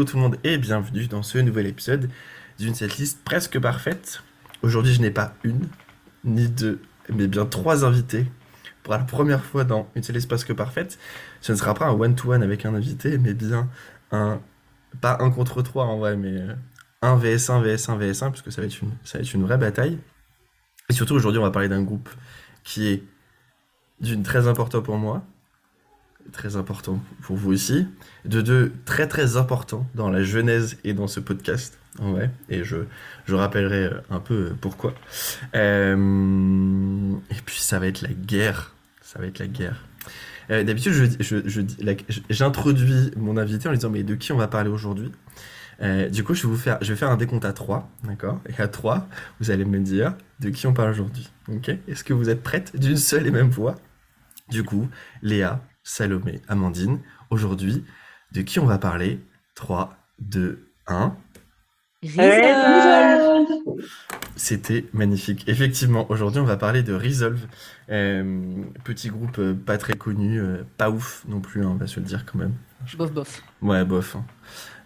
Hello tout le monde et bienvenue dans ce nouvel épisode d'une setlist presque parfaite. Aujourd'hui, je n'ai pas une, ni deux, mais bien trois invités. Pour la première fois dans une setlist presque parfaite, ce ne sera pas un one-to-one avec un invité, mais bien un. Pas un contre trois en vrai, mais euh, un VS1, VS1, VS1, puisque ça va être une, ça va être une vraie bataille. Et surtout, aujourd'hui, on va parler d'un groupe qui est d'une très important pour moi, très important pour vous aussi, de deux très très importants dans la genèse et dans ce podcast. Ouais, et je, je rappellerai euh, un peu euh, pourquoi. Euh, et puis ça va être la guerre. Ça va être la guerre. D'habitude, je, je, je, j'introduis mon invité en lui disant mais de qui on va parler aujourd'hui? Du coup, je vais, vous faire, je vais faire un décompte à 3, d'accord? Et à 3, vous allez me dire de qui on parle aujourd'hui. Ok? Est-ce que vous êtes prêtes d'une seule et même voix? Du coup, Léa, Salomé, Amandine, aujourd'hui, de qui on va parler? 3, 2, 1. Resolve C'était magnifique. Effectivement, aujourd'hui, on va parler de Resolve. Euh, petit groupe euh, pas très connu, euh, pas ouf non plus, hein, on va se le dire quand même. Bof, bof. Ouais, bof. hein.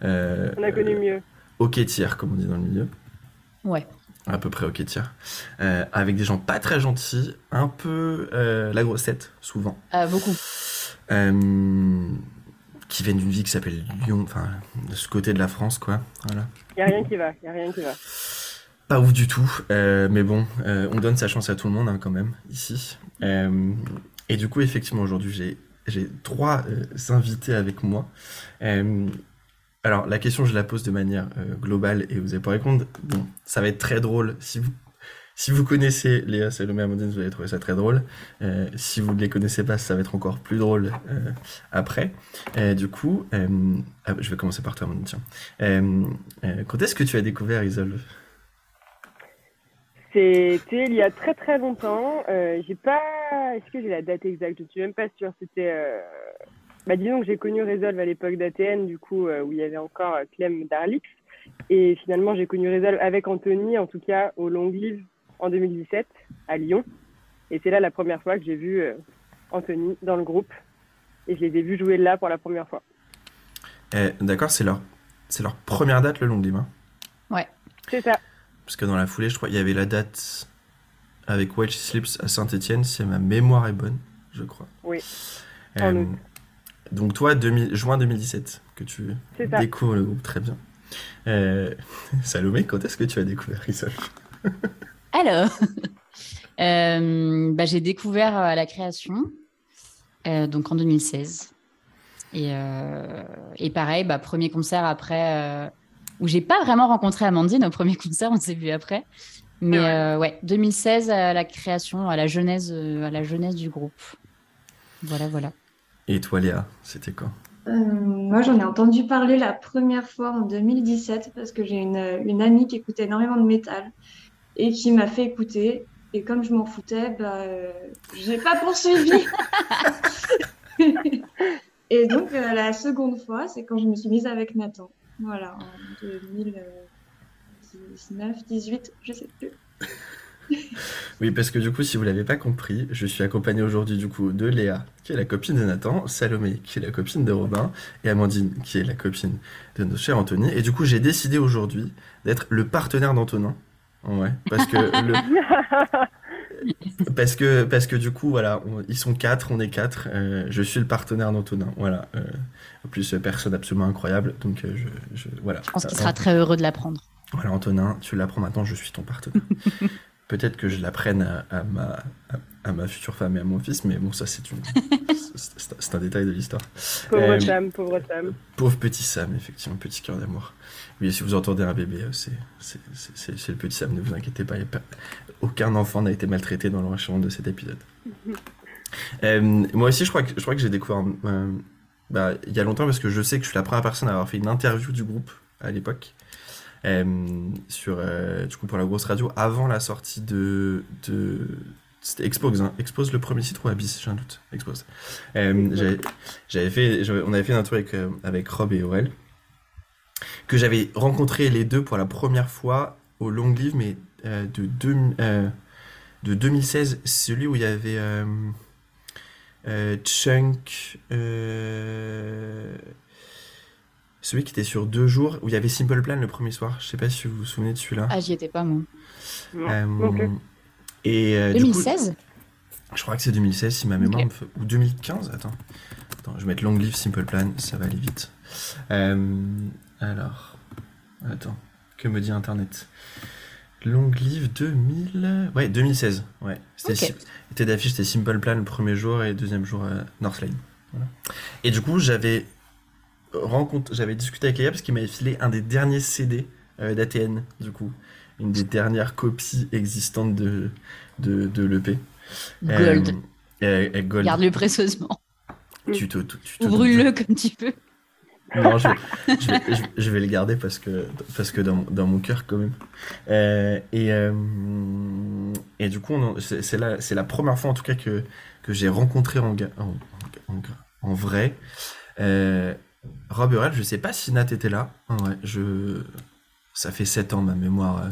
Euh, On a connu euh, mieux. ok tiers, comme on dit dans le milieu. Ouais. À peu près ok tiers. Euh, avec des gens pas très gentils, un peu euh, la grossette, souvent. Ah, beaucoup. Euh, qui viennent d'une ville qui s'appelle Lyon, enfin, de ce côté de la France, quoi. Voilà. Y a rien qui va, y a rien qui va. Pas ouf du tout, euh, mais bon, euh, on donne sa chance à tout le monde hein, quand même ici. Et du coup, effectivement, aujourd'hui, j'ai j'ai trois euh, invités avec moi. Euh, alors, la question, je la pose de manière euh, globale et vous allez pas répondre. Bon, ça va être très drôle. Si vous, si vous connaissez Léa, Salomé, Amandine, vous allez trouver ça très drôle. Euh, si vous ne les connaissez pas, ça va être encore plus drôle euh, après. Euh, du coup, ah, je vais commencer par toi, Amandine. tiens. Quand est-ce que tu as découvert Isolve C'était il y a très très longtemps. J'ai pas. Est-ce que j'ai la date exacte? Je suis même pas sûre. C'était. Bah, disons que j'ai connu Resolve à l'époque d'ATN, du coup, où il y avait encore Clem Darlix. Et finalement, j'ai connu Resolve avec Anthony, en tout cas au Long Live en 2017 à Lyon. Et c'est là la première fois que j'ai vu euh, Anthony dans le groupe. Et je les ai vus jouer là pour la première fois. Eh, D'accord, c'est leur, c'est leur première date le long live. hein. C'est ça. Parce que dans la foulée, je crois, il y avait la date avec While She Sleeps à Saint-Etienne, si ma mémoire est bonne, je crois. Oui, Euh, en août. donc toi, 2000 juin 2017, que tu découvres le groupe, très bien. Euh, Salomé, quand est-ce que tu as découvert Resolve Alors, euh, bah, j'ai découvert euh, la création, euh, donc en 2016. Et, euh, et pareil, bah, premier concert après, euh, où j'ai pas vraiment rencontré Amandine au premier concert, on s'est vu après. Mais Ouais. euh, ouais, 2016 à la création, à la genèse, euh, à la jeunesse du groupe. Voilà, voilà. Et toi, Léa, c'était quand Euh, moi, j'en ai entendu parler la première fois en 2017 parce que j'ai une, une amie qui écoutait énormément de métal et qui m'a fait écouter. Et comme je m'en foutais, bah, euh, j'ai pas poursuivi. Et donc, euh, la seconde fois, c'est quand je me suis mise avec Nathan. Voilà, en 2019, 18, je sais plus. Oui, parce que du coup, si vous l'avez pas compris, je suis accompagné aujourd'hui du coup de Léa, qui est la copine de Nathan, Salomé, qui est la copine de Robin, et Amandine, qui est la copine de notre cher Anthony. Et du coup, j'ai décidé aujourd'hui d'être le partenaire d'Antonin. Ouais, parce que le, parce que parce que du coup, voilà, on- ils sont quatre, on est quatre. euh, je suis le partenaire d'Antonin. Voilà. euh, en plus, euh, personne absolument incroyable. Donc, euh, je, je voilà. Je pense qu'il sera très heureux de l'apprendre. voilà, Antonin, tu l'apprends maintenant, je suis ton partenaire. Peut-être que je l'apprenne à, à ma, à, à ma future femme et à mon fils, mais bon, ça, c'est une... c'est- c'est c'est un détail de l'histoire. Pauvre Euh, Sam, pauvre Sam. Pauvre petit Sam, effectivement, petit cœur d'amour. Oui, si vous entendez un bébé, euh, c'est le petit Sam, ne vous inquiétez pas, aucun enfant n'a été maltraité dans l'enregistrement de cet épisode. Euh, moi aussi, je crois que, je crois que j'ai découvert euh, bah, il y a longtemps parce que je sais que je suis la première personne à avoir fait une interview du groupe à l'époque. euh, sur, du coup, pour la grosse radio, avant la sortie de. de c'était Expose, hein. Expose le premier site ou Abyss, j'ai un doute. Expose. Euh, j'avais- fait, on avait fait une intro avec, euh, avec Rob et Aurel, que j'avais rencontré les deux pour la première fois au Long Live, mais euh, de, deux- euh, de 2016, celui où il y avait euh, euh, Chunk, euh, celui qui était sur deux jours, où il y avait Simple Plan le premier soir. Je sais pas si vous vous souvenez de celui-là. Ah, j'y étais pas, moi. Non, Euh, et euh, du coup, 2016 je crois que c'est 2016 si ma mémoire me fait... Ou 2015, attends. Attends, je vais mettre Long Live Simple Plan, ça va aller vite. Euh, alors, attends, que me dit Internet? Long Live 2000... Ouais, 2016, ouais. C'était Ok. si- Tête d'affiche, c'était Simple Plan le premier jour et le deuxième jour euh, Northlane. Voilà. Et du coup, j'avais rencontré, j'avais discuté avec Léa parce qu'il m'avait filé un des derniers CD euh, d'ATN, du coup. Une des dernières copies existantes de, de, de l'EP. Gold. Euh, Gold. Garde-le précieusement. Tu te, tu, te brûle-le comme tu peux. Non, je, vais, je- le garder parce que, parce que dans, mon cœur, quand même. Euh, et, euh, et du coup, c'est la, première fois, en tout cas, que, que j'ai rencontré en, vrai euh, Rob Hurrell. Je sais pas si Nat était là. Je, ça fait 7 ans, ma mémoire, euh,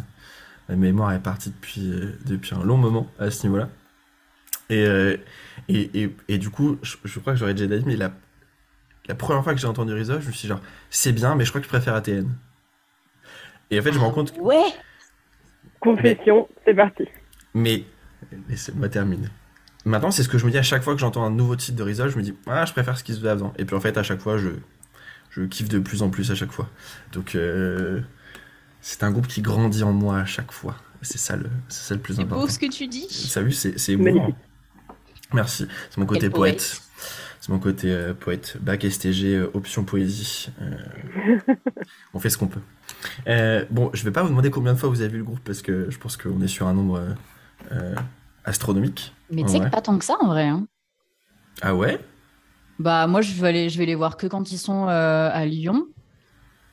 ma mémoire est partie depuis, depuis un long moment à ce niveau-là. Et, et, et, du coup, je, je crois que j'aurais déjà dit, mais la, la première fois que j'ai entendu Rizzo, je me suis dit, genre, c'est bien, mais je crois que je préfère ATN. Et en fait, je me rends compte que. Ouais Confession, c'est parti. Mais. Laissez-moi terminer. Maintenant, c'est ce que je me dis à chaque fois que j'entends un nouveau titre de Rizzo, je me dis, ah, je préfère ce qui se faisait avant. Et puis en fait, à chaque fois, je, je kiffe de plus en plus à chaque fois. Donc, euh, c'est un groupe qui grandit en moi à chaque fois. C'est ça le, c'est ça le plus C'est important. beau ce que tu dis. Ça vu, c'est c'est émouvant. Merci. C'est mon côté poète. C'est mon côté euh, poète. Bac STG, euh, option poésie. Euh, on fait ce qu'on peut. Euh, bon, je vais pas vous demander combien de fois vous avez vu le groupe parce que je pense qu'on est sur un nombre astronomique. Mais tu sais que pas tant que ça en vrai. hein. Ah ouais? Bah moi je vais aller, je vais les voir que quand ils sont euh, à Lyon.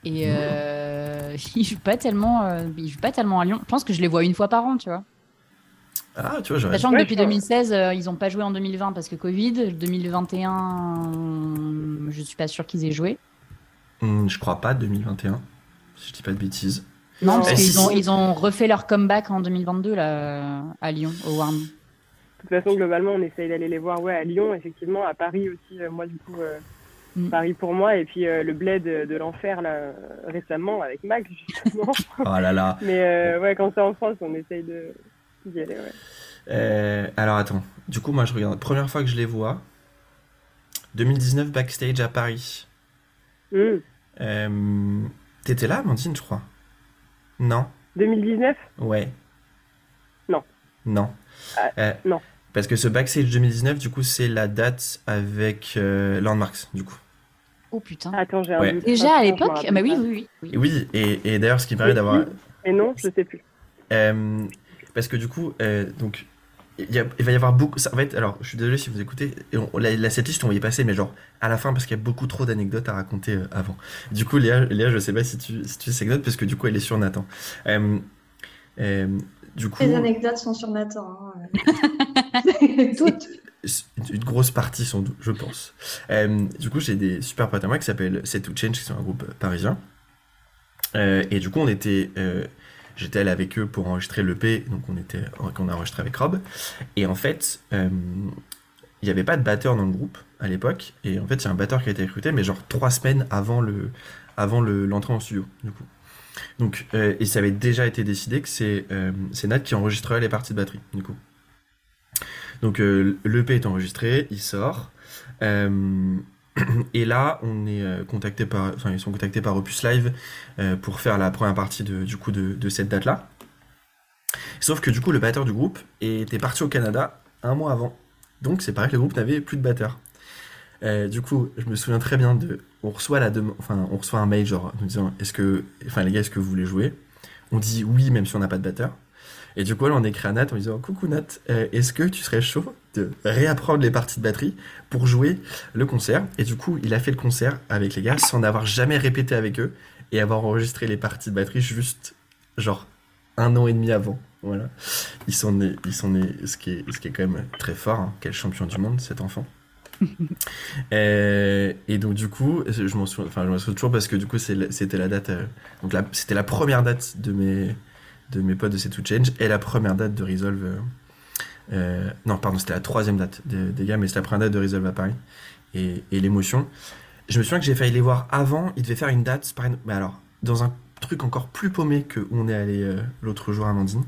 Et euh, ils jouent pas tellement, euh, ils jouent pas tellement à Lyon. Je pense que je les vois une fois par an, tu vois. Ah, tu vois, j'aurais. Sachant que Ouais, depuis je pense. 2016, euh, ils ont pas joué en 2020 parce que Covid. 2021, je suis pas sûre qu'ils aient joué. Hmm, je crois pas 2021, si je dis pas de bêtises. Non, parce Eh, qu'ils si, ont, si. ils ont refait leur comeback en 2022 là, à Lyon, au Warm. De toute façon, globalement, on essaye d'aller les voir ouais, à Lyon, effectivement, à Paris aussi. euh, moi, du coup, euh, Mm. Paris pour moi. Et puis euh, le bled de, de l'enfer, là, euh, récemment, avec Max, justement. Oh là là. Mais euh, ouais, quand c'est en France, on essaye de d'y aller. Ouais. Euh, alors attends. Du coup, moi, je regarde. Première fois que je les vois, 2019 backstage à Paris. Mm. Euh, T'étais là, Amandine, je crois Non 2019 Ouais. Non. Non. Ah, Euh, non. Parce que ce backstage 2019, du coup, c'est la date avec euh, Landmarks, du coup. Oh putain. Attends, j'ai Ouais. Déjà à l'époque ah Bah oui, oui, oui. oui. Et d'ailleurs, ce qui me permet Et d'avoir. Et non, je sais plus. Parce que du coup, euh, donc, il, y a- il va y avoir beaucoup. Ça va être, alors, je suis désolé si vous écoutez. Et on, la, la setlist, on va y passer, mais genre à la fin, parce qu'il y a beaucoup trop d'anecdotes à raconter euh, avant. Du coup, Léa, Léa, je sais pas si tu, si tu sais cette anecdote, parce que du coup, elle est sur Nathan. Euh, du coup, Les anecdotes sont sur Nathan. hein. Toutes. une grosse partie sans doute, je pense. Euh, du coup, j'ai des super potes à moi qui s'appellent Set to Change, qui sont un groupe parisien. Euh, et du coup, on était, euh, j'étais allé avec eux pour enregistrer l'EP, donc on était, qu'on a enregistré avec Rob. Et en fait, euh, il n'y avait pas de batteur dans le groupe à l'époque. Et en fait, il y a un batteur qui a été recruté, mais genre trois semaines avant le, avant le, l'entrée en studio, du coup. Donc, euh, et ça avait déjà été décidé que c'est, euh, Nat qui enregistrerait les parties de batterie, du coup. Donc euh, l'EP est enregistré, il sort. Et là, on est euh, contacté par, enfin ils sont contactés par Opus Live euh, pour faire la première partie de, du coup de, cette date-là. Sauf que du coup, le batteur du groupe était parti au Canada un mois avant. Donc c'est pareil que le groupe n'avait plus de batteur. Euh, du coup, je me souviens très bien de, on reçoit la enfin on reçoit un mail genre nous disant est-ce que, enfin les gars, est-ce que vous voulez jouer? On dit oui même si on n'a pas de batteur. Et du coup, là, on écrit à Nat en disant Coucou Nat, est-ce que tu serais chaud de réapprendre les parties de batterie pour jouer le concert Et du coup, il a fait le concert avec les gars sans n'avoir jamais répété avec eux et avoir enregistré les parties de batterie juste, genre, un an et demi avant. Voilà. Nés, ils sont nés ce, qui est, ce qui est quand même très fort. hein. Quel champion du monde, cet enfant. Euh, et donc du coup, je m'en souviens, enfin je m'en souviens toujours parce que du coup c'était la date, euh, donc c'était la première date de mes de mes potes de C'est to Change et la première date de Resolve. euh, euh, non, pardon, c'était la troisième date des, des gars, mais c'était la première date de Resolve à Paris. Et, et l'émotion. je me souviens que j'ai failli les voir avant. Ils devaient faire une date, mais alors, dans un truc encore plus paumé que où on est allé euh, l'autre jour à Amandine.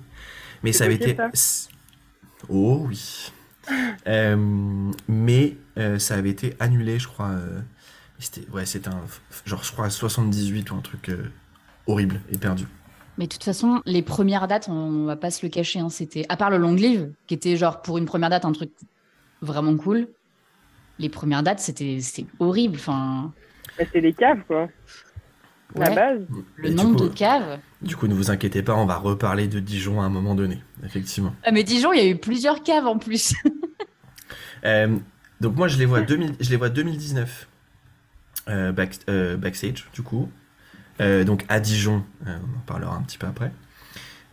Mais ça avait été. Oh oui. Euh, mais ça avait été annulé, je crois. C'était ouais, un genre je crois 78 ou un truc horrible et perdu. Mais de toute façon, les premières dates, on va pas se le cacher, hein, c'était à part le long live, qui était genre pour une première date un truc vraiment cool. Les premières dates, c'était c'était horrible. Enfin, Bah, c'est des caves, quoi. La base. le Et nombre coup, de caves. Du coup, ne vous inquiétez pas, on va reparler de Dijon à un moment donné, effectivement. Ah, mais Dijon, il y a eu plusieurs caves en plus. Euh, donc moi, je les vois 2000, je les vois 2019 euh, back- euh, backstage, du coup. Euh, donc à Dijon, euh, on en parlera un petit peu après.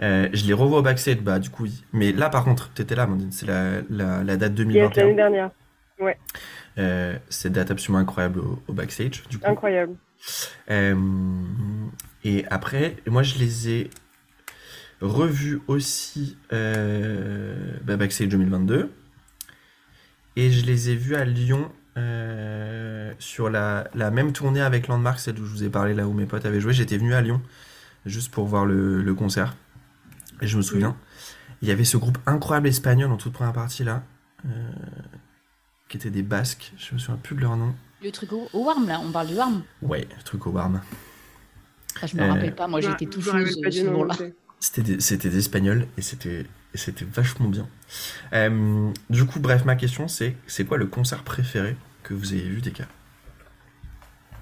Euh, je les revois au backstage, bah du coup, oui. Mais là, par contre, t'étais là, Amandine, c'est la, la, la date Yes, 2021. l'année dernière. Euh, cette date absolument incroyable au, au backstage, du coup. Incroyable. Et après, moi, je les ai revus aussi euh, bah, Backstage 2022. Et je les ai vus à Lyon euh, sur la, la même tournée avec Landmark, celle où je vous ai parlé, là où mes potes avaient joué. J'étais venu à Lyon juste pour voir le, le concert. Et je me souviens, il y avait ce groupe incroyable espagnol en toute première partie là, euh, qui étaient des Basques. Je me souviens plus de leur nom. Le truc au, au Warm, là, on parle du Warm. Ouais, le truc au warm. Je me Euh, rappelle pas, moi j'étais tout pas ce jour-là. C'était des, Espagnols et c'était et c'était vachement bien. Euh, du coup, bref, ma question c'est c'est quoi le concert préféré que vous avez vu des cas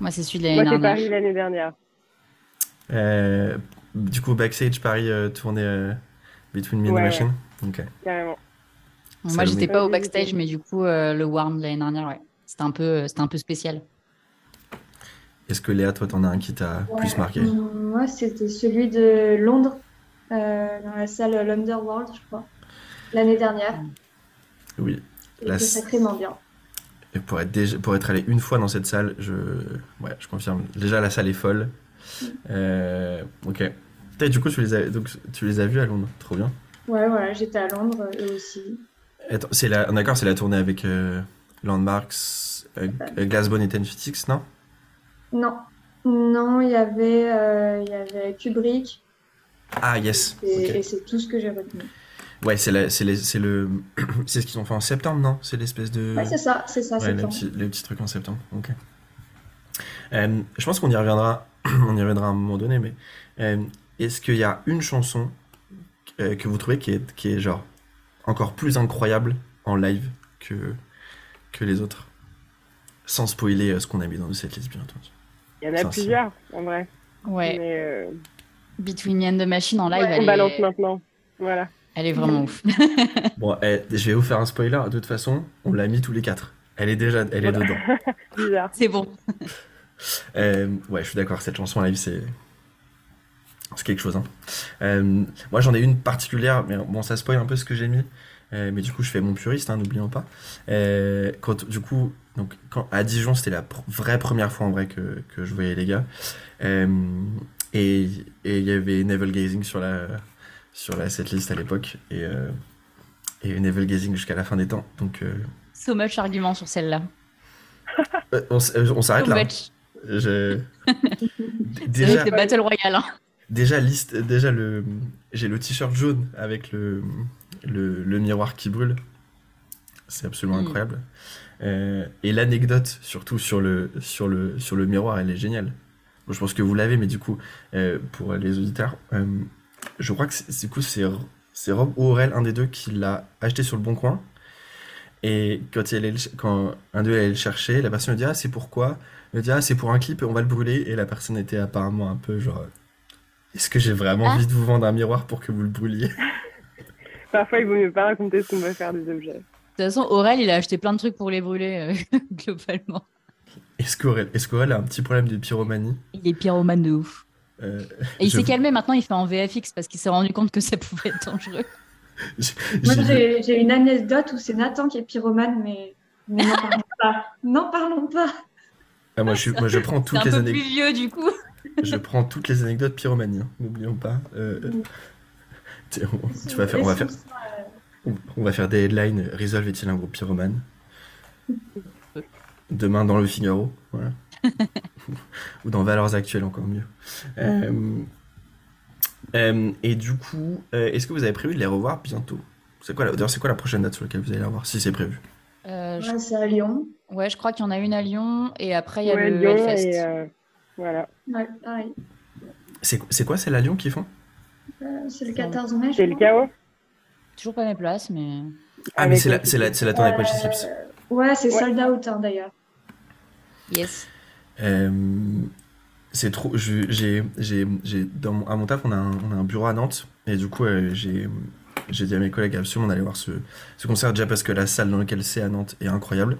Moi, c'est celui de Moi, l'année c'est dernière. Paris l'année dernière. Euh, Du coup, backstage Paris euh, tournée euh, Between Me and the Ouais. Machine. Ok. Carrément. Moi, j'étais pas au Ouais, backstage, mais du coup, euh, le Warm de l'année dernière, ouais. C'était un peu, c'était un peu spécial. Est-ce que Léa, toi, t'en as un qui t'a plus Ouais. marqué? Mm, Moi, c'était celui de Londres, euh, dans la salle l'Underworld, je crois, l'année dernière. Oui. Il La était s- sacrément bien. Et pour être déjà, pour être allé une fois dans cette salle, je ouais, je confirme. Déjà, la salle est folle. Euh, ok. Du coup, tu les as donc tu les as vus à Londres. Trop bien. Ouais, voilà, j'étais à Londres eux aussi. C'est la, d'accord, c'est la tournée avec euh, Landmarks, euh, euh, Glassbone et Six, non? Non, non, il y avait, euh, il y avait Kubrick Ah yes. et c'est tout ce que j'ai retenu. Ouais, c'est le, c'est ce qu'ils ont fait en septembre, non? C'est l'espèce de. Ouais, c'est ça, c'est ça, Ouais, c'est les petits, les petits trucs en septembre. Ok. Euh, je pense qu'on y reviendra. on y reviendra à un moment donné, mais euh, est-ce qu'il y a une chanson euh, que vous trouvez qui est, qui est genre encore plus incroyable en live que, que les autres? Sans spoiler euh, ce qu'on a mis dans cette liste, bien entendu. Il y en a Ça, plusieurs, en vrai. Ouais. Mais euh, Between the Machine en live, on elle, balance est, maintenant. Voilà. Elle est vraiment ouf. Bon, eh, je vais vous faire un spoiler. De toute façon, on l'a mis tous les quatre. Elle est déjà, elle est dedans. Bizarre. C'est bon. Euh, ouais, je suis d'accord, cette chanson live, c'est. C'est quelque chose. Hein. Euh, moi, j'en ai une particulière, mais bon, ça spoil un peu ce que j'ai mis. Euh, mais du coup, je fais mon puriste, hein, n'oublions pas. Euh, quand, du coup, donc, quand, à Dijon, c'était la pr- vraie première fois en vrai que, que je voyais les gars. Euh, et et il y avait Navel Gazing sur la, sur la setlist à l'époque. Et, euh, et Navel Gazing jusqu'à la fin des temps. Donc, euh, So much argument sur celle-là. euh, on, euh, on s'arrête So là. hein. much. Je... Déjà, Battle Royale. hein. Déjà, liste, déjà le, j'ai le t-shirt jaune avec le, le, le miroir qui brûle. C'est absolument Mm. incroyable. Et l'anecdote, surtout sur le, sur, le, sur le miroir, elle est géniale. Bon, je pense que vous l'avez, mais du coup, pour les auditeurs, je crois que c'est, du coup, c'est, c'est Rob ou Aurel, un des deux, qui l'a acheté sur le bon coin. Et quand, il allait le ch- quand un d'eux allait le chercher, la personne lui dit Ah, c'est pourquoi Il lui dit Ah, c'est pour un clip, on va le brûler. Et la personne était apparemment un peu genre Est-ce que j'ai vraiment Ah. envie de vous vendre un miroir pour que vous le brûliez? Parfois, il vaut mieux pas raconter ce qu'on va faire des objets. De toute façon, Aurel, il a acheté plein de trucs pour les brûler, euh, globalement. Est-ce qu'Aurel, est-ce qu'Aurel a un petit problème de pyromanie? Il est pyromane de ouf. Euh, Et il s'est calmé maintenant, il fait en VFX parce qu'il s'est rendu compte que ça pouvait être dangereux. j'ai- Moi, j'ai une anecdote où c'est Nathan qui est pyromane, mais, mais n'en parlons pas. N'en parlons pas. Ah, moi, je, suis- moi, je prends un toutes les anecdotes. plus vieux du coup. Je prends toutes les anecdotes pyromanie. hein, N'oublions pas. Euh, tu, on, tu vas faire, on va faire, on, on va faire des headlines. Resolve est-il un groupe pyromane? Demain dans le Figaro. Voilà. Ou dans Valeurs Actuelles, encore mieux. Euh, euh, et du coup, euh, est-ce que vous avez prévu de les revoir bientôt? C'est quoi, la- d'ailleurs, c'est quoi la prochaine date sur laquelle vous allez les revoir, si c'est prévu? Euh, je- Ouais, c'est à Lyon. Ouais, je crois qu'il y en a une à Lyon et après il y a Ouais, le Lyon Hellfest. et euh, voilà. Ouais, pareil. C'est c'est quoi, c'est la Lyon qu'ils font? Euh, c'est le 14 mai, C'est le chaos? Toujours pas mes places, mais. Ah, mais c'est la, c'est la, c'est la tournée. Ouais, c'est Ouais. sold out hein, d'ailleurs. Yes. Euh, c'est trop. J'ai, j'ai, j'ai, dans mon, à mon taf, on a, un, on a un bureau à Nantes. Et du coup, euh, j'ai, j'ai dit à mes collègues absolument d'aller voir ce, ce concert déjà parce que la salle dans laquelle c'est à Nantes est incroyable.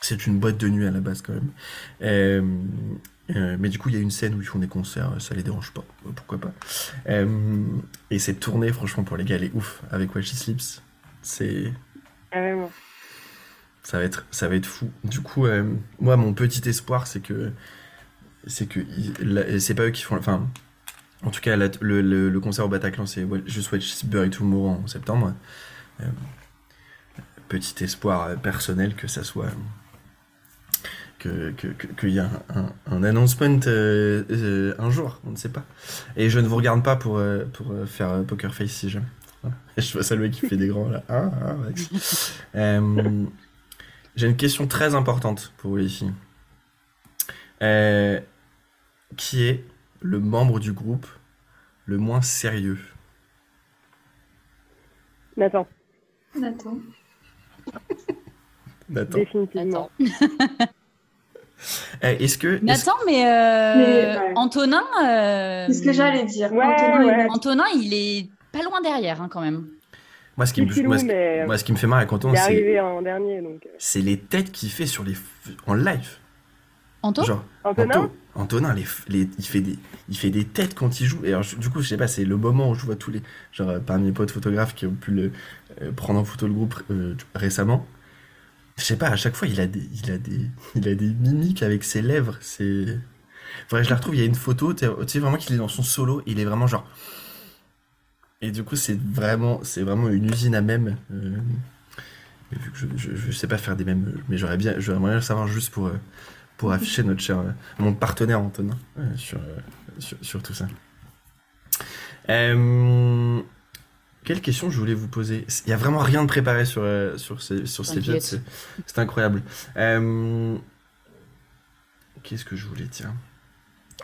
C'est une boîte de nuit à la base quand même. Euh, mais du coup, il y a une scène où ils font des concerts, ça les dérange pas, pourquoi pas. Et cette tournée, franchement, pour les gars, elle est ouf avec Watch Slips. C'est, Carrément. Ça va être, ça va être fou. Du coup, euh, moi, mon petit espoir, c'est que, c'est que, c'est pas eux qui font, enfin, en tout cas, le, concert au Bataclan, c'est juste Watch Bury Tomorrow en septembre. Euh, petit espoir euh, personnel que ça soit, que, que, qu'il y a un, un, un announcement un jour, on ne sait pas. Et je ne vous regarde pas pour, pour faire poker face si jamais. Je vois mec qui fait des grands là. Max. Euh, j'ai une question très importante pour vous les filles. Euh, qui est le membre du groupe le moins sérieux? Nathan, Nathan. Nathan. définitivement. Euh, Est-ce que. est-ce- Nathan, mais, euh, Mais, ouais. Antonin. euh, C'est ce que j'allais dire. Ouais, Antonin et ouais. Nathan. Antonin, il est pas loin derrière hein, quand même. Moi, ce qui me, Filou, moi, ce- mais moi, ce qui me fait marrer il est c'est arrivé en dernier. Donc, euh, c'est les têtes qu'il fait sur les f- en live. Anto Genre, Antonin Anto- Antonin, les, il, fait des, il fait des têtes quand il joue. Et alors, je- du coup, je sais pas, c'est le moment où je vois tous les. Genre, euh, parmi mes potes photographes qui ont pu le, euh, prendre en photo le groupe euh, récemment. Je sais pas, à chaque fois, il a des, il a des, il a des mimiques avec ses lèvres. C'est. Faudrait que je la retrouve. Il y a une photo, tu sais vraiment qu'il est dans son solo. Il est vraiment genre. Et du coup, c'est vraiment, c'est vraiment une usine à mèmes. euh, mais vu que je, je, je sais pas faire des mèmes, mais j'aurais bien, j'aimerais bien le savoir juste pour, euh, pour afficher notre cher, euh, mon partenaire Antonin euh, sur, euh, sur, sur tout ça. Euh, quelle question je voulais vous poser? Il y a vraiment rien de préparé sur, euh, sur, ces, sur cet épisode, T'inquiète. c'est c'est incroyable. Euh, Qu'est-ce que je voulais dire?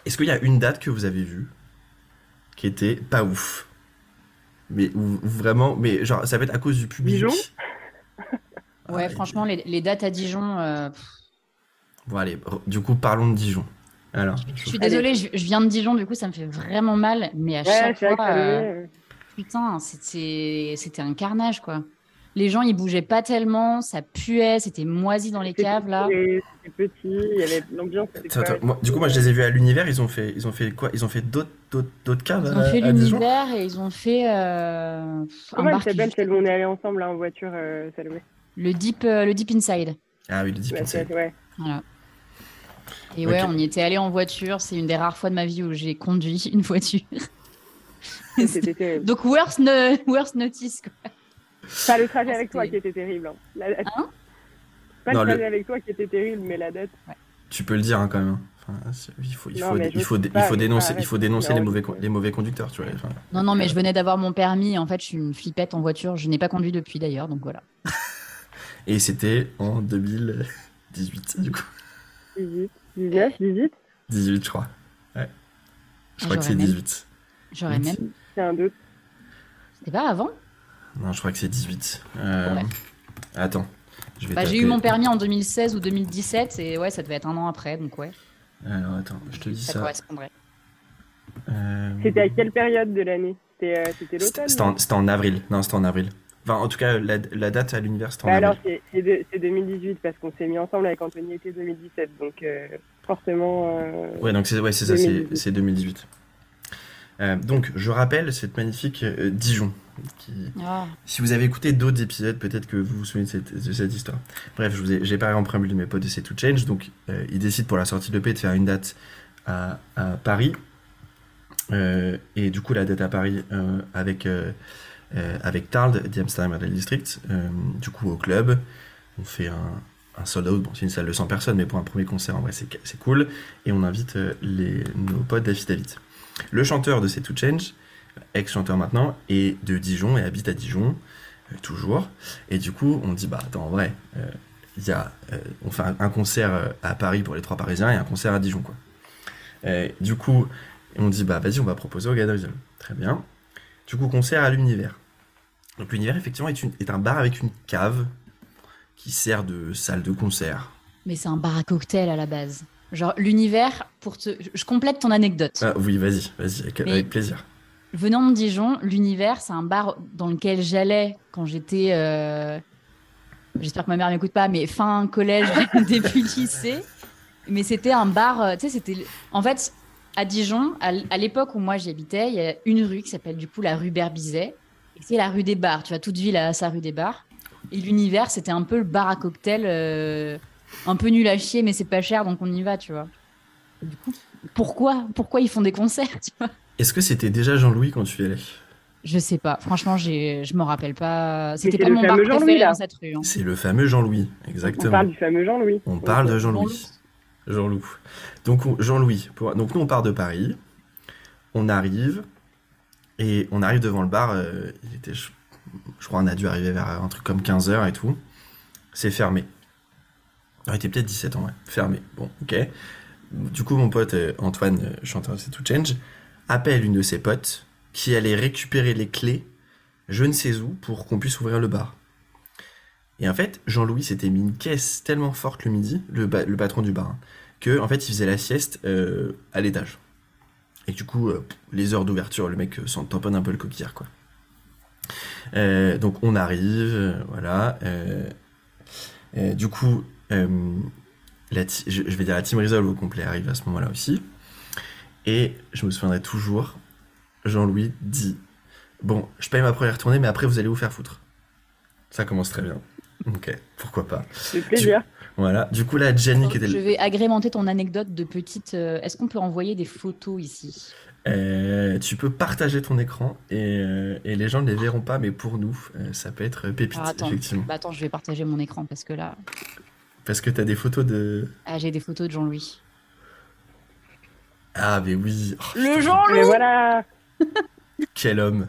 Est-ce qu'il y a une date que vous avez vue qui était pas ouf? Mais ou- vraiment, mais genre, ça va être à cause du public. Dijon Ouais, Ah, franchement, les, les dates à Dijon. euh, Bon, allez, du coup, parlons de Dijon. Alors, je suis désolée, je, je viens de Dijon, du coup, ça me fait vraiment mal. Mais à Ouais, chaque fois, euh, putain, c'était c'était un carnage, quoi. Les gens, ils bougeaient pas tellement, ça puait, c'était moisi dans les caves, là. C'était petit, il y avait l'ambiance. du coup, moi, je les ai vus à l'univers. Ils ont fait, ils ont fait quoi? Ils ont fait d'autres, d'autres, d'autres caves Ils ont à, fait l'univers et ils ont fait euh, un Comment elle s'appelle celle où on est allé ensemble là, en voiture, euh, Salomé? Le deep, euh, le deep inside. Ah oui, le Deep Ouais, Inside. Voilà. Et ouais, on y était allé en voiture. C'est une des rares fois de ma vie où j'ai conduit une voiture. C'était terrible. Donc worst, no- worst notice. Quoi. Pas le trajet Ah, avec toi c'était- qui était terrible. hein. La date. Hein Pas Non, le le- trajet avec toi qui était terrible, mais la date. Tu peux le dire hein, quand même. Enfin, c'est- il faut, il il il dénoncer, il faut dénoncer les mauvais, les mauvais conducteurs, tu vois. Enfin, Non, non, mais je venais d'avoir mon permis. En fait, je suis une flippette en voiture. Je n'ai pas conduit depuis d'ailleurs, donc voilà. et c'était en 2018, du coup. 18, 19, 18 18, je crois. Ouais. Je crois que c'est même- 18. J'aurais même. C'est un doute. C'était pas avant? Non, je crois que c'est 18. Euh, Ouais. Attends. Je vais bah, J'ai eu mon permis en 2016 ou 2017 et ouais, ça devait être un an après, donc ouais, Alors, attends, je te dis ça ça. correspondrait. Euh, C'était à quelle période de l'année? C'était euh, l'automne c'était en, avril. Non, c'était en avril. Enfin, en tout cas, la, la date à l'univers, c'était en Bah avril. alors, c'est c'est de- c'est 2018 parce qu'on s'est mis ensemble avec Anthony été 2017. Donc, euh, forcément. euh, Ouais, donc c'est ouais, c'est ça, c'est 2018. C'est 2018. Euh, donc, je rappelle cette magnifique euh, Dijon. Qui, Ah, si vous avez écouté d'autres épisodes, peut-être que vous vous souvenez de cette, de cette histoire. Bref, j'ai parlé en préambule de mes potes de C'est to Change. Donc, euh, ils décident pour la sortie de l'EP de faire une date à, à Paris. Et du coup, la date à Paris avec, avec Tard, The Amsterdam Model District. Du coup, au club, on fait un, un sold out, bon, c'est une salle de 100 personnes, mais pour un premier concert, en vrai, c'est cool. Et on invite les, nos potes d'Affidavit. Le chanteur de C'est To Change, ex-chanteur maintenant, est de Dijon et habite à Dijon, euh, toujours. Et du coup, on dit, bah attends, en vrai, euh, il y a, euh, on fait un, concert euh, à Paris pour les trois Parisiens et un concert à Dijon, quoi. Euh, du coup, on dit, bah vas-y, on va proposer au Gadoisel. Très bien. Du coup, concert à l'univers. Donc l'univers, effectivement, est, est un bar avec une cave qui sert de salle de concert. Mais c'est un bar à cocktail à la base. Genre, l'univers, pour te. je- complète ton anecdote. Ah, oui, vas-y, vas-y, avec, plaisir. Venant de Dijon, l'univers, c'est un bar dans lequel j'allais quand j'étais. euh, J'espère que ma mère m'écoute pas, mais fin collège, début lycée. Mais c'était un bar, euh, tu sais, c'était. En fait, à Dijon, à l'époque où moi j'y habitais, il y a une rue qui s'appelle du coup la rue Berbizet. Et c'est la rue des bars. Tu vois, toute ville a sa rue des bars. Et l'univers, c'était un peu le bar à cocktail, euh, un peu nul à chier, mais c'est pas cher, donc on y va, tu vois. Et du coup, pourquoi, pourquoi ils font des concerts, tu vois? Est-ce que c'était déjà Jean-Louis quand tu y allais? Je sais pas. Franchement, j'ai, je me rappelle pas. C'était pas le mon bar fameux Jean-Louis, préféré là. dans cette rue. hein. C'est le fameux Jean-Louis, On exactement. parle du fameux Jean-Louis. On parle de Jean-Louis. Jean-Louis. Donc on- Jean-Louis. pour- Donc nous on part de Paris. On arrive et on arrive devant le bar. euh, il était, je, je crois, on a dû arriver vers un truc comme 15 h et tout. C'est fermé. Il était peut-être 17 ans, ouais. Fermé. Bon, ok. Du coup, mon pote euh, Antoine, euh, chanteur de C'est To Change, appelle une de ses potes qui allait récupérer les clés, je ne sais où, pour qu'on puisse ouvrir le bar. Et en fait, Jean-Louis s'était mis une caisse tellement forte le midi, le, le patron du bar, hein, que en fait, il faisait la sieste euh, à l'étage. Et du coup, les heures d'ouverture, le mec euh, s'en tamponne un peu le coquillard, quoi. Donc on arrive, voilà. du coup, la ti- je, je vais dire la team Resolve au complet arrive à ce moment-là aussi. Et je me souviendrai toujours, Jean-Louis dit Bon, je paye ma première tournée, mais après vous allez vous faire foutre. Ça commence très bien. Ok, pourquoi pas. C'est plaisir. Voilà. Du coup, là, Jenny qui était. Je vais agrémenter ton anecdote de petite. euh, Est-ce qu'on peut envoyer des photos ici? Euh, tu peux partager ton écran et, euh, et les gens ne les verront pas, mais pour nous, euh, ça peut être pépite, attends. effectivement. Bah attends, je vais partager mon écran parce que là, Parce que tu as des photos de. ah, j'ai des photos de Jean-Louis. Ah, mais oui. Oh, Le Jean-Louis Mais voilà. Quel homme.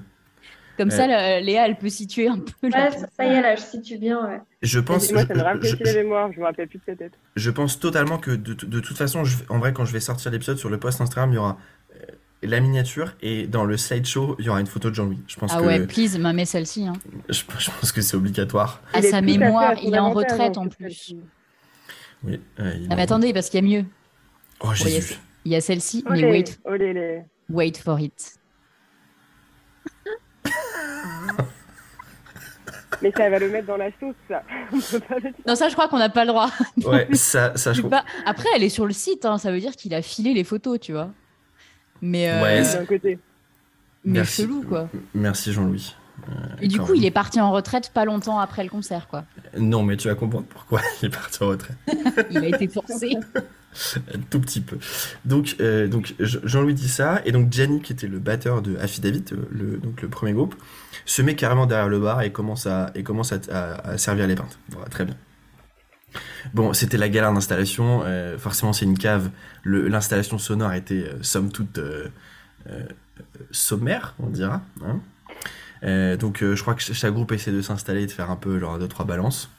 Comme Ouais. ça, la- Léa, elle peut situer un peu. la Ouais, ça, ça y est, là, je situe bien. Ouais. Je pense, Et moi, je, ça me je- aussi la mémoire. Je me rappelle plus de sa tête. je pense totalement que de, de toute façon, je- en vrai, quand je vais sortir l'épisode sur le post Instagram, il y aura euh, la miniature et dans le slideshow, il y aura une photo de Jean-Louis. Je pense Ah que ouais, please, ma mets celle-ci. Hein. je, je pense que c'est obligatoire. À Il est sa tout à fait mémoire, son il est en avantage, retraite hein, en plus. celle-ci. Oui. euh, Ah mais attendez, parce qu'il y a mieux. Oh Ouais, il y a- Jésus. Il y a celle-ci, mais wait, olé, les. wait for it. Mais ça va le mettre dans la sauce, ça. On peut pas le dire. Non, ça, je crois qu'on n'a pas le droit. Ouais, ça, ça je pas. Après, elle est sur le site, hein, ça veut dire qu'il a filé les photos, tu vois. Mais, euh, Ouais, D'un côté. mais Merci. chelou, quoi. Merci Jean-Louis. Euh, Et du coup, il est parti en retraite pas longtemps après le concert, quoi. Non, mais tu vas comprendre pourquoi il est parti en retraite. Il a été forcé. Un tout petit peu. Donc, euh, donc Je- Jean-Louis dit ça, et donc Gianni, qui était le batteur de Affidavit, euh, le, donc le premier groupe, se met carrément derrière le bar et commence à, et commence à, à- à servir les pintes. Voilà, très bien. Bon, c'était la galère d'installation. euh, forcément, c'est une cave. L'installation sonore était, euh, somme toute, sommaire, on dira. hein. Euh, donc, euh, je crois que ch- chaque groupe essaie de s'installer et de faire un peu genre deux trois balances.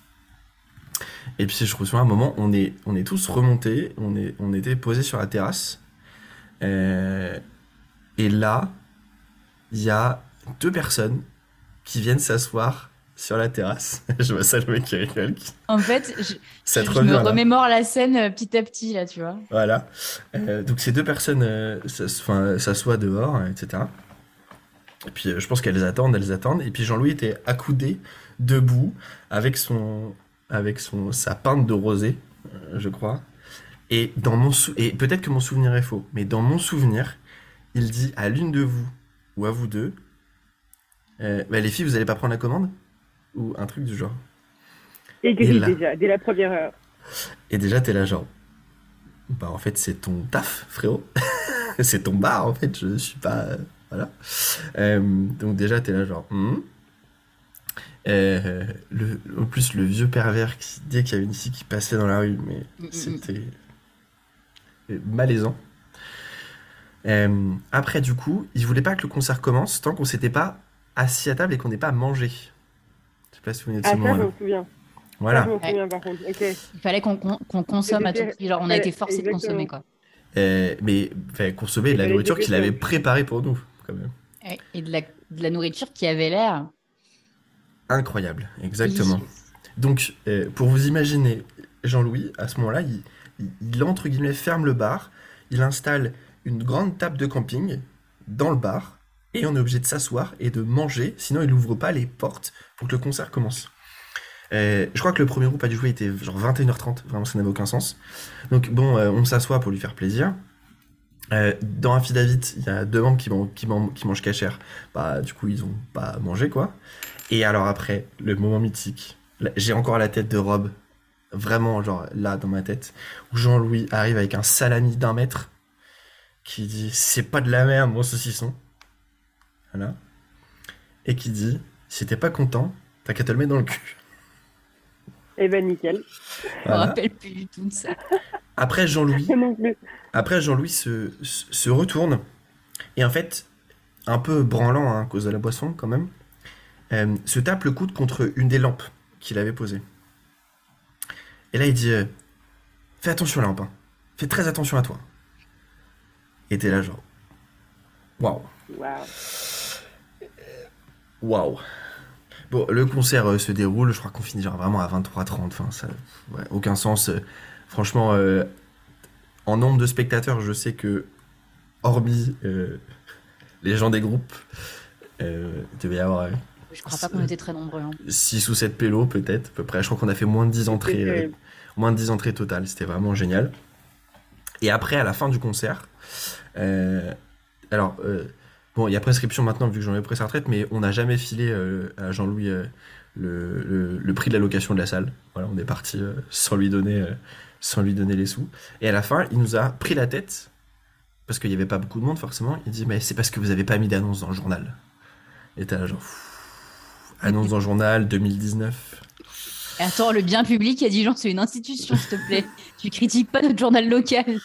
Et puis je me souviens à un moment, on est, on est tous remontés, on, est, on était posés sur la terrasse. Euh, et là, il y a deux personnes qui viennent s'asseoir sur la terrasse. je vois Salomé qui rigole. En fait, je, Ça te je me remémore la scène euh, petit à petit, là, tu vois. Voilà. Euh, donc ces deux personnes s'assoient dehors, etc. Et puis euh, je pense qu'elles attendent, elles attendent. Et puis Jean-Louis était accoudé, debout, avec son, avec son, sa pinte de rosée, euh, je crois. Et dans mon sou- et peut-être que mon souvenir est faux, mais dans mon souvenir, il dit à l'une de vous ou à vous deux, euh, bah, les filles, vous allez pas prendre la commande? Ou un truc du genre. Et Et gris là. déjà, dès la première heure. Et déjà, t'es là, genre. Bah, en fait, c'est ton taf, frérot. c'est ton bar, en fait. Je suis pas. Voilà. Euh, donc, déjà, t'es là, genre. hmm. Euh, le, en plus, le vieux pervers qui dès qu'il y avait une fille qui passait dans la rue, mais Mm, mm, c'était euh, malaisant. Euh, après, du coup, il voulait pas que le concert commence tant qu'on s'était pas assis à table et qu'on n'ait pas mangé. Je sais pas si vous souvenez de Ah, ce ça, je moment-là. m'en souviens. Ça, Voilà. je m'en souviens, par contre. Ok. Il fallait qu'on consomme à tout prix. Genre, on a été forcé de consommer, quoi. Euh, mais consommer de la nourriture qu'il avait préparée pour nous, quand même. Ouais, Et de la, de la nourriture qui avait l'air. Incroyable, exactement. Donc, euh, pour vous imaginer, Jean-Louis, à ce moment-là, il, il, il, entre guillemets, ferme le bar, il installe une grande table de camping dans le bar, et on est obligé de s'asseoir et de manger, sinon il n'ouvre pas les portes pour que le concert commence. Euh, je crois que le premier groupe a dû jouer était genre 21h30, vraiment ça n'avait aucun sens. Donc bon, euh, on s'assoit pour lui faire plaisir. Euh, dans Affidavit, il y a deux membres qui, man- qui, man- qui mangent cachère. Bah, du coup, ils ont pas mangé, quoi. Et alors après, le moment mythique. J'ai encore la tête de Rob, vraiment, genre, là, dans ma tête, où Jean-Louis arrive avec un salami d'un mètre, qui dit « C'est pas de la merde, mon saucisson ». Voilà. Et qui dit « Si t'es pas content, t'as qu'à te le mettre dans le cul Eh ben, nickel. ». Je me Voilà. rappelle plus du tout de ça. Après, Jean-Louis. Après, Jean-Louis se, se retourne et en fait, un peu branlant hein, à cause de la boisson quand même, euh, se tape le coude contre une des lampes qu'il avait posées. Et là, il dit euh, Fais attention, lampe. hein. Fais très attention à toi. Et t'es là, genre Waouh, Waouh. waouh. Bon, le concert euh, se déroule, je crois qu'on finit genre vraiment à 23h30. Enfin, ça, ouais, aucun sens. euh, franchement, euh, en nombre de spectateurs, je sais que, hormis euh, les gens des groupes, euh, il devait y avoir Je crois pas qu'on était très nombreux. hein. 6 ou 7 pélos peut-être, à peu près. Je crois qu'on a fait moins de 10 entrées, euh, moins de 10 entrées totales. C'était vraiment génial. Et après, à la fin du concert, euh, alors, euh, bon, il y a prescription maintenant vu que Jean-Louis pris sa retraite, mais on n'a jamais filé euh, à Jean-Louis euh, le, le- le prix de la location de la salle. Voilà, on est parti euh, sans lui donner, euh, sans lui donner les sous. Et à la fin, il nous a pris la tête parce qu'il n'y avait pas beaucoup de monde forcément. Il dit mais c'est parce que vous avez pas mis d'annonce dans le journal. Et t'as là genre annonce dans le journal 2019. Et attends, le bien public a dit genre, c'est une institution, s'il te plaît. tu critiques pas notre journal local.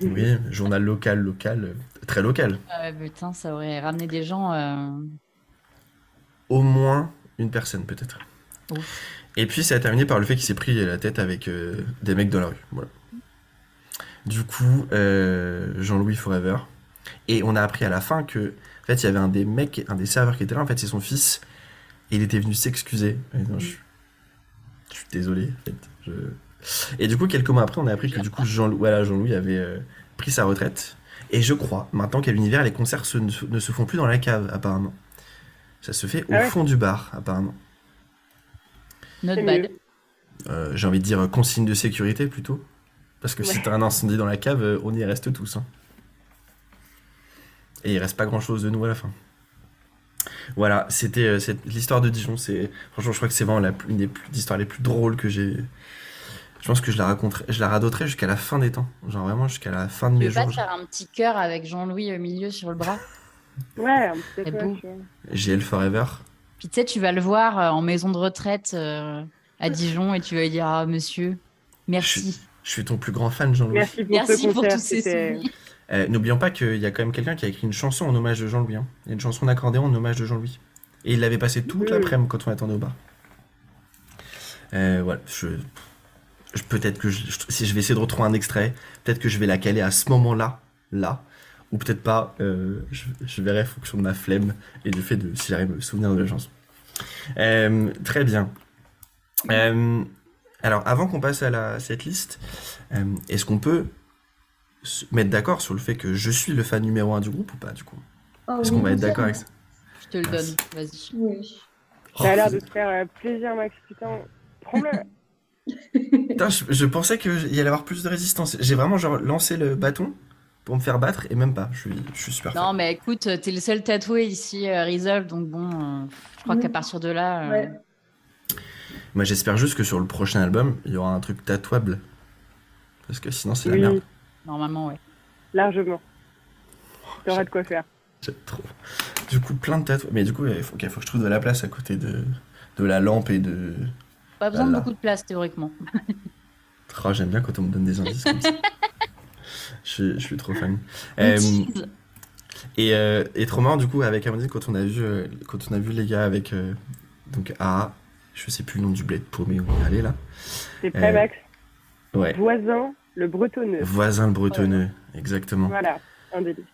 Oui, journal local, local, euh, très local. Ah ouais, putain, ça aurait ramené des gens. euh, Au moins une personne peut-être. Ouf. Et puis ça a terminé par le fait qu'il s'est pris la tête avec euh, des mecs dans la rue. Voilà. Du coup, euh, Jean-Louis Forever. Et on a appris à la fin que, en fait, il y avait un des mecs, un des serveurs qui était là. En fait, c'est son fils. Et il était venu s'excuser. Non, je, je suis désolé. En fait, je- Et du coup, quelques mois après, on a appris que du coup, voilà, Jean-Louis avait euh, pris sa retraite. Et je crois, maintenant qu'à l'univers, les concerts se- ne, se- font plus dans la cave, apparemment. Ça se fait au Ah fond du bar, apparemment. Not bad. Euh, j'ai envie de dire consigne de sécurité plutôt. Parce que si Ouais. t'as un incendie dans la cave, euh, on y reste tous. hein. Et il reste pas grand chose de nous à la fin. Voilà, c'était euh, cette- l'histoire de Dijon. C'est franchement, je crois que c'est vraiment la plus- une des plus- histoires les plus drôles que j'ai. Je pense que je la raconterai, je la radoterai jusqu'à la fin des temps. Genre vraiment jusqu'à la fin de Tu mes veux pas jours. te faire un petit cœur avec Jean-Louis au milieu sur le bras? Ouais, un petit C'est beau. tu. GL Forever. Puis tu sais, tu vas le voir euh, en maison de retraite euh, à Dijon et tu vas lui dire Ah, monsieur, merci. Je suis ton plus grand fan, Jean-Louis. Merci pour Merci ce pour concert. tous ces souvenirs. Euh, N'oublions pas qu'il y a quand même quelqu'un qui a écrit une chanson en hommage de Jean-Louis. hein. Il y a une chanson d'accordéon en hommage de Jean-Louis. Et il l'avait passé toute Oui. l'après-midi quand on attendait au bar. Euh, voilà, je, je- peut-être que je- je- si je vais essayer de retrouver un extrait, peut-être que je vais la caler à ce moment-là, là, ou peut-être pas. euh, je, je verrai en fonction de ma flemme et du fait de si j'arrive à me souvenir de la chanson. Euh, très bien. Euh, alors, avant qu'on passe à la, cette liste, euh, est-ce qu'on peut se mettre d'accord sur le fait que je suis le fan numéro un du groupe ou pas du coup? Oh, Est-ce oui, qu'on va être d'accord avec ça? Je te le donne, vas-y. Oui. Ça a l'air Oh, de te faire plaisir, Max. Putain, prends-le. putain, je, je pensais qu'il y allait avoir plus de résistance. J'ai vraiment genre lancé le bâton pour me faire battre et même pas. Je suis, je suis super Non, fan. mais écoute, t'es le seul tatoué ici, euh, Resolve, donc bon, euh, je crois Mm. qu'à partir de là. euh, Ouais. Moi j'espère juste que sur le prochain album, il y aura un truc tatouable. Parce que sinon c'est la Oui, merde. Normalement, ouais. largement. T'auras de quoi faire. J'aime trop. Du coup, plein de tatouages. Mais du coup, il faut, ok, faut que je trouve de la place à côté de, de la lampe et de. Pas besoin de beaucoup de place théoriquement. Oh, J'aime bien quand on me donne des indices comme ça. je, suis, je suis trop fan. Euh, et, euh, et trop marrant du coup avec Amandine quand on a vu euh, quand on a vu les gars avec euh, donc A, je sais plus le nom du bled paumé où on est allé là. C'est prêt, Euh, Max Ouais. Voisin, le bretonneux. Voisin le bretonneux, exactement. Voilà, un délice.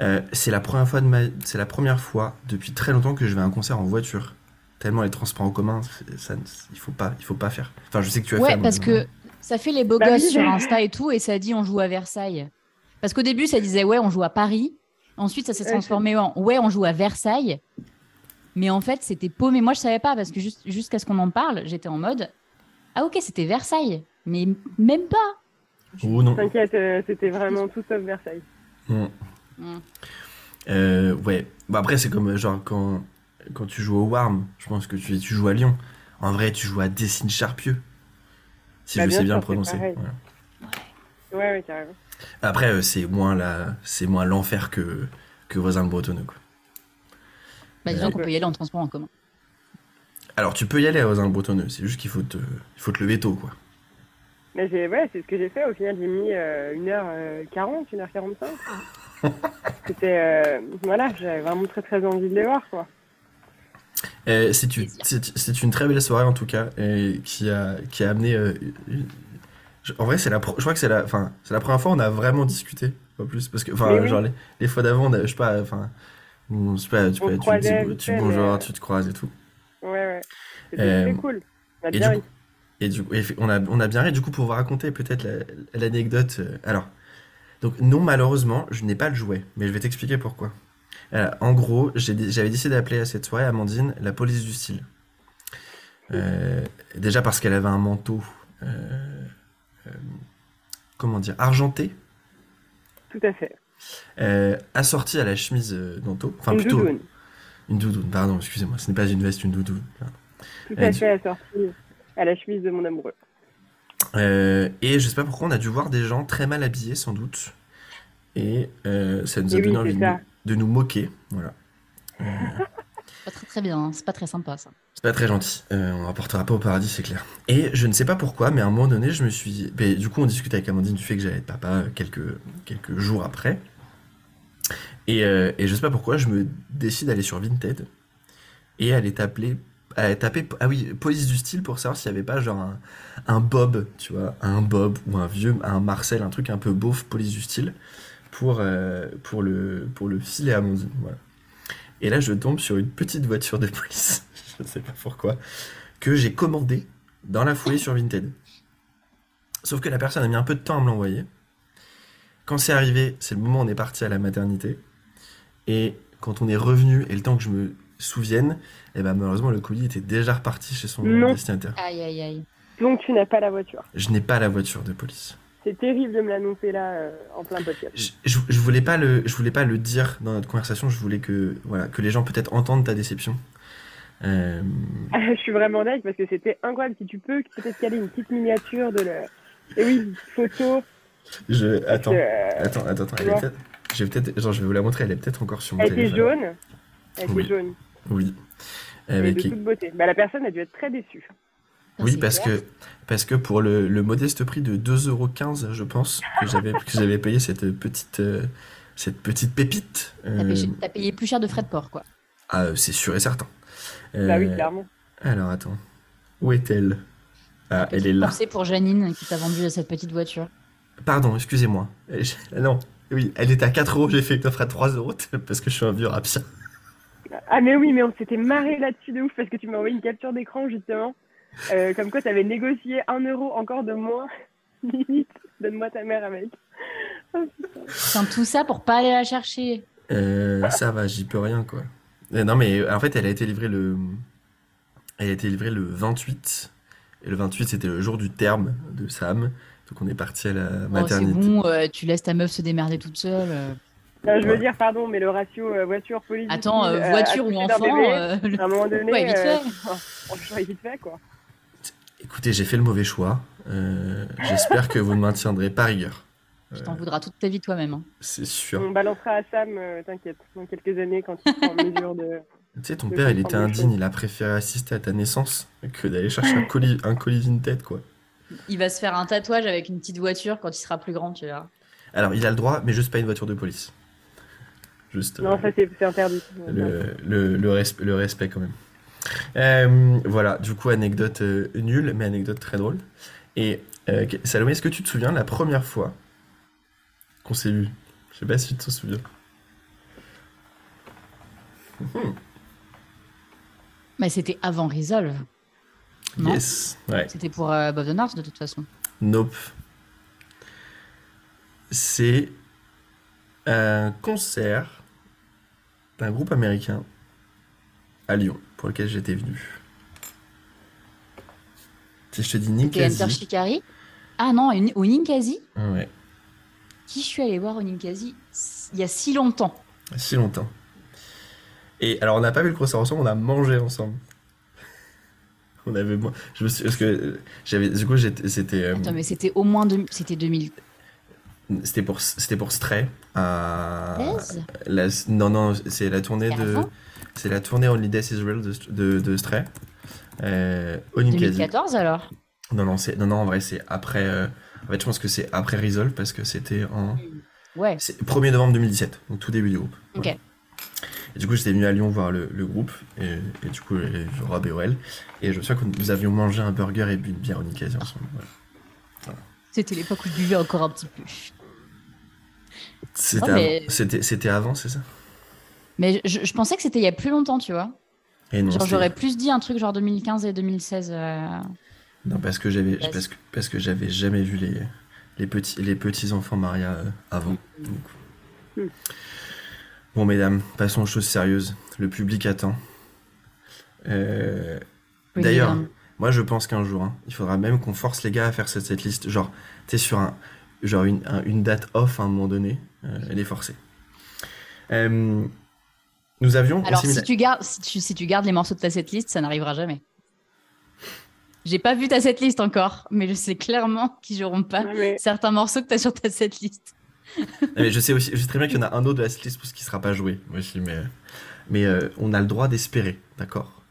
Euh, c'est la première fois de ma, c'est la première fois depuis très longtemps que je vais à un concert en voiture. Tellement les transports en commun, ça, il faut pas, il faut pas faire. Enfin, je sais que tu as fait. Ouais, parce que. Ça fait les beaux Bah gosses oui, sur Insta et tout, et ça dit on joue à Versailles. Parce qu'au début, ça disait ouais, on joue à Paris. Ensuite, ça s'est Ouais, transformé en ouais, on joue à Versailles. Mais en fait, c'était paumé. Moi, je savais pas parce que juste, jusqu'à ce qu'on en parle, j'étais en mode ah ok, c'était Versailles. Mais même pas. Oh non. T'inquiète, euh, c'était vraiment tout sauf Versailles. Mm. Mm. Euh, ouais. Bah après, c'est comme euh, genre quand, quand tu joues au Warm, je pense que tu, tu joues à Lyon. En vrai, tu joues à Dessines-Charpieu. Si Bah, je bien sais bien le prononcer. pareil. voilà. Ouais, ouais, carrément. Après, euh, c'est moins la, c'est moins l'enfer que, que voisin le bretonneux, quoi. Bah, disons qu'on peut y aller en transport en commun. Alors, tu peux y aller à voisin le bretonneux, c'est juste qu'il faut te, il faut te lever tôt, quoi. Mais j'ai, ouais, c'est ce que j'ai fait. Au final, j'ai mis euh, 1h40, 1h45. C'était, euh, voilà, j'avais vraiment très très envie de les voir, quoi. Euh, c'est une, très belle soirée en tout cas, et qui a, qui a amené. euh, une- en vrai, c'est la, pro- je crois que c'est la, enfin, c'est la première fois on a vraiment discuté, en plus, parce que, enfin, Mais oui. genre les, les fois d'avant, je sais pas, enfin, je sais pas, tu, peux- tu, dis, tu bonjour, tu te croises et tout. Ouais, ouais. C'était Euh, cool. On a Et bien du ri. coup, et du coup, on a, on a bien ri, du coup, pour vous raconter peut-être la- l'anecdote. euh, alors, donc, non, malheureusement, je n'ai pas le jouet, mais je vais t'expliquer pourquoi. Euh, en gros, j'avais décidé d'appeler à cette soirée Amandine la police du style. Euh, déjà parce qu'elle avait un manteau, euh, comment dire, argenté, Tout à fait. assorti à la chemise d'Anto. Enfin, une plutôt doudoune. une doudoune, pardon, excusez-moi, ce n'est pas une veste, une doudoune. Tout à fait assortie à la chemise de mon amoureux. Euh, et je sais pas pourquoi on a dû voir des gens très mal habillés sans doute. Et euh, ça nous a oui, donné envie de de nous moquer. Voilà. Euh, Pas très très bien, hein. c'est pas très sympa ça. c'est pas très gentil. Euh, on rapportera pas au paradis, c'est clair. Et je ne sais pas pourquoi, mais à un moment donné, je me suis. du coup, on discutait avec Amandine du fait que j'allais être papa euh, quelques, quelques jours après. Et, euh, et je sais pas pourquoi, je me décide d'aller sur Vinted et aller taper, aller taper. Ah oui, police du style pour savoir s'il y avait pas genre un, un Bob, tu vois, un Bob ou un vieux, un Marcel, un truc un peu beauf, police du style, pour, euh, pour, le, pour le filer à Amandine. Voilà. Et là, je tombe sur une petite voiture de police, je ne sais pas pourquoi, que j'ai commandée dans la foulée sur Vinted. Sauf que la personne a mis un peu de temps à me l'envoyer. Quand c'est arrivé, c'est le moment où on est parti à la maternité. Et quand on est revenu, et le temps que je me souvienne, eh ben malheureusement, le colis était déjà reparti chez son Non. destinataire. Aïe aïe aïe. Donc tu n'as pas la voiture. Je n'ai pas la voiture de police. C'est terrible de me l'annoncer là euh, en plein podcast. Je, je, je voulais pas le, je voulais pas le dire dans notre conversation. Je voulais que, voilà, que les gens peut-être entendent ta déception. Euh, je suis vraiment dingue parce que c'était incroyable. Si tu peux peut-être caler une petite miniature de le. Et oui, photo. je, attends, euh, attends, attends, attends. Elle est peut-être, je vais peut-être, genre, je vais vous la montrer. Elle est peut-être encore sur mon Elle était téléphone. jaune. Elle était Oui. jaune. Oui. Et Avec, de toute beauté. Bah, la personne a dû être très déçue. Oui, c'est parce clair. que, parce que pour le, le modeste prix de 2,15€, je pense, que j'avais, que j'avais payé cette petite, euh, cette petite pépite. T'as euh, payé, t'as payé plus cher de frais de port quoi. ah, c'est sûr et certain. Bah oui, Euh, clairement. alors, attends. Où est-elle? Ah, elle est là. pensée pour Janine qui t'a vendu cette petite voiture. Pardon, excusez-moi. Euh, je- ah Non, oui, elle était à 4 euros, j'ai fait une offre à 3 euros parce que je suis un vieux rapien. Ah mais oui, mais on s'était marré là-dessus de ouf parce que tu m'as envoyé une capture d'écran justement. Euh, comme quoi tu avais négocié un euro encore de moins. Limite, donne-moi ta mère avec. Putain, tout ça pour pas aller la chercher. Euh, ça va, j'y peux rien, quoi. Euh, non, mais en fait, elle a été livrée le... Elle a été livrée le 28. Et le 28, c'était le jour du terme de Sam. Donc on est parti à la Oh, c'est maternité. bon, euh, tu laisses ta meuf se démerder toute seule. euh. Non, je veux Ouais. dire, pardon, mais le ratio euh, voiture police. Attends, voiture ou enfant, bébé, euh, le- À un moment donné, Ouais, vite euh, fait. on choisit vite fait quoi. Écoutez, j'ai fait le mauvais choix. Euh, J'espère que vous ne maintiendrez pas rigueur. tu t'en voudras toute ta vie toi-même. hein. C'est sûr. On balancera à Sam, euh, t'inquiète, dans quelques années quand il sera en mesure de, Tu sais, ton père, il était indigne, il a préféré assister à ta naissance que d'aller chercher un colis, un colis Vinted, quoi. Il va se faire un tatouage avec une petite voiture quand il sera plus grand, tu verras. Alors, il a le droit, mais juste pas une voiture de police. Juste Non, euh, ça c'est c'est interdit. le, le, le, resp- le respect, quand même. Euh, voilà, du coup, anecdote euh, nulle, mais anecdote très drôle. Et euh, Salomé, est-ce que tu te souviens la première fois qu'on s'est vu? Je sais pas si tu te souviens. Mais c'était avant Resolve. Non? Yes. Ouais. C'était pour euh, Bob the North de toute façon. Nope. C'est un concert d'un groupe américain à Lyon pour lequel j'étais venu. Si je te dis Enter Ninkasi. Shikari? Ah non, au Ninkasi Ouais, Qui je suis allée voir au Ninkasi il y a si longtemps? Si longtemps. Et alors, on n'a pas vu le concert ensemble, on a mangé ensemble. On avait. mo- Je me suis. Parce que euh, j'avais. Du coup, c'était. euh, Attends, mais c'était au moins deux- c'était 2016 C'était pour, c'était pour Stray. la- non, non, c'est la tournée de. avant? C'est la tournée Only Death is Real de, de, de Stray. Euh, au Ninkasi. 2014 alors? Non, non, c'est, non, non, en vrai, c'est après. euh, en fait, je pense que c'est après Resolve parce que c'était en. Ouais. C'est 1er novembre 2017, donc tout début du groupe. Ok. Voilà. Et du coup, j'étais venu à Lyon voir le, le groupe, et, et du coup, Rob et OL. Et je me souviens que nous avions mangé un burger et bu une bière au Ninkasi ensemble. voilà. C'était l'époque où je buvais encore un petit peu. C'était, mais- c'était avant, c'est ça? Mais je, je pensais que c'était il y a plus longtemps, tu vois. Et non, Genre, j'aurais plus dit un truc genre 2015 et 2016. euh, Non, parce que j'avais, parce que, parce que j'avais jamais vu les, les petits, les petits enfants Maria euh, avant. donc. Bon, mesdames, passons aux choses sérieuses. Le public attend. Euh, D'ailleurs, moi, je pense qu'un jour, hein, il faudra même qu'on force les gars à faire cette, cette liste. Genre, tu sais, sur un, genre une, un- une date off à un moment donné, euh, elle est forcée. Euh, nous avions. on Alors, si tu, gardes, si, tu, si tu gardes les morceaux de ta setlist, ça n'arrivera jamais. J'ai pas vu ta setlist encore, mais je sais clairement qu'ils joueront pas mais certains morceaux que tu as sur ta setlist. Mais je sais aussi, je sais très bien qu'il y en a un autre de la liste pour ce qui sera pas joué. Moi aussi, mais, mais euh, on a le droit d'espérer, d'accord?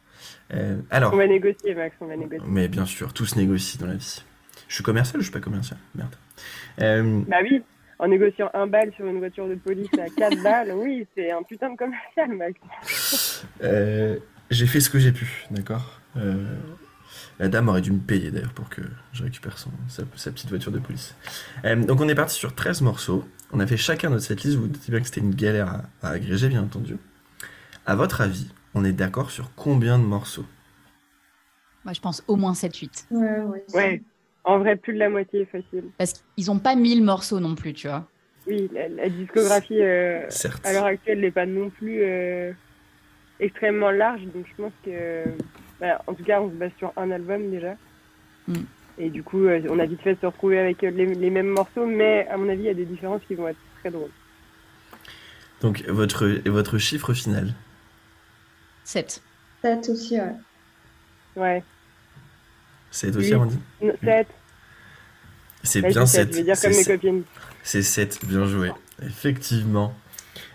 Euh, Alors, on va négocier, Max, on va négocier. mais bien sûr, tout se négocie dans la vie. Je suis commercial ou je suis pas commercial? Merde. Euh, Bah oui, en négociant un bal sur une voiture de police à 4 balles, oui, c'est un putain de commercial, Max. euh, j'ai fait ce que j'ai pu, d'accord Euh, La dame aurait dû me payer d'ailleurs pour que je récupère son, sa, sa petite voiture de police. Euh, donc on est parti sur 13 morceaux. On a fait chacun notre setlist. Vous vous doutez bien que c'était une galère à, à agréger, bien entendu. À votre avis, on est d'accord sur combien de morceaux? Moi, je pense au moins 7-8. Ouais, ouais. Ouais, en vrai, plus de la moitié est facile. Parce qu'ils ont pas 1000 morceaux non plus, tu vois. Oui, la, la discographie euh, à l'heure actuelle n'est pas non plus euh, extrêmement large, donc je pense que, voilà, en tout cas, on se base sur un album déjà. Mm. Et du coup, euh, on a vite fait se retrouver avec euh, les, les mêmes morceaux, mais à mon avis, il y a des différences qui vont être très drôles. Donc votre, votre chiffre final? 7. 7 aussi, ouais. Ouais, C'est aussi Oui. arrondi 7. C'est bien 7. Je vais dire comme mes copines. C'est 7, bien joué. Effectivement.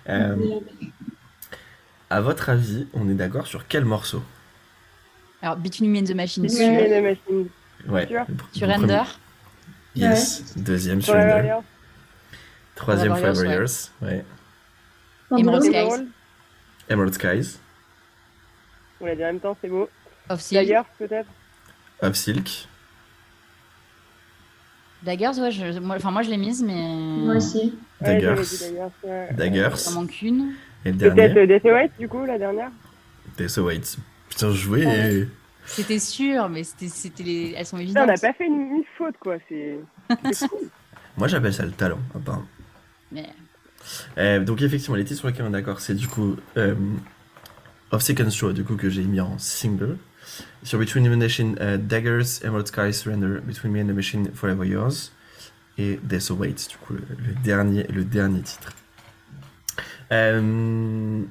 Euh, à votre avis, on est d'accord sur quel morceau? Alors, Between Me and the Machine, Ouais. sur, Sur the Machine. Ouais. Sur le premier. Ender? Yes. Deuxième sur Forever Ender. Yours. Troisième Forever Years. Ouais. Emerald Skies. Emerald Skies. On l'a dit en même temps, c'est beau. D'ailleurs, peut-être? Of Silk. Daggers, ouais, je, moi, enfin, moi je l'ai mise, mais Moi aussi. Daggers. dit Daggers. ouais. Daggers. il en manque une. Et le dernier. euh, Death and White, du coup, la dernière? Death So Wait. Putain, joué. Ouais. C'était sûr, mais c'était, c'était les... elles sont Putain, évidentes. on n'a pas fait une, une faute, quoi. C'est cool. Moi, j'appelle ça le talent, apparemment. Mais- Euh, donc effectivement, les titres sur lesquels on est d'accord, c'est du coup euh, Of Second Show, du coup que j'ai mis en single. Sur Between the Machine, euh, Daggers, Emerald Sky, Surrender, Between Me and the Machine, Forever Yours, et Death Awaits, du coup le, le dernier, le dernier titre. Euh,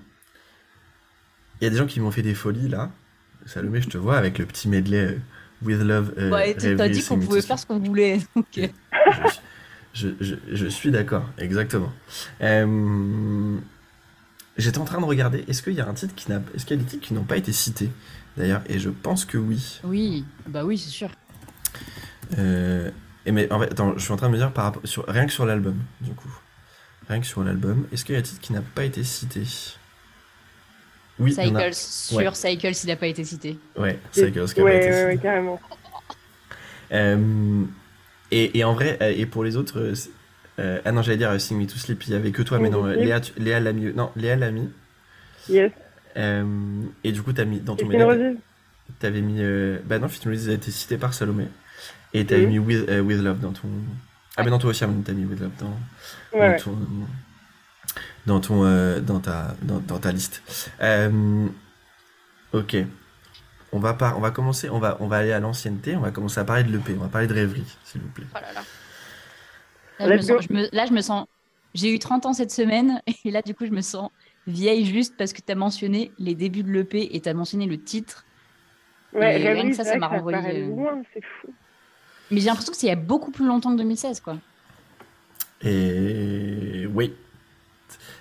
Il y a des gens qui m'ont fait des folies là. Salomé, je te vois avec le petit medley euh, With Love. euh, Ouais, t'as dit qu'on pouvait It faire ce qu'on voulait. donc, euh, je, je, je, je suis d'accord, exactement. Euh, J'étais en train de regarder, est-ce qu'il y a un titre qui n'a, est-ce qu'il y a des titres qui n'ont pas été cités? D'ailleurs Et je pense que oui. Oui, bah oui, c'est sûr. Euh, et mais en fait, attends, je suis en train de me dire par rapport, sur, rien que sur l'album, du coup. Rien que sur l'album, est-ce qu'il y a un titre qui n'a pas été cité? Oui, en a. Cycles, sur Ouais. Cycles, il n'a pas été cité. Ouais, Cycles qui a pas Ouais, été ouais, cité. ouais, carrément. Euh, et, et en vrai, euh, et pour les autres, euh, ah non, j'allais dire Sing Me to Sleep, il y avait que toi, mais non. Léa, tu- Léa l'a mis, non, Léa l'a mis. Yes. Euh, et du coup, t'as mis dans ton Roses t'avais mis, euh, bah non, Fit Release a été cité par Salomé, et t'avais Mhm. mis With, euh, With Love dans ton, ah mais dans toi aussi, t'as mis With Love dans, Ouais, dans ouais. ton, dans ton, euh, dans ta, dans, dans ta liste. Euh, ok. On va, pas, on va commencer, on va, on va aller à l'ancienneté, on va commencer à parler de l'EP, on va parler de rêverie, s'il vous plaît. Oh là là. Là, je me Let's go. sens, je me- là, je me sens. J'ai eu 30 ans cette semaine, et là, du coup, je me sens vieille juste parce que tu as mentionné les débuts de l'EP et tu as mentionné le titre. Ouais, Et rien Rêverie, que ça, c'est ça m'a renvoyé, euh, loin, c'est fou. Mais j'ai l'impression que c'est il y a beaucoup plus longtemps que 2016, quoi. Et oui.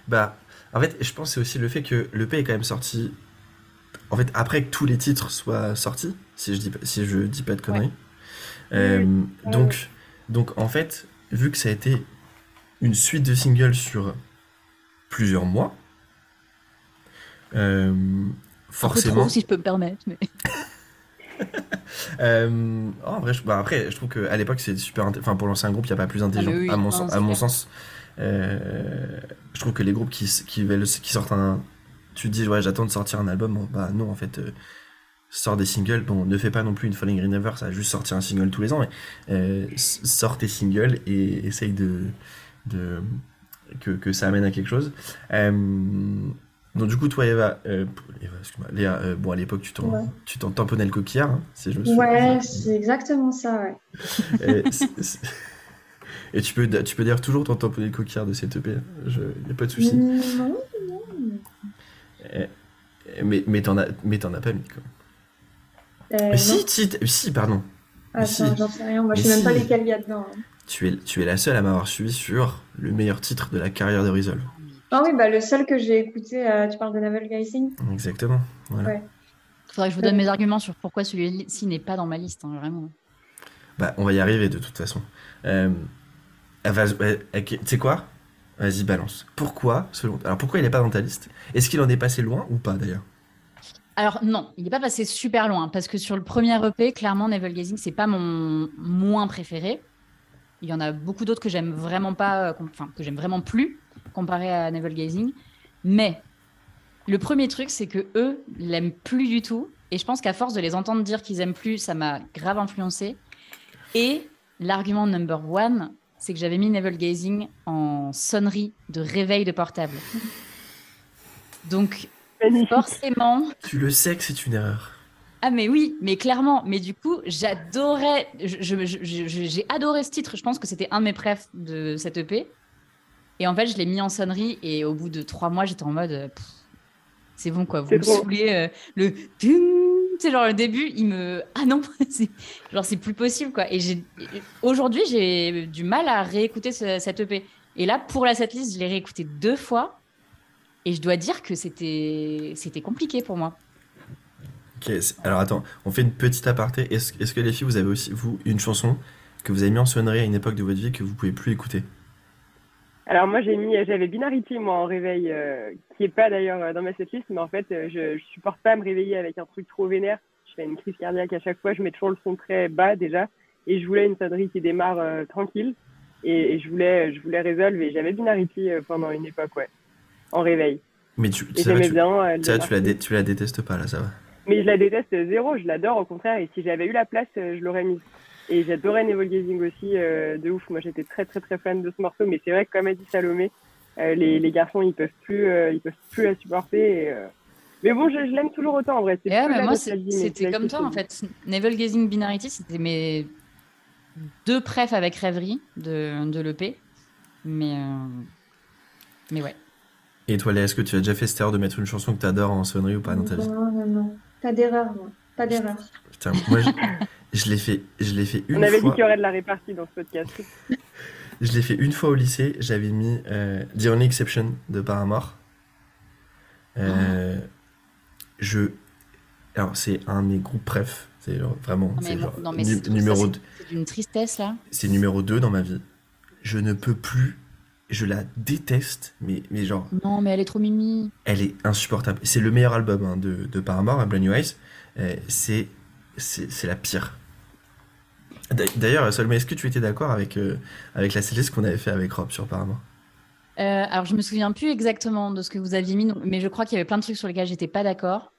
Bah, en fait, je pense que c'est aussi le fait que l'EP est quand même sorti. En fait, après que tous les titres soient sortis, si je dis pas, si je dis pas de conneries. Euh, Oui. donc, donc, en fait, vu que ça a été une suite de singles sur plusieurs mois, euh, forcément. trop, si je peux me permettre. Mais... Euh, en vrai, je, bah, après, je trouve qu'à l'époque, c'est super. Enfin, pour lancer un groupe, il n'y a pas plus intelligent. Ah, oui, à mon, non, à mon sens euh, je trouve que les groupes qui, sortent un. Tu te dis, ouais, j'attends de sortir un album. Bon, bah non, en fait, euh, sors des singles. Bon, ne fais pas non plus une Falling Green Never, ça a juste sortir un single tous les ans, mais euh, s- sors tes singles et essaye de. de que, que ça amène à quelque chose. Euh, donc, du coup, toi, Eva, euh, Eva excuse-moi, Léa, euh, bon, à l'époque, tu t'en Ouais. tu t'en tamponnais le coquillard, hein, si je me souviens. Ouais, c'est exactement ça, ouais. Et, c'est- c'est- et tu peux, tu peux d'ailleurs toujours t'en tamponner le coquillard de cette EP, il n'y a pas de souci. Mm, non. Et- Mais, mais t'en as, mais t'en as pas mis quand même. Euh, non. si, si, t- si, pardon. Ah, mais si. attends, j'en sais rien. Moi, je sais même pas lesquels il y a dedans. hein. Tu es, tu es la seule à m'avoir suivi sur le meilleur titre de la carrière de Resolve. Ah oui, bah le seul que j'ai écouté, euh, tu parles de Navel Gazing Exactement. Voilà. Ouais. Faudrait que je vous donne mes arguments sur pourquoi celui-ci n'est pas dans ma liste, hein, vraiment. Bah, on va y arriver de toute façon. Euh, Tu sais quoi? Vas-y, balance. Pourquoi, selon... Alors, pourquoi il n'est pas dans ta liste? Est-ce qu'il en est passé loin ou pas d'ailleurs? Alors non, il n'est pas passé super loin parce que sur le premier EP, clairement, Navel Gazing, c'est pas mon moins préféré. Il y en a beaucoup d'autres que j'aime vraiment pas, euh, enfin que j'aime vraiment plus comparé à Navel Gazing. Mais le premier truc, c'est que eux l'aiment plus du tout. Et je pense qu'à force de les entendre dire qu'ils aiment plus, ça m'a grave influencé. Et l'argument number one, c'est que j'avais mis Navel Gazing en sonnerie de réveil de portable. Donc Magnifique. forcément, Tu le sais que c'est une erreur. ah mais oui, mais clairement. Mais du coup, j'adorais, j'ai adoré ce titre. Je pense que c'était un de mes préfs de cette EP. Et en fait, je l'ai mis en sonnerie et au bout de trois mois, j'étais en mode, euh, c'est bon quoi, vous C'est me trop. saoulez. euh, le, tu sais genre le début, il me, ah non, c'est genre c'est plus possible quoi. Et j'ai, aujourd'hui, j'ai du mal à réécouter ce- cette EP. Et là, pour la setlist, je l'ai réécouté deux fois. Et je dois dire que c'était, c'était compliqué pour moi. Ok, c'est- alors attends, on fait une petite aparté. Est-ce est-ce que les filles, vous avez aussi, vous, une chanson que vous avez mis en sonnerie à une époque de votre vie que vous pouvez plus écouter? Alors moi j'ai mis j'avais Binarity moi en réveil euh, qui est pas d'ailleurs euh, dans ma setlist mais en fait euh, je, je supporte pas me réveiller avec un truc trop vénère. Je fais une crise cardiaque à chaque fois, je mets toujours le son très bas déjà et je voulais une sonnerie qui démarre euh, tranquille et, et je voulais je voulais résolve et j'avais Binarity euh, pendant une époque ouais en réveil Mais tu, et c'est vrai, j'aimais tu, bien la dé- tu la détestes pas là, ça va. mais je la déteste zéro, je l'adore au contraire et si j'avais eu la place je l'aurais mise. Et j'adorais Navel Gazing aussi euh, de ouf. Moi j'étais très très très fan de ce morceau mais c'est vrai que comme a dit Salomé euh, les, les garçons ils peuvent plus euh, ils peuvent plus la supporter et, euh, mais bon je, je l'aime toujours autant en vrai c'est la moi, c'était comme toi, en fait. Navel Gazing Binarity, c'était mes deux prefs avec Rêverie de, de l'EP. Mais, euh, mais ouais. Et toi, Léa, est-ce que tu as déjà fait cette erreur de mettre une chanson que tu adores en sonnerie ou pas dans ta vie? Non, non, non. Pas d'erreur, moi. Pas d'erreur. Putain, moi, je, l'ai fait, je l'ai fait une On avait dit fois. qu'il y aurait de la répartie dans ce podcast. Je l'ai fait une fois au lycée. J'avais mis euh, The Only Exception de Paramore. Euh, je. Alors, c'est un de mes groupes préf. C'est genre vraiment. Non, c'est moi- genre non, nu- numéro c'est- d'une tristesse là. c'est numéro 2 dans ma vie. Je ne peux plus. Je la déteste, mais, mais genre, Non, mais elle est trop mimi. elle est insupportable. C'est le meilleur album hein, de, de Paramore, à Brand New Eyes. Euh, c'est, c'est, c'est la pire. D'a- D'ailleurs, Solmay, est-ce que tu étais d'accord avec, euh, avec la setlist qu'on avait fait avec Rob sur Euh, alors, je me souviens plus exactement de ce que vous aviez mis, mais je crois qu'il y avait plein de trucs sur lesquels j'étais pas d'accord.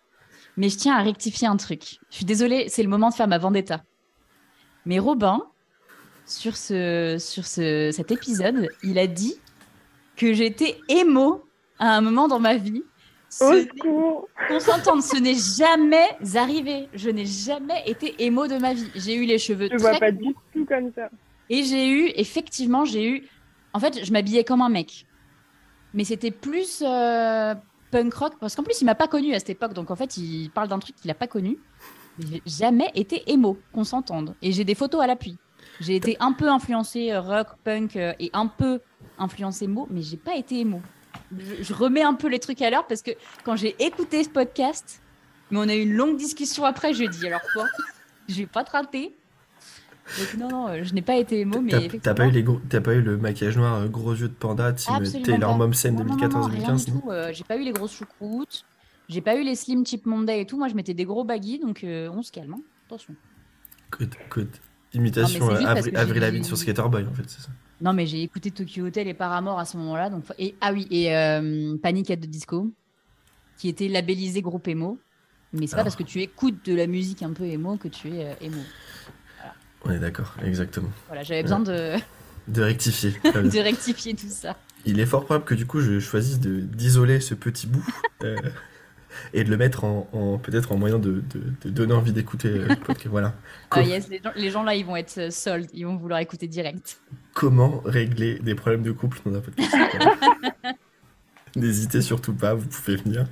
Mais je tiens à rectifier un truc. Je suis désolée, c'est le moment de faire ma vendetta. Mais Robin, sur, ce, sur ce, cet épisode, il a dit que j'étais émo à un moment dans ma vie. Qu'on s'entende, ce n'est jamais arrivé. Je n'ai jamais été émo de ma vie. J'ai eu les cheveux Je vois très pas du tout comme ça. et j'ai eu, effectivement, j'ai eu. En fait, je m'habillais comme un mec. Mais c'était plus euh, punk rock. Parce qu'en plus, il m'a pas connu à cette époque. Donc, en fait, il parle d'un truc qu'il a pas connu. Mais J'ai jamais été émo, qu'on s'entende. Et j'ai des photos à l'appui. J'ai été un peu influencé euh, rock, punk euh, et un peu influencé mo, mais j'ai pas été émo. Je, je remets un peu les trucs à l'heure parce que quand j'ai écouté ce podcast, mais on a eu une longue discussion après, je dis alors quoi Je vais pas te rater. Donc non, non, je n'ai pas été émo, mais T'as- pas, eu les gros- t'as pas eu le maquillage noir, euh, gros yeux de panda, Absolument Taylor. Momsen Non, non, non, non, rien 2014-2015 du tout. Euh, j'ai pas eu les grosses choucroutes. J'ai pas eu les slim chip Monday et tout. Moi, je mettais des gros baggy, donc euh, on se calme. hein. Attention. Good, good. Imitation Non, euh, Avril, Lavigne sur Skater Boy, en fait, c'est ça. Non, mais j'ai écouté Tokyo Hotel et Paramore à ce moment-là. Donc... Et, ah oui, et euh, Panic at the Disco, qui était labellisé groupe emo. Mais c'est pas parce que tu écoutes de la musique un peu emo que tu es euh, emo. On est d'accord, exactement. Voilà, j'avais besoin de, De rectifier. de tout ça. Il est fort probable que du coup je choisisse de d'isoler ce petit bout euh, et de le mettre en, en- peut-être en moyen de, de- de donner envie d'écouter euh, le podcast. Voilà. Ah yes, les gens, les gens là, ils vont être euh, sold. Ils vont vouloir écouter direct. Comment régler des problèmes de couple dans un podcast. N'hésitez surtout pas, vous pouvez venir.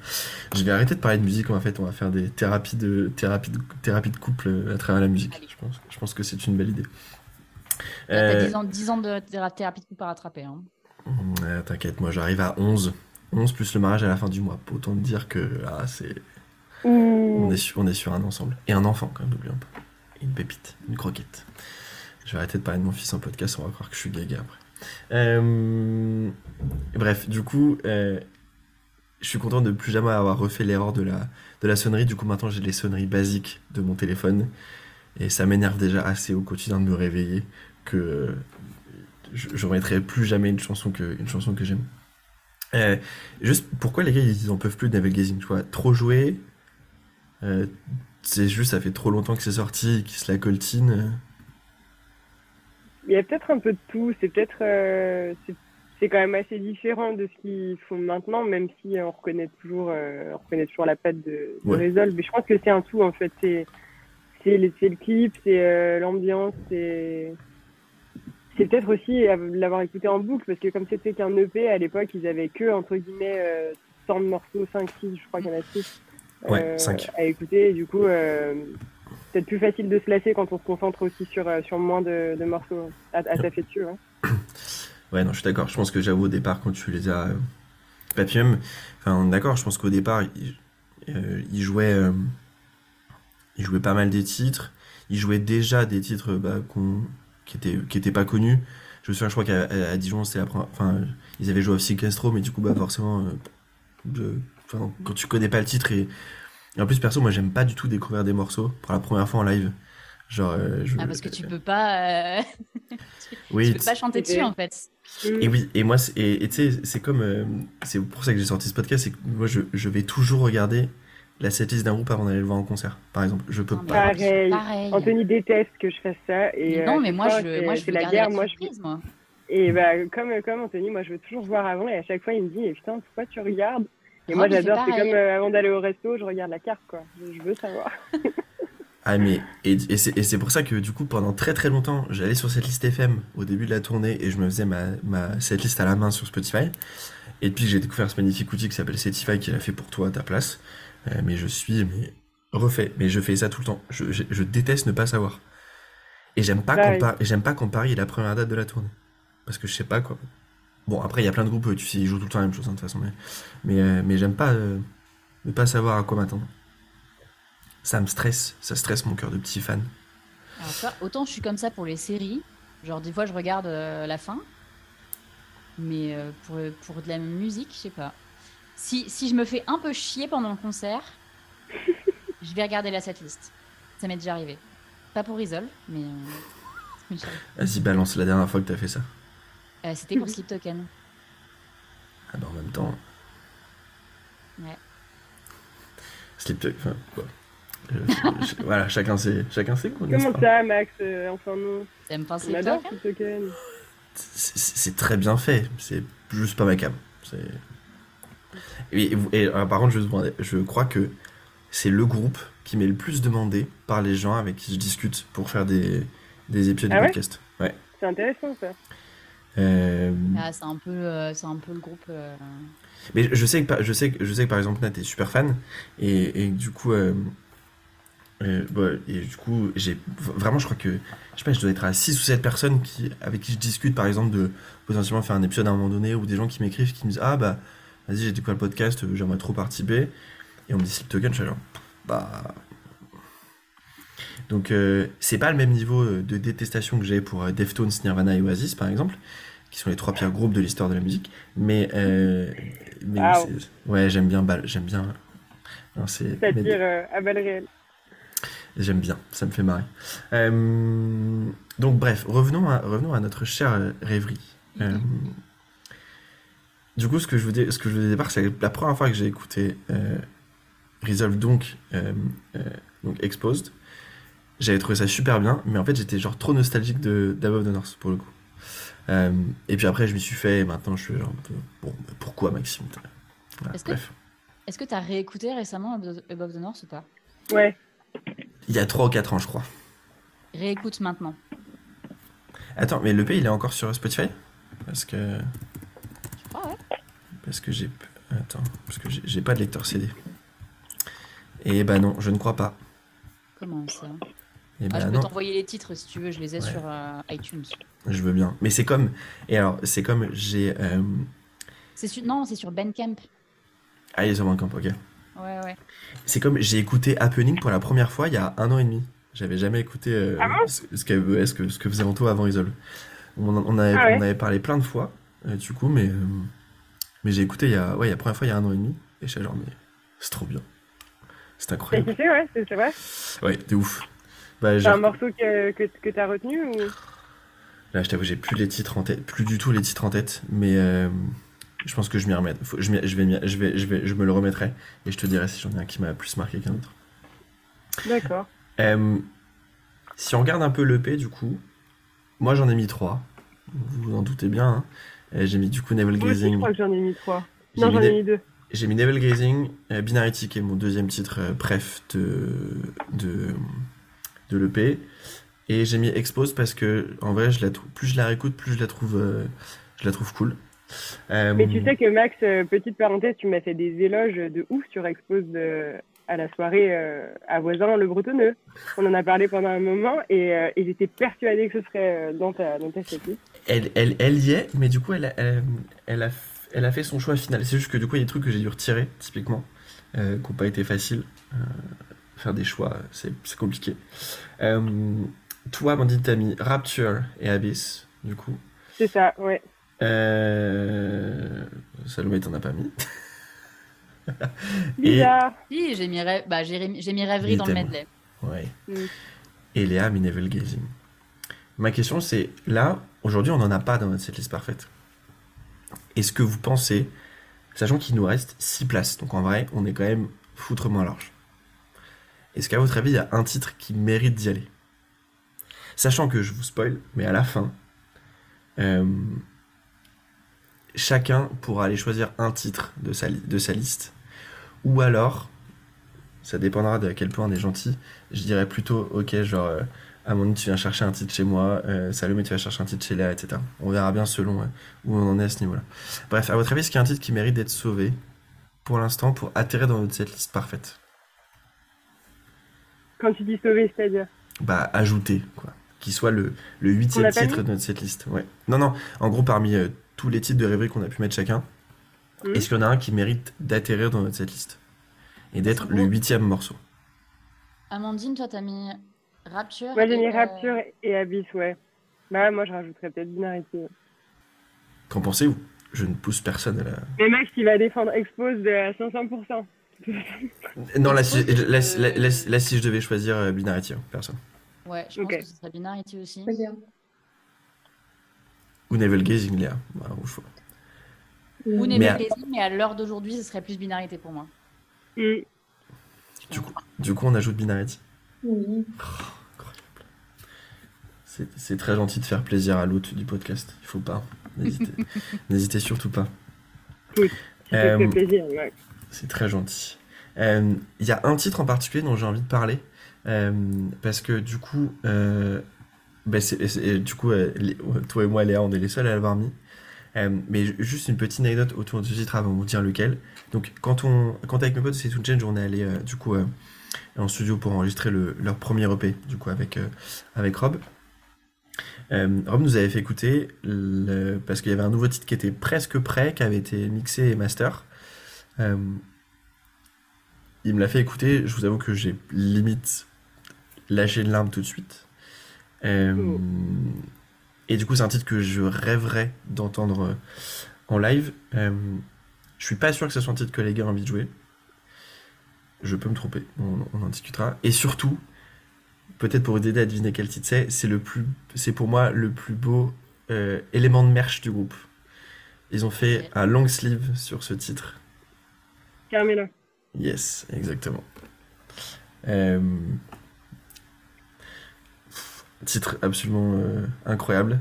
Je vais arrêter de parler de musique, en fait, on va faire des thérapies de, thérapies de, thérapies de couple euh, à travers la musique. Allez. Je pense, je pense que c'est une belle idée. T'as Euh, 10 ans, 10 ans de théra- thérapie de couple à rattraper. Hein. euh, T'inquiète, moi j'arrive à 11. 11 plus le mariage à la fin du mois. Autant te dire que ah, c'est On Ouh. est, sur, on est sur un ensemble. Et un enfant, quand même, n'oublions pas. Une pépite, une croquette. Je vais arrêter de parler de mon fils en podcast, on va croire que je suis gaga après. Euh, Bref, du coup, euh, je suis content de plus jamais avoir refait l'erreur de la, de la sonnerie. Du coup, maintenant, j'ai les sonneries basiques de mon téléphone. Et ça m'énerve déjà assez au quotidien de me réveiller que je, je remettrai plus jamais une chanson que, une chanson que j'aime. Euh, juste, pourquoi les gars, ils en peuvent plus de Navel Gazing, tu vois? Trop jouer, euh, c'est juste, ça fait trop longtemps que c'est sorti, qu'ils se la coltinent. euh. Il y a peut-être un peu de tout. C'est peut-être. euh, c'est- c'est quand même assez différent de ce qu'ils font maintenant, même si on reconnaît toujours, euh, on reconnaît toujours la patte de, de Ouais. Resolve. Mais je pense que c'est un tout, en fait. C'est c'est le, c'est le clip, c'est euh, l'ambiance, c'est. C'est peut-être aussi euh, l'avoir écouté en boucle, parce que comme c'était qu'un EP, à l'époque, ils avaient que, entre guillemets, euh, 100 morceaux, 5, 6, je crois qu'il y en a 6 Ouais, cinq. à écouter. Et du coup, euh, peut-être plus facile de se lasser quand on se concentre aussi sur, euh, sur moins de, de morceaux à, à taffer dessus. hein. Ouais, non, je suis d'accord. Je pense que j'avoue, au départ, quand tu les as. euh, même, enfin, d'accord, je pense qu'au départ, ils euh, ils jouaient. euh, ils jouaient pas mal des titres. Ils jouaient déjà des titres bah, qu'on- qui, étaient, qui étaient pas connus. Je me souviens, je crois qu'à à- Dijon, c'était la première. Enfin, ils avaient joué aussi Castro, mais du coup, bah, forcément. euh, de- quand tu connais pas le titre et. et en plus, perso, moi, j'aime pas du tout découvrir des morceaux pour la première fois en live. Genre, euh, je- Ah, parce que tu peux pas, euh, oui, tu peux pas chanter dessus en fait. et oui, et moi, c'est- et et tu sais, c'est comme. euh, c'est pour ça que j'ai sorti ce podcast, c'est que moi, je, je vais toujours regarder la setlist d'un groupe avant d'aller le voir en concert, par exemple. Je peux Non, pas. Pareil. Pareil. Anthony déteste que je fasse ça. Et, Mais non, euh, mais moi je, moi je veux la guerre. la Moi, je... moi. Et bah, comme, comme Anthony, moi, je veux toujours voir avant. Et à chaque fois, il me dit, eh, putain, pourquoi tu regardes? Et moi, j'adore. C'est comme euh, avant d'aller au resto, je regarde la carte, quoi. Je, veux savoir. Ah, mais. Et, et c'est et c'est pour ça que, du coup, pendant très très longtemps, j'allais sur cette liste FM au début de la tournée et je me faisais ma, ma setlist à la main sur Spotify. Et puis, j'ai découvert ce magnifique outil qui s'appelle Setify qui l'a fait pour toi à ta place. Euh, mais je suis mais, refait. Mais je fais ça tout le temps. Je, je, je déteste ne pas savoir. Et j'aime pas, quand Par- et j'aime pas quand Paris est la première date de la tournée. Parce que je sais pas quoi. Bon, après, il y a plein de groupes, tu sais, ils jouent tout le temps la même chose, hein, de toute façon. Mais, mais, euh, mais j'aime pas. euh, ne pas savoir à quoi m'attendre. Ça me stresse, ça stresse mon cœur de petit fan. Alors, tu vois, autant je suis comme ça pour les séries. Genre, des fois, je regarde euh, la fin. Mais euh, pour, pour de la musique, je sais pas. Si, si je me fais un peu chier pendant le concert, je vais regarder la setlist. Ça m'est déjà arrivé. Pas pour Resolve, mais. euh, ça m'est déjà arrivé. Vas-y, balance la dernière fois que t'as fait ça. Euh, C'était pour Sleep Token. Ah bah en même temps. Ouais. Slip Tuck, enfin. Je- je- voilà, chacun ses, chacun ses goûts, n'est-ce Comment ça, Max euh, Enfin, non. T'aimes pas Sleep Token token. C'est c'est très bien fait, c'est juste pas ma cam. C'est- Et, euh, par contre, je, je crois que c'est le groupe qui m'est le plus demandé par les gens avec qui je discute pour faire des, des épisodes Ah de ouais podcast. Ouais. C'est intéressant, ça. Euh, Ah, c'est un peu, euh, c'est un peu le groupe. euh, Mais je sais que par- je sais que je sais que par exemple Nat est super fan et, et du coup euh, euh, bah, et du coup j'ai vraiment je crois que je sais pas je dois être à 6 ou 7 personnes qui avec qui je discute par exemple de potentiellement faire un épisode à un moment donné ou des gens qui m'écrivent qui me disent ah bah vas-y j'ai découvert le podcast euh, j'aimerais trop participer et on me dit Slip Token je suis genre bah donc euh, c'est pas le même niveau euh, de détestation que j'ai pour euh, Deftones, Nirvana et Oasis par exemple qui sont les trois pires groupes de l'histoire de la musique mais, euh, ouais j'aime bien Bal- j'aime bien non, c'est Ça mais- tire euh, à balles réelles. J'aime bien, ça me fait marrer. Donc bref, revenons à, revenons à notre chère rêverie. Du coup, ce que je vous dis, ce que je vous dis au départ, c'est la première fois que j'ai écouté euh, Resolve, donc, euh, euh, donc Exposed. J'avais trouvé ça super bien, mais en fait, j'étais genre trop nostalgique de d'Above the North pour le coup. Euh, et puis après, je m'y suis fait, et maintenant, je suis genre, bon, bah, pourquoi Maxime Voilà, Est-ce que-. Est-ce que t'as réécouté récemment Above the North ou pas? Ouais. Il y a 3 ou 4 ans, je crois. Réécoute maintenant. Attends, mais le P, il est encore sur Spotify? Parce que. Parce que j'ai. Attends, parce que j'ai- pas de lecteur CD. Et bah non, je ne crois pas. Comment ça? Et ah, bah Je peux t'envoyer les titres si tu veux, je les ai Ouais. sur euh, iTunes. je veux bien. Mais c'est comme. Et alors, c'est comme j'ai. euh, C'est sur... Non, c'est sur Bandcamp. Ah, il est sur Bandcamp, ok. Ouais, ouais. C'est comme j'ai écouté Happening pour la première fois il y a un an et demi. J'avais jamais écouté euh, Ah bon? ce, ce que, ce, que, ce que faisait Anto avant Isol. On, avait, Ah ouais on avait parlé plein de fois, euh, du coup, mais, euh, mais j'ai écouté il y a, ouais, la première fois il y a un an et demi. Et j'étais genre, mais c'est trop bien. C'est T'as incroyable. kiffé, ouais, c'est vrai Ouais, de ouf. Bah, C'est un morceau que, que, que t'as retenu ou... Là, je t'avoue, j'ai plus les titres en tête, plus du tout les titres en tête, mais euh, je pense que je m'y remets. Faut- je, je vais, je vais, je vais, je me le remettrai et je te dirai si j'en ai un qui m'a plus marqué qu'un autre. D'accord. Euh, si on regarde un peu l'EP, du coup, moi j'en ai mis trois. Vous vous en doutez bien. hein. Euh, J'ai mis du coup Navel aussi, je Gazing. crois que j'en ai mis trois. Non, j'en ai mis deux. J'ai mis Navel Gazing, euh, Binarity qui est mon deuxième titre euh, bref de, de, de l'EP. Et j'ai mis Expose parce que en vrai, je la plus je la réécoute, plus je la trouve, euh, je la trouve cool. Euh, Mais tu sais que Max, euh, petite parenthèse, tu m'as fait des éloges de ouf sur Expose de- à la soirée euh, à Voisin, le Bretonneux. On en a parlé pendant un moment et, euh, et j'étais persuadée que ce serait euh, dans ta, dans ta setlist. Elle, elle, elle y est, mais du coup, elle a, elle, elle a, elle a fait son choix final. C'est juste que du coup, il y a des trucs que j'ai dû retirer, typiquement, euh, qui n'ont pas été faciles. Euh, faire des choix, c'est c'est compliqué. Euh, toi, Amandine, t'as mis Rapture et Abyss, du coup. C'est ça, ouais. Euh... Salomé, t'en as pas mis. Et-. Si, j'ai mis, rêve... bah, j'ai j'ai mis rêverie dans le medley. Ouais. Mm. Et Léa Navel Gazing. Ma question, c'est là, aujourd'hui, on n'en a pas dans notre setlist parfaite. Est-ce que vous pensez, sachant qu'il nous reste 6 places, donc en vrai, on est quand même foutrement large. Est-ce qu'à votre avis, il y a un titre qui mérite d'y aller? Sachant que je vous spoil, mais à la fin, euh, chacun pourra aller choisir un titre de sa, liste. Ou alors, ça dépendra de quel point on est gentil, je dirais plutôt, ok, genre, euh, Amandine, tu viens chercher un titre chez moi, euh, Salomé, tu vas chercher un titre chez Léa, etc. On verra bien selon euh, où on en est à ce niveau-là. Bref, à votre avis, est-ce qu'il y a un titre qui mérite d'être sauvé pour l'instant pour atterrir dans notre setlist parfaite? Quand tu dis sauver, c'est-à-dire? Bah, ajouter, quoi. Qui soit le, le On huitième l'a pas titre de notre setlist. Ouais. Non, non, en gros, parmi euh, tous les titres de rêverie qu'on a pu mettre chacun, Mhm. est-ce qu'il y en a un qui mérite d'atterrir dans notre setlist? Et d'être le huitième morceau? Amandine, toi, t'as mis Rapture. Moi, j'ai et, mis euh, Rapture et Abyss, ouais. Bah, moi, je rajouterais peut-être Binarity. ouais. Qu'en pensez-vous? Je ne pousse personne à la. Mais Max, il va défendre Expose de à 500%. Non, là, si, Expose, là, euh, là- là- là, si je devais choisir euh, Binarity, hein, personne. Ouais, je pense que ce serait Binarity aussi. Bien. Ou Navel Gazing, Léa. Bah, au choix. Ou Mais Never à- Gazing, mais à l'heure d'aujourd'hui, ce serait plus Binarité pour moi. Mm. Du coup, du coup, on ajoute Binarity. Oui. C'est c'est très gentil de faire plaisir à l'hôte du podcast. Il faut pas. N'hésitez surtout pas. Oui, Ça Euh, fait plaisir, Max. C'est très gentil. Euh, Il y a un titre en particulier dont j'ai envie de parler. euh, parce que du coup, c'est- du coup les- toi et moi, Léa, on est les seuls à l'avoir mis. Mais ju- juste une petite anecdote autour de ce titre avant de vous dire lequel. Donc, quand, on, quand avec mes potes, c'est tout Change, on est allé du coup en studio pour enregistrer le- leur premier EP, du coup avec, euh, avec Rob. Euh, Rob nous avait fait écouter le- parce qu'il y avait un nouveau titre qui était presque prêt, qui avait été mixé et master. Euh, il me l'a fait écouter, je vous avoue que j'ai limite lâché une larme tout de suite. Euh, Oh. Et du coup, c'est un titre que je rêverais d'entendre en live. Je suis pas sûr que ce soit un titre que les gars ont envie de jouer. Je peux me tromper, on, on en discutera. Et surtout, peut-être pour vous aider à deviner quel titre c'est, c'est le plus, c'est pour moi le plus beau euh, élément de merch du groupe. Ils ont fait un long sleeve sur ce titre. Carmela. Yes, exactement. Euh, Titre absolument euh, incroyable.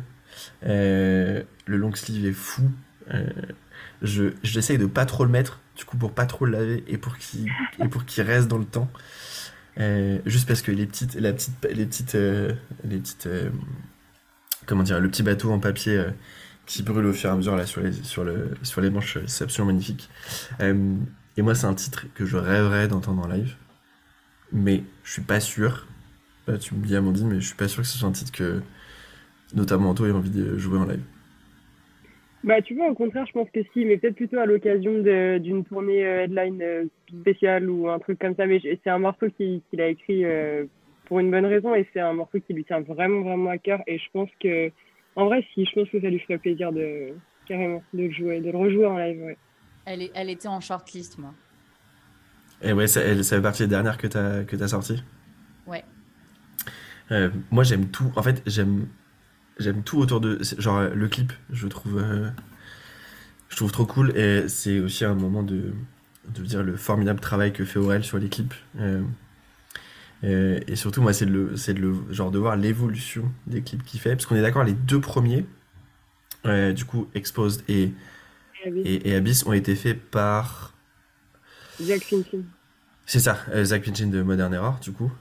Euh, le long sleeve est fou. Je j'essaye de pas trop le mettre, du coup pour pas trop le laver et pour qu'il et pour reste dans le temps. Euh, juste parce que les petites la petite les petites euh, les petites euh, comment dire le petit bateau en papier qui brûle au fur et à mesure là sur les sur le sur les manches, c'est absolument magnifique. Et moi, c'est un titre que je rêverais d'entendre en live. Mais je suis pas sûr. Là, tu me dis Amandine, mais je suis pas sûr que ce soit un titre que, notamment Anto, ait envie de jouer en live. Bah, tu vois, au contraire, je pense que si, mais peut-être plutôt à l'occasion de- d'une tournée euh, headline euh, spéciale ou un truc comme ça. Mais c'est un morceau qu'il a écrit euh, pour une bonne raison et c'est un morceau qui lui tient vraiment, vraiment à cœur. Et je pense que, en vrai, si, je pense que ça lui ferait plaisir de, carrément, de le jouer, de le rejouer en live, ouais. Elle, est, elle était en shortlist, moi. Et ouais, ça, elle, ça fait partie des dernières que t'as que t'as sorties? Ouais. Euh, moi, j'aime tout. En fait, j'aime j'aime tout autour de. Genre, euh, le clip, je trouve. euh, je trouve trop cool. Et c'est aussi un moment de, de dire le formidable travail que fait Aurel sur les clips. Euh, et surtout, moi, c'est le, c'est le, genre de voir l'évolution des clips qu'il fait. Parce qu'on est d'accord, les deux premiers, euh, du coup, Exposed et, et, et Abyss, ont été faits par. Fintin. C'est ça, Zach Pinchin de Modern Error, du coup.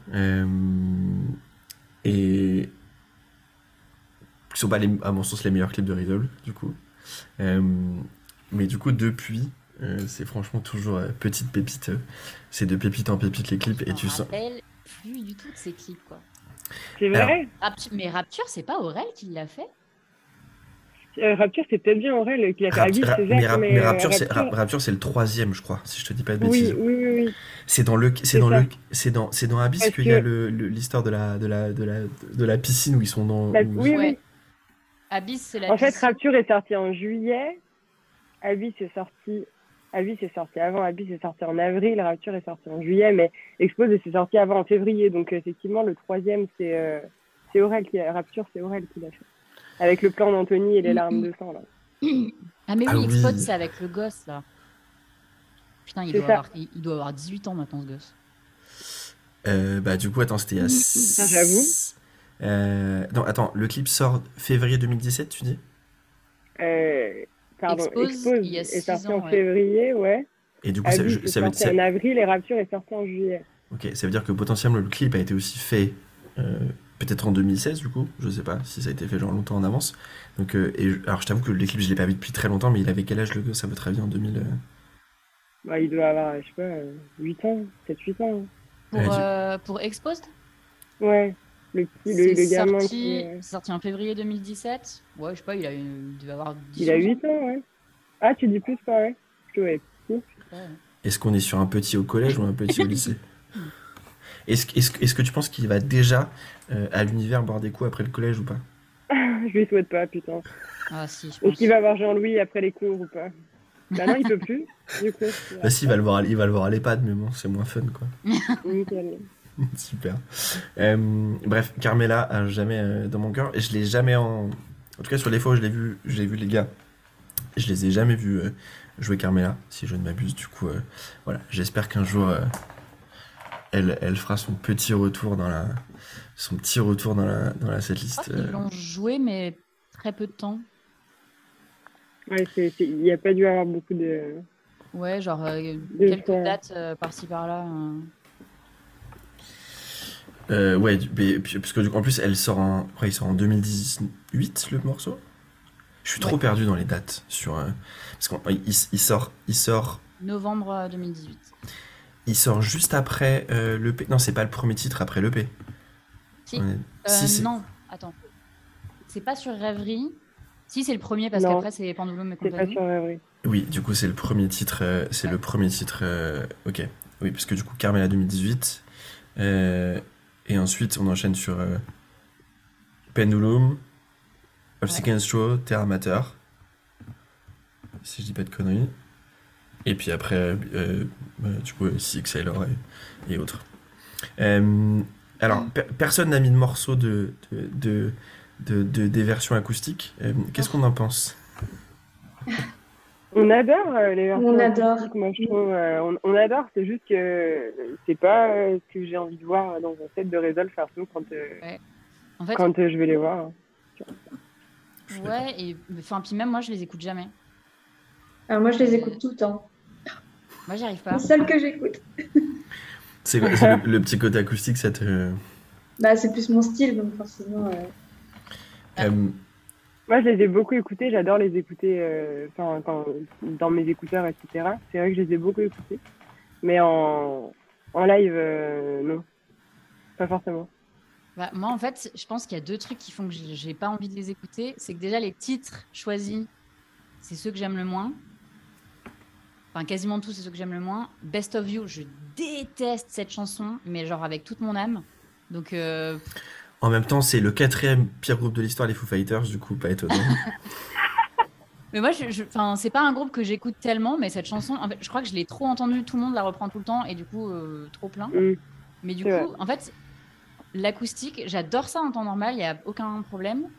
Et. Qui sont pas, les, à mon sens, les meilleurs clips de Riddle, du coup. Euh, mais du coup, depuis, euh, c'est franchement toujours euh, petite pépite. euh, c'est de pépite en pépite les clips, et Je tu me sens. rappelle plus du tout de ces clips, quoi. C'est vrai Rapture- mais Rapture, c'est pas Aurel qui l'a fait? Euh, Rapture, c'est peut-être bien Aurel qui a fait Rap- Abyss, Ra- mais, mais, mais Rapture, c'est Rapture- Rap- Rapture, c'est le troisième, je crois, si je te dis pas de bêtises. oui, oui, oui. C'est dans le, c'est dans ça. le, c'est dans, c'est dans Abyss qu'il y a que- le- le- l'histoire de la, de la, de la, de la piscine où ils sont dans. Bah, où- oui, Ouais. oui. Abyss, c'est la En fait. Rapture est sorti en juillet. Abyss est sorti. Abyss est sorti avant. Abyss est sorti en avril. Rapture est sorti en juillet. Mais Expose c'est sorti avant en février. Donc, effectivement, le troisième, c'est euh, c'est Aurel qui a. Rapture, c'est Aurel qui l'a fait. Avec le plan d'Anthony et les larmes de sang, là. Ah, mais oui, Ah oui. Expod, c'est avec le gosse, là. Putain, il doit, avoir, il, il doit avoir 18 ans maintenant, ce gosse. Euh, bah du coup attends c'était Ça, j'avoue. Euh, non attends le clip sort février 2017 tu dis? Euh, pardon, Expose, Expose, il y a est sorti ans, en ouais. février, ouais. et du coup ça, je- est ça veut, ça- en avril et Rapture est sorti en juillet. ok ça veut dire que potentiellement le clip a été aussi fait euh, peut-être en 2016 du coup je sais pas si ça a été fait genre longtemps en avance donc euh, et alors je t'avoue que le clip je l'ai pas vu depuis très longtemps mais il avait quel âge le gosse à votre avis en 2000 euh Bah, il doit avoir, je sais pas, euh, 8 ans, 7-8 ans. Pour, tu- euh, pour Exposed, Ouais. Le petit, le, c'est le gamin sorti, qui. euh, c'est sorti en février 2017. Ouais, je sais pas, il, a, il devait avoir 10 Il a ans. 8 ans, ouais. Ah, tu dis plus pas, ouais. Parce que, ouais. Ouais. Est-ce qu'on est sur un petit au collège ou un petit au lycée Est-ce est est que tu penses qu'il va déjà euh, à l'univers boire des coups après le collège ou pas? Je lui souhaite pas, putain. Ah, si, je Est-ce pense. qu'il va voir Jean-Louis après les cours ou pas Bah non, il peut plus. Du coup, Bah si, il va le voir, à- il va le voir à l'EHPAD, mais bon, c'est moins fun, quoi. nickel. Super. Euh, bref, Carmela a jamais euh, dans mon cœur. Et je l'ai jamais en. En tout cas, sur les fois où je l'ai vu, je l'ai vu les gars. Je les ai jamais vus euh, jouer Carmela, si je ne m'abuse. Du coup, euh, voilà. J'espère qu'un jour, euh, elle, elle fera son petit retour dans la, son petit retour dans la, dans la setlist. euh. l'ont joué, mais très peu de temps. Ouais, il n'y a pas dû avoir beaucoup de. Ouais, genre euh, quelques fois. dates euh, par-ci par-là. euh. Euh, ouais, mais- puis- parce que du coup, en plus, elle sort en, ouais, il sort en 2018 le morceau. Je suis trop Ouais. perdu dans les dates sur, euh, parce qu'il il, il sort, il sort Novembre euh, 2018. Il sort juste après euh, l'EP. Non, c'est pas le premier titre après l'EP. Si. On est- Euh, si, c'est- non, attends. C'est pas sur Rêverie. Si, c'est le premier parce Non. qu'après, c'est Pendulum et C'est pas compagnie. sur Rêverie. Oui, du coup, c'est le premier titre. euh, c'est le premier titre. euh, ok. Oui, parce que du coup, Carmela 2018. euh, et ensuite, on enchaîne sur euh, Pendulum, Obstacle Show, Terra Mater. Si je dis pas de conneries. Et puis après, euh, euh, du coup, Six, Sailor et, et autres. Euh, alors, per- personne n'a mis de morceau de, de, de, de- de- des versions acoustiques. Qu'est-ce qu'on en pense? On adore euh, les versions On adore. acoustiques, Moi, je trouve, euh, on, on adore. C'est juste que c'est pas euh, ce que j'ai envie de voir dans un set de Resolve perso quand, euh, En fait, quand euh, je vais les voir. Ouais, et enfin, puis même moi, je les écoute jamais. Alors moi, je les écoute tout le temps. Moi, j'y arrive pas. C'est celle que j'écoute. C'est quoi- c'est le, le petit côté acoustique, ça te. Bah, c'est plus mon style, donc forcément. Moi, je les ai beaucoup écoutés. J'adore les écouter euh, dans mes écouteurs, etc. C'est vrai que je les ai beaucoup écoutés. Mais en, en live, euh, non. Pas forcément. Bah, moi, en fait, je pense qu'il y a deux trucs qui font que j'ai pas envie de les écouter. C'est que déjà, les titres choisis, c'est ceux que j'aime le moins. Enfin, quasiment tous, c'est ceux que j'aime le moins. Best of You, je déteste cette chanson, mais genre avec toute mon âme. Donc, euh, en même temps, c'est le quatrième pire groupe de l'histoire, les Foo Fighters, du coup, pas étonnant. mais moi, je, c'est pas un groupe que j'écoute tellement, mais cette chanson, en fait, je crois que je l'ai trop entendue, tout le monde la reprend tout le temps, et du coup, euh, trop plein. Mm. Mais du coup, en fait, l'acoustique, j'adore ça en temps normal, il n'y a aucun problème.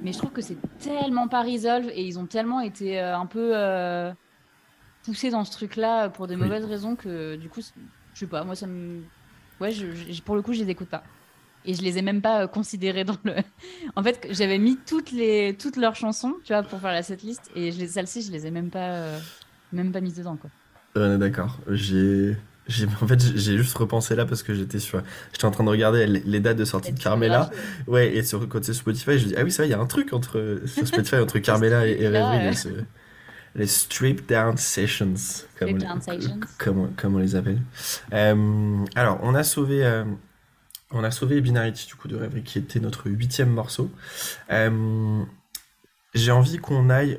Mais je trouve que c'est tellement pas resolve et ils ont tellement été euh, un peu euh, poussés dans ce truc-là pour des Oui. mauvaises raisons que du coup, je sais pas, moi ça me. Ouais, je, je- pour le coup, je les écoute pas. Et je les ai même pas euh, considérés dans le. en fait, j'avais mis toutes, les, toutes leurs chansons, tu vois, pour faire la setlist et je les- celles-ci, je les ai même pas, euh, même pas mises dedans, quoi. On est d'accord. J'ai. En fait, j'ai- juste repensé là parce que j'étais sur, j'étais en train de regarder les, dates de sortie de Carmela. Ouais, et sur côté Spotify, je dis ah oui, vrai, il y a un truc entre sur Spotify entre Carmela et, et les, strip down sessions, comme, Strip on, down les- sessions. comme, on- comme on les appelle. Euh, alors, on a sauvé, euh, on a sauvé Binarity du coup de Rêverie, qui était notre huitième morceau. Euh, J'ai envie qu'on aille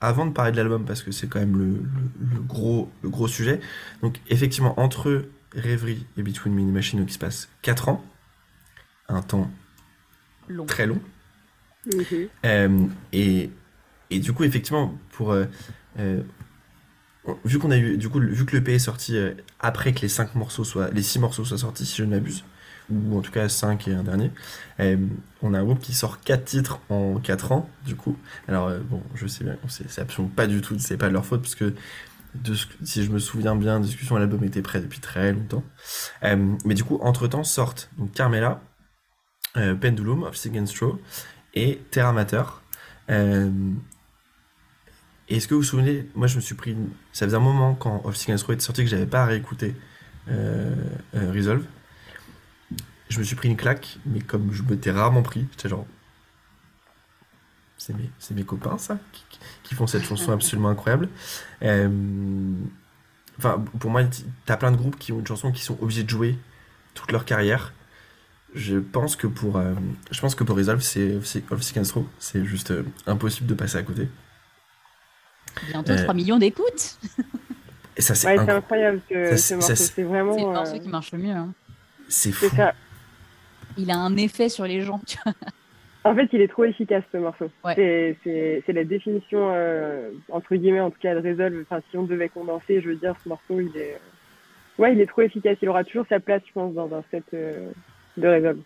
avant de parler de l'album parce que c'est quand même le, le- le gros, le gros sujet. Donc effectivement, entre Rêverie et Between Me and Machine, il se passe 4 ans, un temps Long. très long. Mhm. Euh, et, et du coup, effectivement, pour euh, vu qu'on a eu, du coup, vu que le P est sorti après que les cinq morceaux soient, les six morceaux soient sortis, si je ne m'abuse, ou en tout cas 5 et un dernier, euh, on a un groupe qui sort quatre titres en 4 ans, du coup. Alors euh, bon, je sais bien, c'est absolument pas du tout, c'est pas de leur faute parce que si je me souviens bien, discussion à l'album était prêt depuis très longtemps. Euh, mais du coup, entre temps sortent donc Carmela, Pendulum, of Second Straw et Terra Mater. Est-ce que vous vous souvenez, moi je me suis pris, ça faisait un moment quand Of Second Straw était sorti que j'avais pas réécouté Resolve. Je me suis pris une claque, mais comme je m'étais rarement pris, j'étais genre, c'est mes, c'est mes copains ça, qui, qui font cette chanson absolument incroyable. Euh, Enfin, pour moi, t'as plein de groupes qui ont une chanson qui sont obligés de jouer toute leur carrière. Je pense que pour, euh, je pense que pour Resolve, c'est c'est juste euh, impossible de passer à côté. Bientôt Euh, 3 millions d'écoutes. Et ça, c'est Ouais, incroyable. c'est- vraiment. C'est le morceau qui marche le mieux. hein. C'est fou. C'est ça. Il a un effet sur les gens. tu vois. En fait, il est trop efficace ce morceau. Ouais. C'est- C'est c'est la définition, euh, entre guillemets, en tout cas, de Resolve. Enfin, si on devait condenser, je veux dire, ce morceau, il est. Ouais, il est trop efficace. Il aura toujours sa place, je pense, dans un set euh, de Resolve.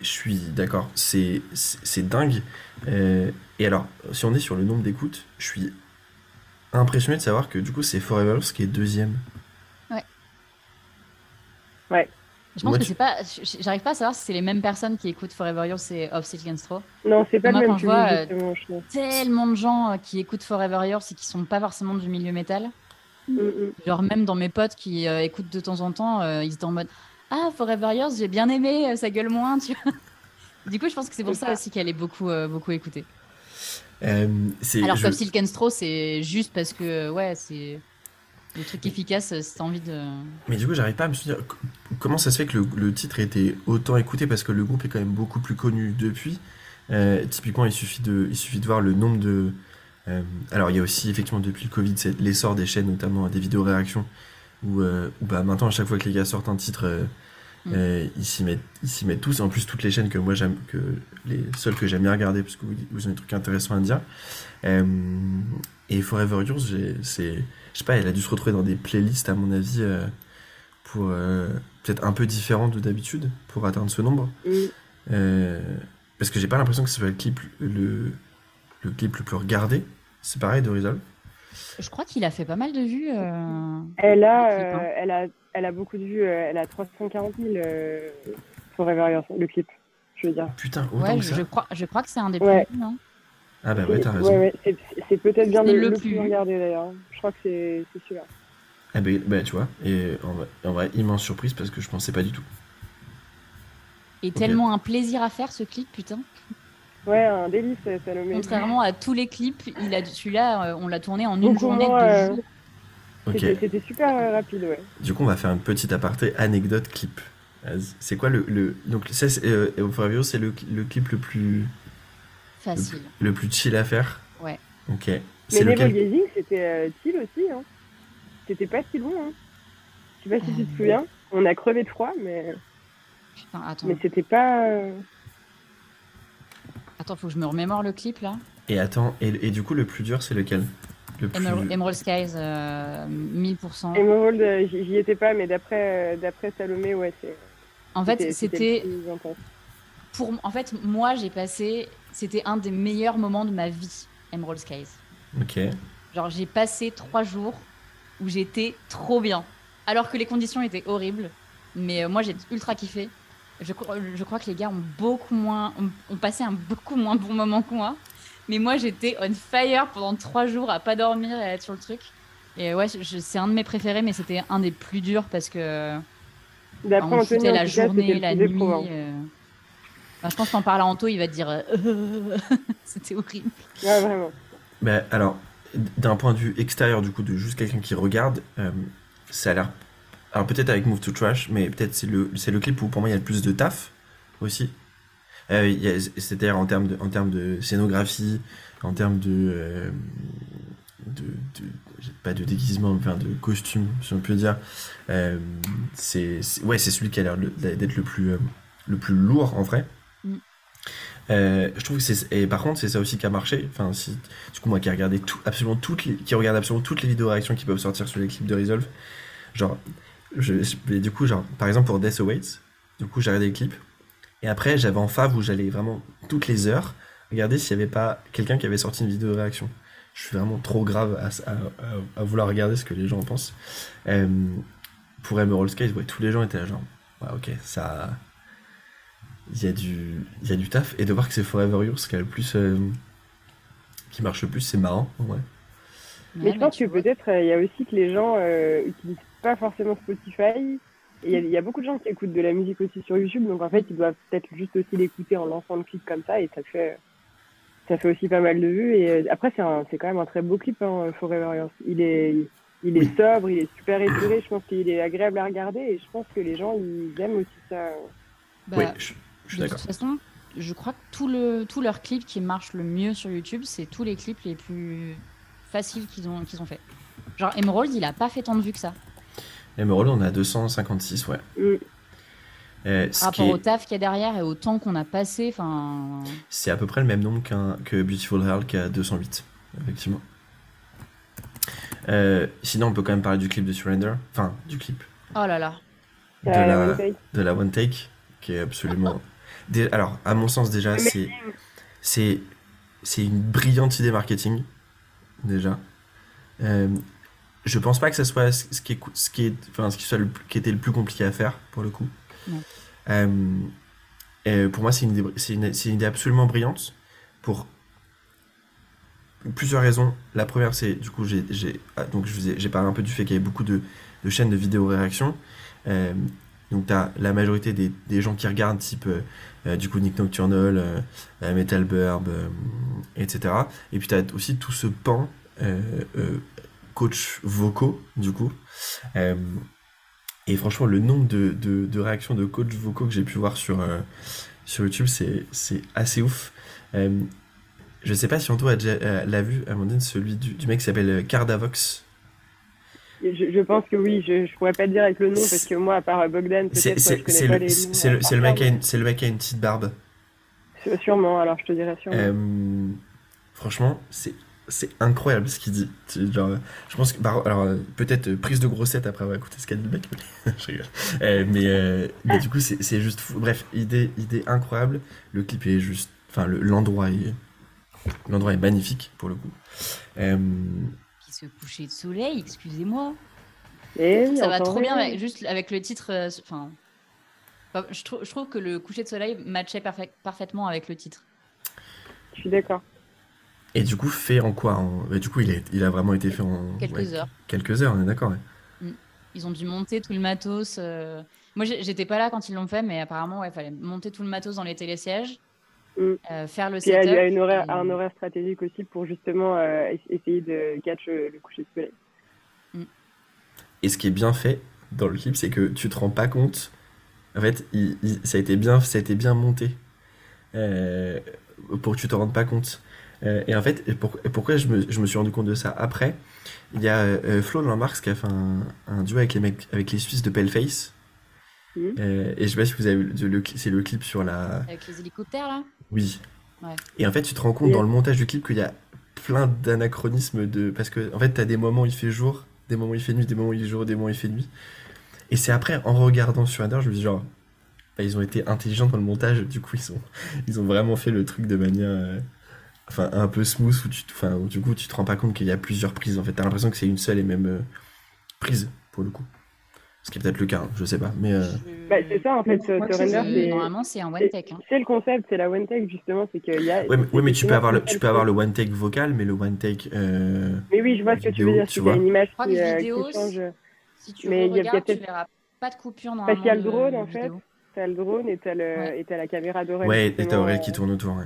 Je suis d'accord, c'est c'est c'est dingue. Euh, et alors, si on est sur le nombre d'écoutes, je suis impressionné de savoir que du coup, c'est Forever Yours qui est deuxième. Je pense Moi, que tu- c'est pas. J'arrive pas à savoir si c'est les mêmes personnes qui écoutent Forever Yours et Silk and Straw. Non, c'est pas Moi, le quand même je public, vois, euh, je. Tellement de gens euh, qui écoutent Forever Yours et qui sont pas forcément du milieu métal. Mm, mm. Genre même dans mes potes qui euh, écoutent de temps en temps, euh, ils étaient en mode Ah, Forever Yours, j'ai bien aimé, euh, ça gueule moins, tu vois. Du coup, je pense que c'est pour C'est ça ça. aussi qu'elle est beaucoup, euh, beaucoup écoutée. Euh, c'est- Alors je- and Straw, c'est juste parce que, ouais, c'est le truc efficace euh, si t'as envie de. Mais du coup, j'arrive pas à me souvenir comment ça se fait que le, le titre ait été autant écouté? Parce que le groupe est quand même beaucoup plus connu depuis. Euh, typiquement, il suffit de, il suffit de voir le nombre de. euh, alors, il y a aussi effectivement depuis le Covid, l'essor des chaînes, notamment des vidéos réactions, où, euh, où, bah, maintenant à chaque fois que les gars sortent un titre, Mm. ils s'y mettent, ils mettent tous. En plus, toutes les chaînes que moi j'aime, que les seules que j'aime bien regarder parce que vous, vous avez des trucs intéressants à dire. Et Forever Yours, c'est, je sais pas, elle a dû se retrouver dans des playlists à mon avis. euh, pour euh, peut-être un peu différent de d'habitude pour atteindre ce nombre. Mm. Euh, parce que j'ai pas l'impression que ce soit le clip le, le clip le plus regardé. C'est pareil de Resolve. Je crois qu'il a fait pas mal de vues. euh, Elle a, hein. euh, elle a, elle a beaucoup de vues. Elle a 340 000 euh, Forever le clip. Je veux dire. Putain, autant Ouais, que je, ça. je crois, je crois que c'est un des Ouais. plus. hein. Ah bah ouais, t'as raison. ouais, ouais, c'est peut-être bien le, plus regardé d'ailleurs. Je crois que c'est c'est celui-là. Ah bah, bah, tu vois, et en vrai, en vrai, immense surprise parce que je pensais pas du tout. Et tellement un plaisir à faire ce clip, putain. Ouais, un délice, Salomé. Contrairement à tous les clips, il a celui-là, euh, on l'a tourné en une journée, moins, deux euh, jours. Ok, C'était c'était super euh, rapide, ouais. du coup on va faire une petite aparté anecdote clip. C'est quoi le, le donc ça c'est euh, c'est le, le clip le plus Facile. le plus chill à faire? Ouais. Ok. Mais lequel Gazing, c'était euh, chill aussi. Hein. C'était pas si loin. Hein. Je sais pas si tu Euh. te souviens. On a crevé de froid, mais, Putain, attends, mais c'était pas. euh, attends, faut que je me remémore le clip là. Et attends, et, et du coup le plus dur c'est lequel? Le plus Emerald, Emerald Skies, euh, 1000%. Emerald, euh, j'y étais pas, mais d'après euh, d'après Salomé, ouais, c'est. En fait, c'était pour, en fait, moi, j'ai passé, c'était un des meilleurs moments de ma vie, Emerald Skies. Ok. Genre, j'ai passé trois jours où j'étais trop bien, alors que les conditions étaient horribles. Mais euh, moi, j'ai ultra kiffé. Je, crois- je crois que les gars ont beaucoup moins, ont, ont passé un beaucoup moins bon moment que moi. Mais moi, j'étais on fire pendant trois jours à pas dormir et à être sur le truc. Et ouais, je- c'est un de mes préférés, mais c'était un des plus durs parce que D'après en la journée, c'était la nuit. euh. Enfin, je pense qu'en parlant à Anto, il va te dire euh, c'était horrible. Ouais, vraiment. Bah, alors, d'un point de vue extérieur, du coup, de juste quelqu'un qui regarde, euh, ça a l'air. Alors, peut-être avec Move to Trash, mais peut-être c'est le, c'est le clip où pour moi il y a le plus de taf aussi. Euh, C'est-à-dire en termes de, en termes de scénographie, en termes de. euh, pas de déguisement, enfin de costume, si on peut dire. C'est, ouais, c'est celui qui a l'air d'être le plus, le plus lourd en vrai. Euh, je trouve que c'est et par contre c'est ça aussi qui a marché. Enfin du coup moi qui regardé tout absolument toutes les qui regarde absolument toutes les vidéos réactions qui peuvent sortir sur les clips de Resolve genre je, du coup genre par exemple pour Death Awaits du coup j'ai regardé le clip. Et après j'avais en fav où j'allais vraiment toutes les heures regarder s'il y avait pas quelqu'un qui avait sorti une vidéo réaction. Je suis vraiment trop grave à, vouloir regarder ce que les gens en pensent. Euh, pour Emerald Skies ouais tous les gens étaient là genre ok ça il y a du il y a du taf et de voir que c'est Forever Yours qui a le plus euh, qui marche le plus c'est marrant ouais Mais je pense que peut-être euh, il y a aussi que les gens euh, utilisent pas forcément Spotify. Il y a- il y, a beaucoup de gens qui écoutent de la musique aussi sur YouTube, donc en fait ils doivent peut-être juste aussi l'écouter en lançant le clip comme ça et ça fait ça fait aussi pas mal de vues. Et euh, après c'est quand même un très beau clip, hein, Forever Yours. Il est il est Oui. sobre, il est super épuré. Je pense qu'il est agréable à regarder et je pense que les gens ils aiment aussi ça. Bah, oui je, je suis de toute façon, je crois que tout le, tous leurs clips qui marchent le mieux sur YouTube, c'est tous les clips les plus faciles qu'ils ont, qu'ils ont fait. Genre, Emerald, il a pas fait tant de vues que ça. Emerald, on a 256, ouais. Mm. Euh, ce Par rapport est- au taf qu'il y a derrière et au temps qu'on a passé. Enfin, C'est à peu près le même nombre qu'un- que Beautiful Girl qui a 208, effectivement. Euh, sinon, on peut quand même parler du clip de Surrender. Enfin, du clip. oh là là. De Euh, la, One Take. de la One Take, qui est absolument. Dé- Alors, à mon sens, déjà, c'est. C'est. C'est une brillante idée marketing, déjà. Euh, je pense pas que ça soit ce ce qui, est, ce qui, est, enfin, ce qui, soit le, qui était le plus compliqué à faire, pour le coup. Euh, et pour moi, c'est une, une, une idée absolument brillante pour plusieurs raisons. La première, c'est du coup, j'ai, ah, donc j'ai parlé un peu du fait qu'il y avait beaucoup de, de chaînes de vidéo réaction. Euh, donc, tu as la majorité des, gens qui regardent, type euh, euh, du coup Nick Nocturnal, euh, Metal Burb, etc. Et puis, tu as aussi tout ce pan coach vocaux, du coup. Et franchement, le nombre de, réactions de coachs vocaux que j'ai pu voir sur, YouTube, c'est, assez ouf. Je sais pas si Anto a déjà euh, l'a vu, Amandine, celui du, du mec qui s'appelle Cardavox. Je, je pense que oui, je, je pourrais pas te dire avec le nom parce que moi, à part euh, Bogdan, C'est, peut-être, c'est, je connais c'est pas le, les c'est, euh, mec qui a une, c'est le mec qui a une petite barbe. mais Sûrement, alors je te dirais sûrement. Euh, franchement, c'est c'est incroyable ce qu'il dit. Genre, euh, je pense que alors euh, peut-être euh, prise de grossette après avoir écouté ce qu'a dit le mec. mais- je rigole. Euh, mais, euh, mais du coup, c'est juste fou. Bref, idée idée incroyable. Le clip est juste, enfin le- l'endroit est l'endroit est magnifique pour le coup. Euh, ce coucher de soleil, excusez-moi. Et oui, Ça va trop bien, juste avec le titre. euh, Enfin, enfin, je, trouve, je trouve que le coucher de soleil matchait parfait- parfaitement avec le titre. Je suis d'accord. et du coup, fait en quoi en- bah, Du coup, il a, il a vraiment été fait en Quelques ouais, heures. Quelques heures, on est d'accord. ouais. Ils ont dû monter tout le matos. euh. Moi, j'étais pas là quand ils l'ont fait, mais apparemment, il fallait monter tout le matos dans les télésièges, Mm. Euh, faire le Puis il y a, il y a setup. une horaire, et- un horaire stratégique aussi pour justement euh, es- essayer de catch euh, le coucher de soleil. Et ce qui est bien fait dans le clip, c'est que tu te rends pas compte. En fait, il- il- ça, a été bien, ça a été bien monté euh, pour que tu te rendes pas compte. Euh, et en fait, et pour- et pourquoi je me, je me suis rendu compte de ça après Il y a euh, Flo Lambarx qui a fait un, un duo avec les mecs, avec les Suisses de Paleface. Euh, et je sais pas si vous avez vu, le, le- c'est le clip sur la. Avec les hélicoptères, là? Oui. Ouais. Et en fait, tu te rends compte Et- dans le montage du clip qu'il y a plein d'anachronismes de. Parce que, en fait, t'as des moments où il fait jour, des moments où il fait nuit, des moments où il fait jour, des moments où il fait nuit. Et c'est après, en regardant sur Under, je me dis genre. bah, ils ont été intelligents dans le montage, du coup, ils ont, ils ont vraiment fait le truc de manière. euh, Enfin, un peu smooth, où, tu, enfin, où du coup, tu te rends pas compte qu'il y a plusieurs prises. En fait, t'as l'impression que c'est une seule et même euh, prise, pour le coup. Ce qui est peut-être le cas, hein, je sais pas. Mais. euh, Bah, c'est ça en fait, Surrender, Euh, c'est. Normalement, c'est un one c'est- take. hein. C'est le concept, c'est la one take justement, c'est qu'il y a. Ouais, mais, ouais, mais tu peux avoir le, tu peux avoir le one take vocal, mais le one take. euh, Mais oui, je vois ce que tu veux dire, tu vois. une image qui, que euh, vidéo, qui change. Si tu Mais il y a- il y a regardes, tu peut-être- verras pas de coupure Parce normalement. qu'il y a le drone en fait, t'as le drone et t'as le Ouais. et t'as la caméra d'Aurel. Ouais, et t'as Aurel qui tourne autour, ouais.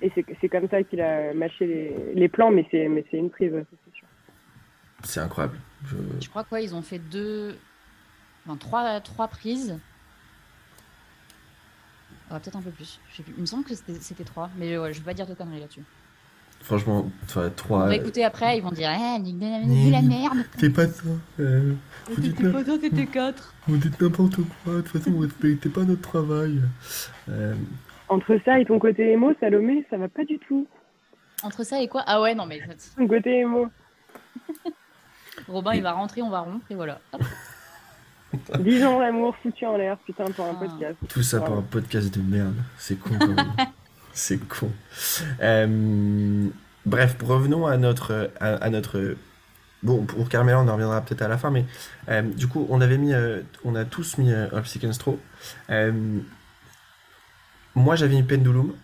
Et c'est c'est comme ça qu'il a mâché les, les plans, mais c'est mais c'est une prise, c'est incroyable. Je- Je crois quoi, ils ont fait deux, enfin, trois, trois prises. Ouais, peut-être un peu plus. Je sais plus. Il me semble que c'était trois, mais ouais, je vais pas dire de conneries là-dessus. Franchement, enfin, On trois. va écouter après, ils vont dire, eh, Nick Mais- c'est la merde. Fais pas ça. euh, vous, dites pas ça, c'était quatre. vous dites n'importe quoi. De toute façon, vous respectez pas notre travail. Euh, Entre ça et ton côté émo, Salomé, ça va pas du tout. Entre ça et quoi? Ah ouais, non mais Ton côté émo. Robin, il va rentrer, on va rompre et voilà. Hop. 10 ans d'amour foutu en l'air, putain, pour un Ah. podcast. tout ça pour un podcast de merde. C'est con quand même. C'est con. Euh, bref, revenons à notre, à, à notre. Bon, pour Carmela, on en reviendra peut-être à la fin, mais euh, du coup, on avait mis, euh, on a tous mis euh, Straw. Euh, moi, j'avais mis Pendulum.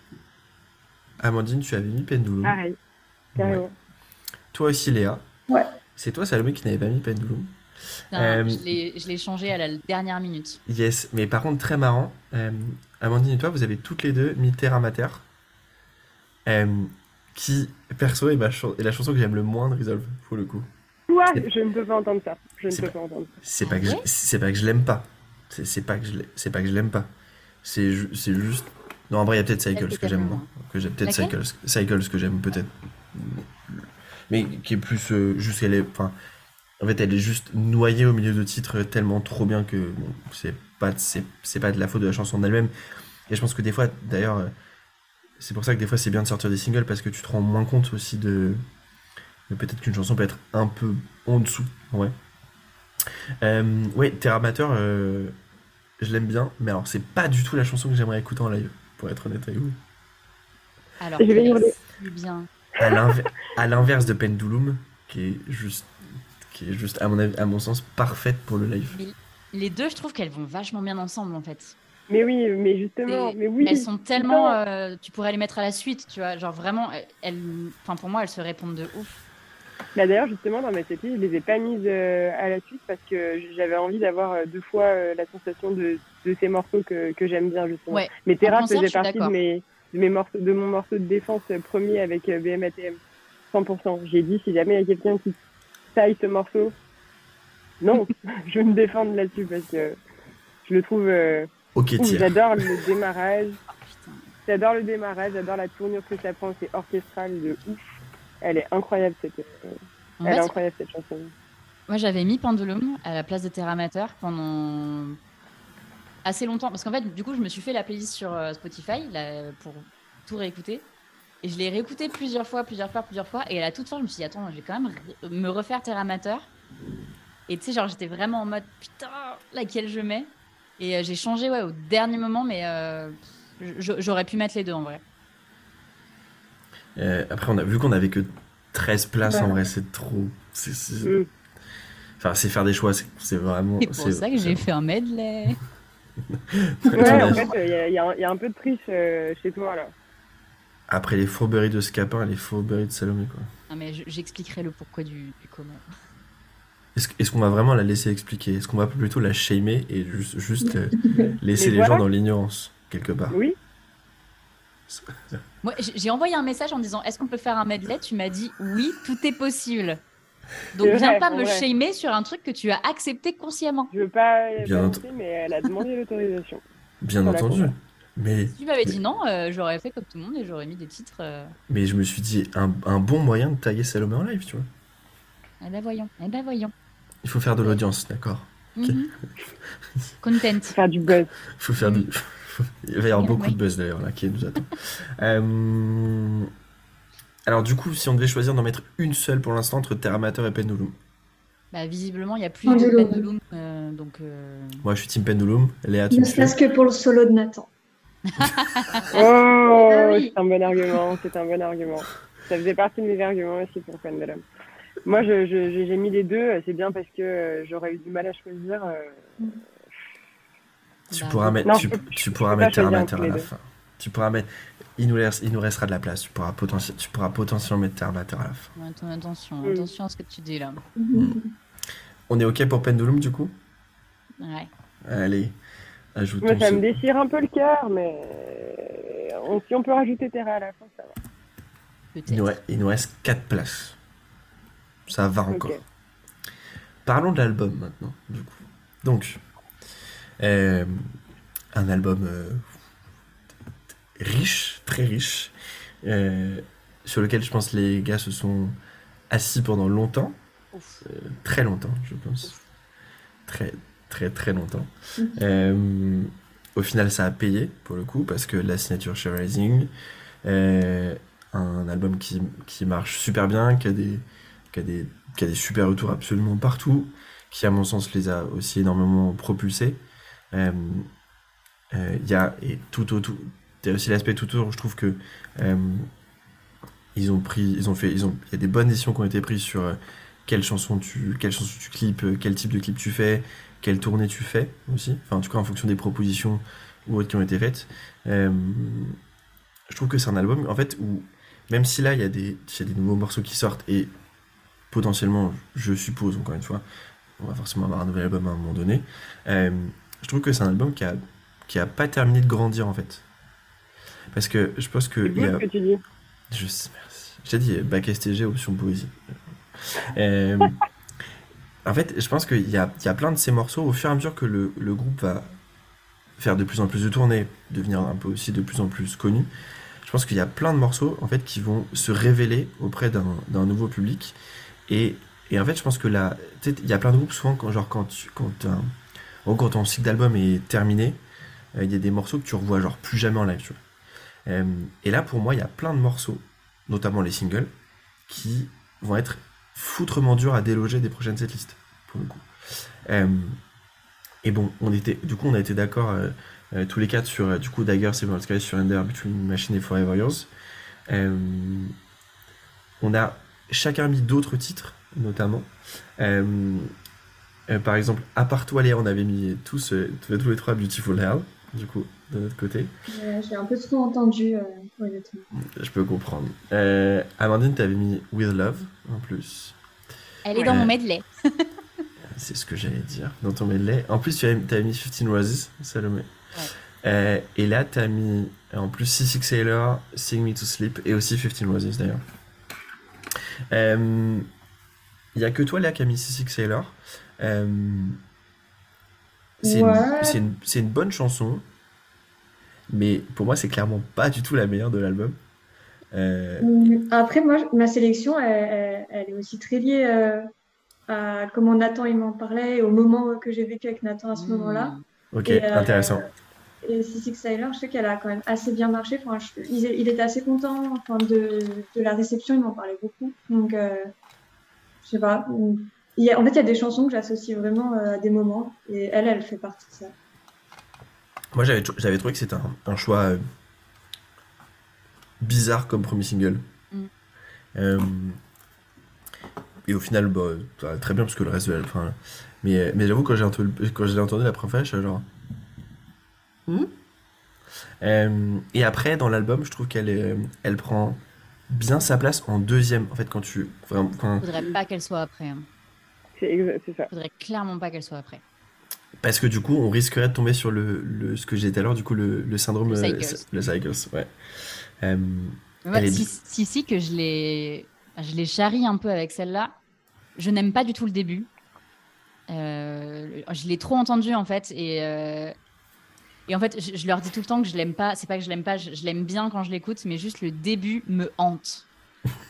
Amandine, tu avais mis Pendulum. Pareil, carrément. Toi aussi, Léa. Ouais. C'est toi, Salomé, qui n'avait pas mis Pendulum? Euh, Je l'ai- changé à la dernière minute. Yes, mais par contre, très marrant. euh, Amandine et toi, vous avez toutes les deux mis Terra Mater. euh, qui, perso, est, ma chan- est la chanson que j'aime le moins de Resolve, pour le coup. Toi, C'est- je ne peux pas entendre ça. Je ne C'est peux pas- pas entendre ça. C'est Ah pas, que je- ouais c'est pas que je l'aime pas. C'est pas que je l'ai- c'est pas que je l'aime pas. C'est ju- c'est juste. Non, en vrai, il y a peut-être Cycles que j'aime moins. moins. Que j'ai peut-être Laquelle? Cycles, Cycles que j'aime peut-être. Mais qui est plus euh, juste qu'elle est. Enfin, En fait, elle est juste noyée au milieu de titres tellement trop bien que bon, c'est pas, c'est, c'est pas de la faute de la chanson en elle-même. Et je pense que des fois, d'ailleurs, euh, c'est pour ça que des fois c'est bien de sortir des singles parce que tu te rends moins compte aussi de, de peut-être qu'une chanson peut être un peu en dessous. Ouais. Euh, ouais, Terra Mater, euh, je l'aime bien, mais alors c'est pas du tout la chanson que j'aimerais écouter en live, pour être honnête avec vous. Alors, Je vais bien. À l'inverse de Pendulum, qui est juste, qui est juste à mon, avis- à mon sens parfaite pour le live. Les deux, je trouve qu'elles vont vachement bien ensemble en fait. Mais oui, mais justement, mais oui. elles sont tellement. euh, tu pourrais les mettre à la suite, tu vois. Genre vraiment, elles- elles. Enfin, pour moi, elles se répondent de ouf. Bah, D'ailleurs, justement, dans ma setlist, je les ai pas mises euh, à la suite parce que j'avais envie d'avoir euh, deux fois euh, la sensation de, de ces morceaux que, que j'aime bien, justement. Ouais. Mais Terra faisait partie de, mes, de, mes morceaux, de mon morceau de défense premier avec euh, BMATM. 100%. J'ai dit, si jamais il y a quelqu'un qui taille ce morceau, non, je vais me défendre là-dessus parce que je le trouve. euh, Ok, ouf. tire. J'adore le démarrage. Oh. J'adore le démarrage, j'adore la tournure que ça prend, c'est orchestral de ouf. Elle est incroyable cette, euh, elle est incroyable cette chanson. Moi, j'avais mis Pendulum à la place de Terra Mater pendant assez longtemps. Parce qu'en fait, du coup, je me suis fait la playlist sur euh, Spotify là, pour tout réécouter. Et je l'ai réécouté plusieurs fois, plusieurs fois, plusieurs fois. Et à la toute fin, je me suis dit, attends, je vais quand même me refaire Terra Mater. Et tu sais, genre, j'étais vraiment en mode, putain, laquelle je mets? Et euh, j'ai changé ouais, au dernier moment, mais euh, j'aurais pu mettre les deux en vrai. Euh, après, on a vu qu'on avait que 13 places, en vrai, c'est trop. c'est- c'est- Mm. Enfin, c'est faire des choix, c'est vraiment. C'est pour ça que j'ai fait un medley. Ouais, en fait, il y, a- y a un- y a un peu de triche euh, chez toi là. Après les fourberies de Scapin et les fourberies de Salomé, quoi. Non, mais je- j'expliquerai le pourquoi du, du comment. Est-ce est-ce qu'on va vraiment la laisser expliquer? Est-ce qu'on va plutôt la shamer et juste, juste euh, laisser les voilà. gens dans l'ignorance, quelque part? Oui, Moi, j'ai envoyé un message en disant Est-ce qu'on peut faire un medley? Tu m'as dit Oui, tout est possible. Donc, viens vrai, pas me vrai. shamer sur un truc que tu as accepté consciemment. je veux pas Bien balancer, mais elle a demandé l'autorisation. Bien entendu. Mais, Si tu m'avais dit non, euh, j'aurais fait comme tout le monde et j'aurais mis des titres. euh, mais je me suis dit, un, un bon moyen de taguer Salomé en live, tu vois. Eh ben voyons, eh ben voyons. Il faut faire de l'audience, d'accord Ok. Mhm. Content. Faire du buzz. Il faut faire du. Il va y avoir beaucoup ouais. de buzz d'ailleurs là qui nous attend. Euh, Alors du coup, si on devait choisir d'en mettre une seule pour l'instant entre Terramater et Pendulum, Bah, visiblement, il y a plus de Pendulum. pendulum, euh, donc. euh, moi je suis Team Pendulum, Léa tu Ne me suis? serait-ce que pour le solo de Nathan. Oh, oui. c'est un bon argument, c'est un bon argument. Ça faisait partie de mes arguments aussi pour Pendulum. Moi, je- je- j'ai j'ai mis les deux, c'est bien parce que euh, j'aurais eu du mal à choisir. euh, Tu pourras mettre, Non, tu, je peux- tu je pourras mettre à la fin. Tu pourras mettre. Il nous, reste, il nous restera de la place. Tu pourras, potentiel, tu pourras potentiellement mettre Terramater à la fin. Attends, attention, Mm. attention à ce que tu dis là. On est ok pour Pendulum du coup? Ouais. Allez, ajoutons. Moi, ça ce- me déchire un peu le cœur, mais on- si on peut rajouter Terra à la fin, ça va. il, nous, re- il nous reste 4 places. Ça va encore. Parlons de l'album maintenant, du coup. Donc, euh, un album euh, riche, très riche, euh, sur lequel je pense les gars se sont assis pendant longtemps, euh, très longtemps, je pense. Très, très, très longtemps. Euh, au final, ça a payé, pour le coup, parce que la signature chez Rising, euh, un album qui, qui marche super bien, qui a des, qui a des, qui a des super retours absolument partout, qui, à mon sens, les a aussi énormément propulsés. Euh, euh, y a et tout autour, il y a aussi l'aspect tout autour. Je trouve que ils ont pris, ils ont fait, ils ont, il y a des bonnes décisions qui ont été prises sur quelle chanson tu, quelle chanson tu clips, quel type de clip tu fais, quelle tournée tu fais aussi. Enfin, en tout cas, en fonction des propositions ou autres qui ont été faites. Euh, je trouve que c'est un album, en fait, où même si là, il y a des, il y a des nouveaux morceaux qui sortent et potentiellement, je suppose, encore une fois, on va forcément avoir un nouvel album à un moment donné. euh, je trouve que c'est un album qui a, qui a pas terminé de grandir, en fait. Parce que je pense que. Il y a- ce que tu dis? je sais, merci. J'ai dit bac STG option poésie. Euh, en fait, je pense qu'il y a, plein de ces morceaux, au fur et à mesure que le, groupe va faire de plus en plus de tournées, devenir un peu aussi de plus en plus connu, je pense qu'il y a plein de morceaux en fait qui vont se révéler auprès d'un nouveau public et en fait, je pense que là, il y a plein de groupes souvent quand genre quand quand, euh, en quand ton cycle d'album est terminé, euh, il y a des morceaux que tu revois genre plus jamais en live. Euh, et là, pour moi, il y a plein de morceaux, notamment les singles, qui vont être foutrement durs à déloger des prochaines setlists, pour le coup. Euh, et bon, on était, du coup, on a été d'accord euh, euh, tous les quatre sur, du coup, Dagger, Seven Sky, Surrender, Between Machine et Forever Yours. On a chacun mis d'autres titres, notamment. Par exemple, à part toi, Léa, on avait mis tous tous les trois Beautiful Hell, du coup, de notre côté. Euh, J'ai un peu trop entendu, euh, honnêtement. Je peux comprendre. Euh, Amandine, t'avais mis With Love, en plus. Elle est dans mon medley. C'est ce que j'allais dire dans ton medley. En plus, tu avais, t'avais mis 15 Roses, Salomé. Euh, et là, t'as mis en plus C6 Sailor, Sing Me to Sleep et aussi 15 Roses d'ailleurs. Il y a que toi, Léa, qui a mis C6 Sailor. Euh, c'est, Ouais. une, c'est, une, c'est une bonne chanson, mais pour moi, c'est clairement pas du tout la meilleure de l'album. Euh, Mm, Après, moi, ma sélection, elle, est aussi très liée euh, à comment Nathan il m'en parlait et au moment que j'ai vécu avec Nathan à ce moment-là. ok, Et, euh, intéressant. Et Sissy Sailor, je sais qu'elle a quand même assez bien marché. Enfin, je- il, il était assez content enfin, de, de la réception, il m'en parlait beaucoup. Donc, euh, je sais pas. Il y a- en fait, il y a des chansons que j'associe vraiment à des moments et elle, elle fait partie de ça. Moi, j'avais, j'avais trouvé que c'était un, un choix euh, bizarre comme premier single. Mm. Euh, et au final, bah, très bien parce que le reste de la. enfin, mais, mais j'avoue, quand j'ai entendu, quand je l'ai entendu la première fois, je suis genre. Hmm Euh, et après, dans l'album, je trouve qu'elle est, elle prend bien sa place en deuxième. En fait, quand tu. Vraiment, quand- Faudrait pas qu'elle soit après. hein. C'est c'est ça. Faudrait clairement pas qu'elle soit après. Parce que du coup, on risquerait de tomber sur le, le- ce que j'ai dit tout à l'heure, du coup, le, le syndrome. Le euh, cycles. le cycles, ouais. Euh, Ouais, est si, si, si, que je l'ai, je charrie un peu avec celle-là. Je n'aime pas du tout le début. Euh, je l'ai trop entendu en fait et euh, et en fait je, je leur dis tout le temps que je l'aime pas. C'est pas que je l'aime pas, je, je l'aime bien quand je l'écoute, mais juste le début me hante.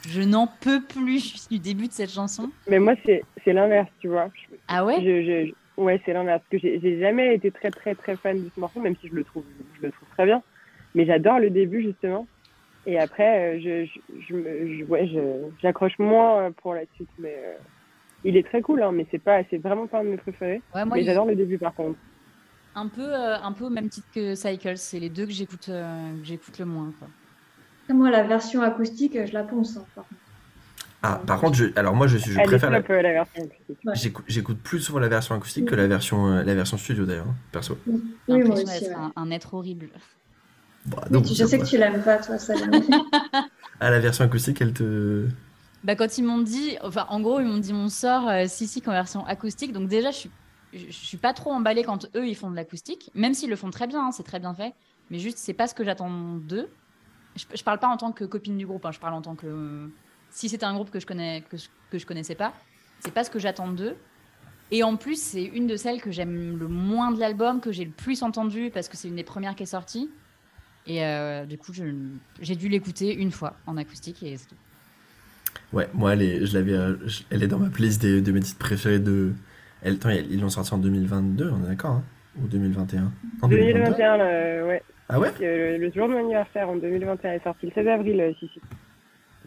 Je n'en peux plus du début de cette chanson. Mais moi, c'est c'est l'inverse, tu vois. Je- Ah ouais? Je, je- je- ouais, c'est l'inverse. Parce que j'ai jamais été très, très, très fan de ce morceau, même si je le trouve, je le trouve très bien. Mais j'adore le début, justement. Et après, euh, je, je, je, ouais, je- j'accroche moins pour la suite. Mais euh, il est très cool, hein, mais c'est pas, c'est vraiment pas un de mes préférés. Ouais, moi mais j'adore le début, par contre. un peu euh, un peu au même titre que Cycles. C'est les deux que j'écoute euh, que j'écoute le moins. Quoi. Moi, la version acoustique, je la ponce. hein, par contre. Ah, par contre, je, alors moi, je, suis- je Elle est préfère la, euh, la version acoustique. Ouais. J'écoute, plus souvent la version acoustique que la version, euh, la version studio d'ailleurs, hein, perso. Oui, moi aussi. ouais. un, un être horrible. Bah, non, tu- je sais pas- que tu l'aimes pas, toi, ça. Ah, la version acoustique, elle te. Bah, quand ils m'ont dit, enfin, en gros, ils m'ont dit mon sort, euh, si, si, conversion acoustique. Donc, déjà, je suis, je, je suis pas trop emballée quand eux, ils font de l'acoustique, même s'ils le font très bien, hein, c'est très bien fait. Mais juste, c'est pas ce que j'attends d'eux. Je, je parle pas en tant que copine du groupe, hein, je parle en tant que. Si c'était un groupe que je, connais, que, je- que je connaissais pas, c'est pas ce que j'attends d'eux. Et en plus, c'est une de celles que j'aime le moins de l'album, que j'ai le plus entendu parce que c'est une des premières qui est sortie. Et euh, du coup, j'ai dû l'écouter une fois en acoustique et c'est tout. Ouais, moi, elle est, je l'avais, euh, je- elle est dans ma playlist des- de mes titres préférés de. Elle, attends, ils l'ont sorti en 2022, on est d'accord, hein Ou 2021 En 2021, euh, ouais. Ah ouais? Euh, le jour de mon anniversaire en 2021 est sorti le 16 avril, euh, si, si.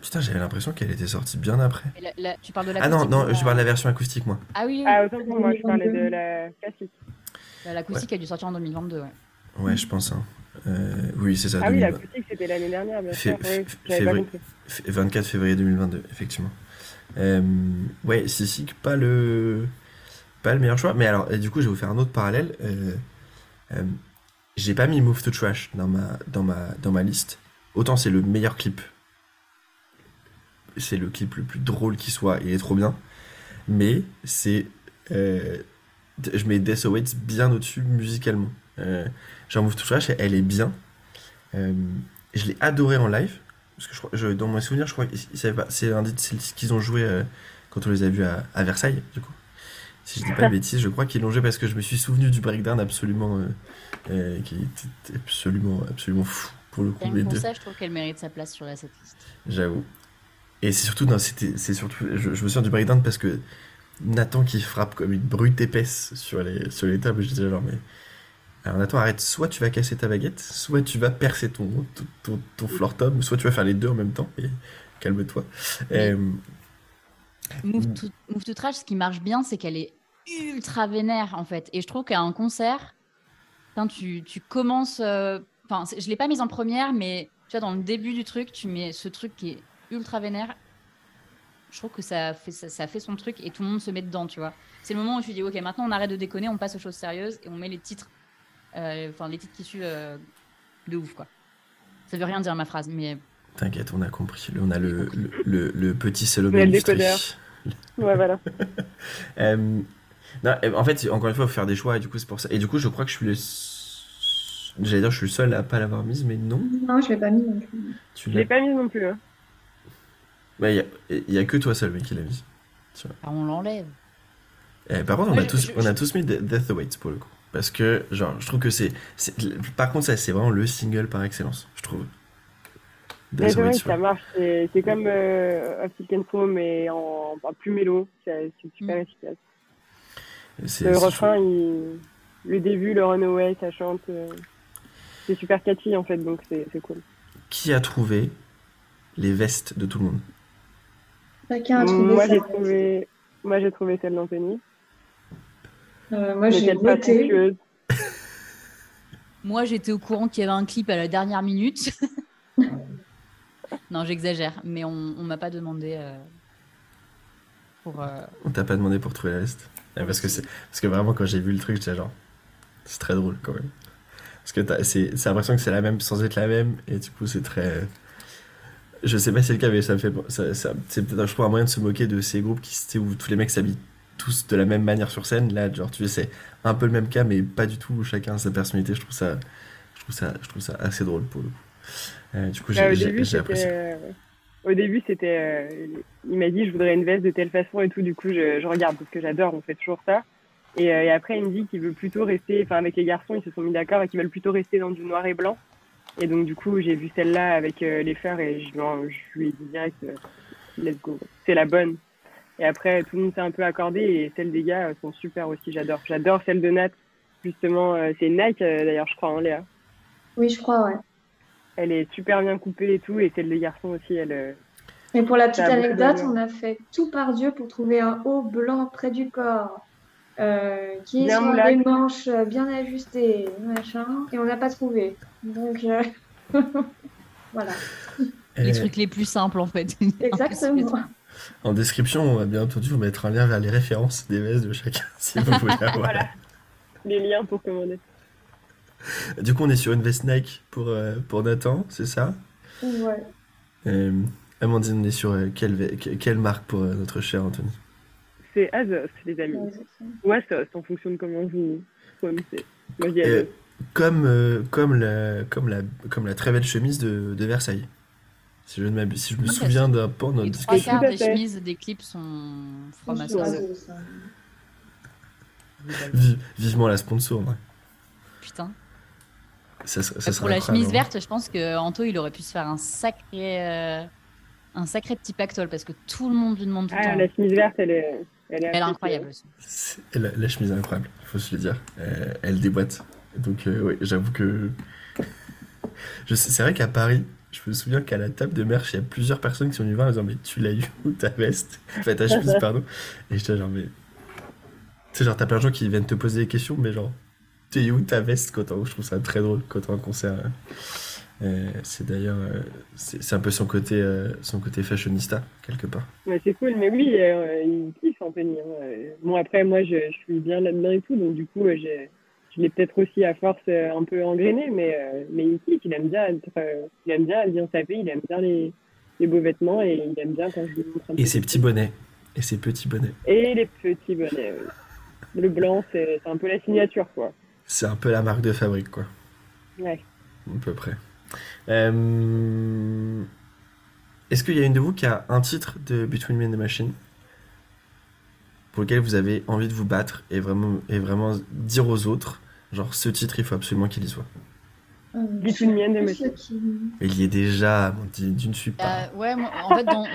Putain, j'avais l'impression qu'elle était sortie bien après. La- la- tu parles de Ah l'acoustique non, non, je parle de la version acoustique, moi. Ah oui, oui. Ah, autant pour moi, je parlais de la classique. Bah, l'acoustique a dû sortir en 2022. Ouais. Ouais, je pense. Hein. Euh, oui, c'est ça. Ah oui, 2020. l'acoustique, c'était l'année dernière, bien sûr. Oui, fé- j'avais pas février. compris. F- 24 février 2022, effectivement. Euh, ouais, Sissy, pas le, pas le meilleur choix. Mais alors, et du coup, je vais vous faire un autre parallèle. Euh, euh, j'ai pas mis Move to Trash dans ma, dans ma, dans ma liste. Autant c'est le meilleur clip. C'est le clip le plus drôle qui soit, il est trop bien. Mais c'est. euh, je mets Death Awaits bien au-dessus musicalement. Euh, genre Move to Trash, elle est bien. Euh, je l'ai adoré en live. Parce que je je- dans mon souvenir, je crois que c'est un titre qu'ils ont joué euh, quand on les a vus à, à Versailles, du coup. Si je dis pas de bêtises, je crois qu'ils l'ont joué parce que je me suis souvenu du breakdown absolument. euh, qui était absolument, absolument fou pour le coup, que pour deux. ça, je trouve qu'elle mérite sa place sur la setlist. J'avoue. Et c'est surtout, non, c'était, c'est surtout, je, je me souviens du breakdown parce que Nathan qui frappe comme une brute épaisse sur les, sur les tables, je disais genre, mais. Alors Nathan, arrête, soit tu vas casser ta baguette, soit tu vas percer ton, ton, ton, ton floor tom, soit tu vas faire les deux en même temps, et calme-toi. Euh, Move to, Move to Trash, ce qui marche bien, c'est qu'elle est ultra vénère en fait. Et je trouve qu'à un concert, tu, tu commences. euh, Enfin, je l'ai pas mise en première, mais tu vois, dans le début du truc, tu mets ce truc qui est ultra vénère. Je trouve que ça fait, ça, ça fait son truc et tout le monde se met dedans, tu vois. C'est le moment où tu dis, ok, maintenant on arrête de déconner, on passe aux choses sérieuses et on met les titres, euh, enfin les titres qui suivent euh, de ouf, quoi. Ça veut rien dire ma phrase, mais T'inquiète, on a compris. On a le, le, le, le petit a le décodeur. Ouais, voilà. Euh, non, en fait, encore une fois, il faut faire des choix, et du coup, c'est pour ça. Et du coup, je crois que je suis le. J'allais dire, je suis le seul à pas l'avoir mise, mais non. Non, je l'ai pas mis non plus. Tu Je l'as. l'ai pas mise non plus. Hein. Ouais, il y a, que toi seul, mec, qui l'a mise. bah, on l'enlève. Eh, par contre, on, Ouais, a je- tous, je- on a tous mis De- Death Awaits pour le coup. Parce que, genre, je trouve que c'est. Par contre, ça, c'est vraiment le single par excellence, je trouve. Ouais, Death Awaits, que ça ouais. marche. C'est comme euh, Foam, mais en, en plus mélo. C'est super Mm. efficace. Le refrain, il... le début, le runaway, ça chante. euh, C'est super catchy en fait, donc c'est cool. Qui a trouvé les vestes de tout le monde? Chacun a trouvé Moi j'ai trouvé, moi j'ai trouvé celle d'Anthony. Euh, moi, j'ai voté. Moi, j'étais au courant qu'il y avait un clip à la dernière minute. non, j'exagère, mais on, on m'a pas demandé euh, pour. euh, On t'a pas demandé pour trouver la veste Ouais, parce, que c'est... parce que vraiment, quand j'ai vu le truc, j'étais genre. C'est très drôle quand même. Parce que t'as... c'est... c'est l'impression que c'est la même sans être la même, et du coup, c'est très. Je sais pas si c'est le cas, mais ça me fait. Ça, ça- C'est peut-être, je trouve, un moyen de se moquer de ces groupes qui, où tous les mecs s'habillent tous de la même manière sur scène. Là, genre, tu sais, c'est un peu le même cas, mais pas du tout. Chacun a sa personnalité. Je trouve ça, je trouve ça, je trouve ça assez drôle pour le coup. Euh, du coup, j'ai, Bah, au, j'ai- début, j'ai apprécié. c'était, euh, au début, c'était. euh, il m'a dit, je voudrais une veste de telle façon et tout. Du coup, je, je regarde parce que j'adore, on fait toujours ça. Et, et après, il me dit qu'il veut plutôt rester. Enfin, avec les garçons, ils se sont mis d'accord et qu'ils veulent plutôt rester dans du noir et blanc. Et donc, du coup, j'ai vu celle-là avec euh, les fleurs et je, je lui ai dit direct, euh, let's go. C'est la bonne. Et après, tout le monde s'est un peu accordé et celles des gars euh, sont super aussi. J'adore. J'adore celle de Nat. Justement, c'est Nike d'ailleurs, je crois, hein, Léa. Oui, je crois, ouais. Elle est super bien coupée et tout. Et celle des garçons aussi, elle. Et pour la petite anecdote, on a fait tout par Dieu pour trouver un haut blanc près du corps, euh, qui soit moulage. des manches bien ajustées, machin, et on n'a pas trouvé. Donc euh, voilà, les Euh, trucs les plus simples en fait. exactement. En description, on va bien entendu vous mettre un lien vers les références des vestes de chacun, si vous voulez avoir. Voilà. les liens pour commander. Du coup, on est sur une veste Nike pour, euh, pour Nathan, c'est ça? Ouais. Euh, Amandine, on est sur euh, quelle, quelle marque pour euh, notre cher Anthony? C'est Azos, les amis. Ouais. Ou Asos, en fonction de comment vous prononcez. Moi, je dis Euh, Azos. Comme, euh, comme, la, comme, la, comme la très belle chemise de, de Versailles. Si je, ne m'abuse- si je me souviens d'un pan Les le trois discussion. quarts Tout à des chemises des clips sont. Vi- vivement la sponsor, ouais. Putain. Ça, ça pour la chemise hein. verte, je pense que Anto, il aurait pu se faire un sacré, euh, un sacré petit pactole parce que tout le monde lui demande tout le Ah, temps. la chemise verte, elle est, elle est, Elle est incroyable aussi. C'est- La, la chemise est incroyable, il faut se le dire. Euh, elle déboîte. Donc, euh, oui, j'avoue que. Je sais- C'est vrai qu'à Paris, je me souviens qu'à la table de merch, il y a plusieurs personnes qui sont venues voir en disant Mais tu l'as eu où ta veste Enfin, ta chemise, pardon. Et j'étais genre, mais. Tu sais, genre, t'as plein de gens qui viennent te poser des questions, mais genre, t'es où ta veste quand on... Je trouve ça très drôle quand a un concert. euh. Euh, c'est d'ailleurs. euh, c'est c'est un peu son côté, euh, son côté fashionista, quelque part. Mais c'est cool, mais oui, euh, il kiffe Anthony. hein. Euh, Bon, après, moi, je, je suis bien là-dedans et tout, donc du coup, euh, j'ai- je l'ai peut-être aussi à force euh, un peu engrainé, mais, euh, mais il kiffe, il aime bien être, euh, il aime bien bien s'habiller, il aime bien les, les beaux vêtements et il aime bien quand je lui montre un Et ses petits bonnets. Et ses petits bonnets. Et les petits bonnets, oui. Le blanc, c'est c'est un peu la signature, quoi. C'est un peu la marque de fabrique, quoi. Ouais. À peu près. Euh, Est-ce qu'il y a une de vous qui a un titre de Between Me and the Machine pour lequel vous avez envie de vous battre et vraiment, et vraiment dire aux autres, genre ce titre, il faut absolument qu'il y soit. Euh, plus machine. qui- Mais il y est déjà, mon dit, tu ne suis pas. Euh, ouais, moi, en fait, dans,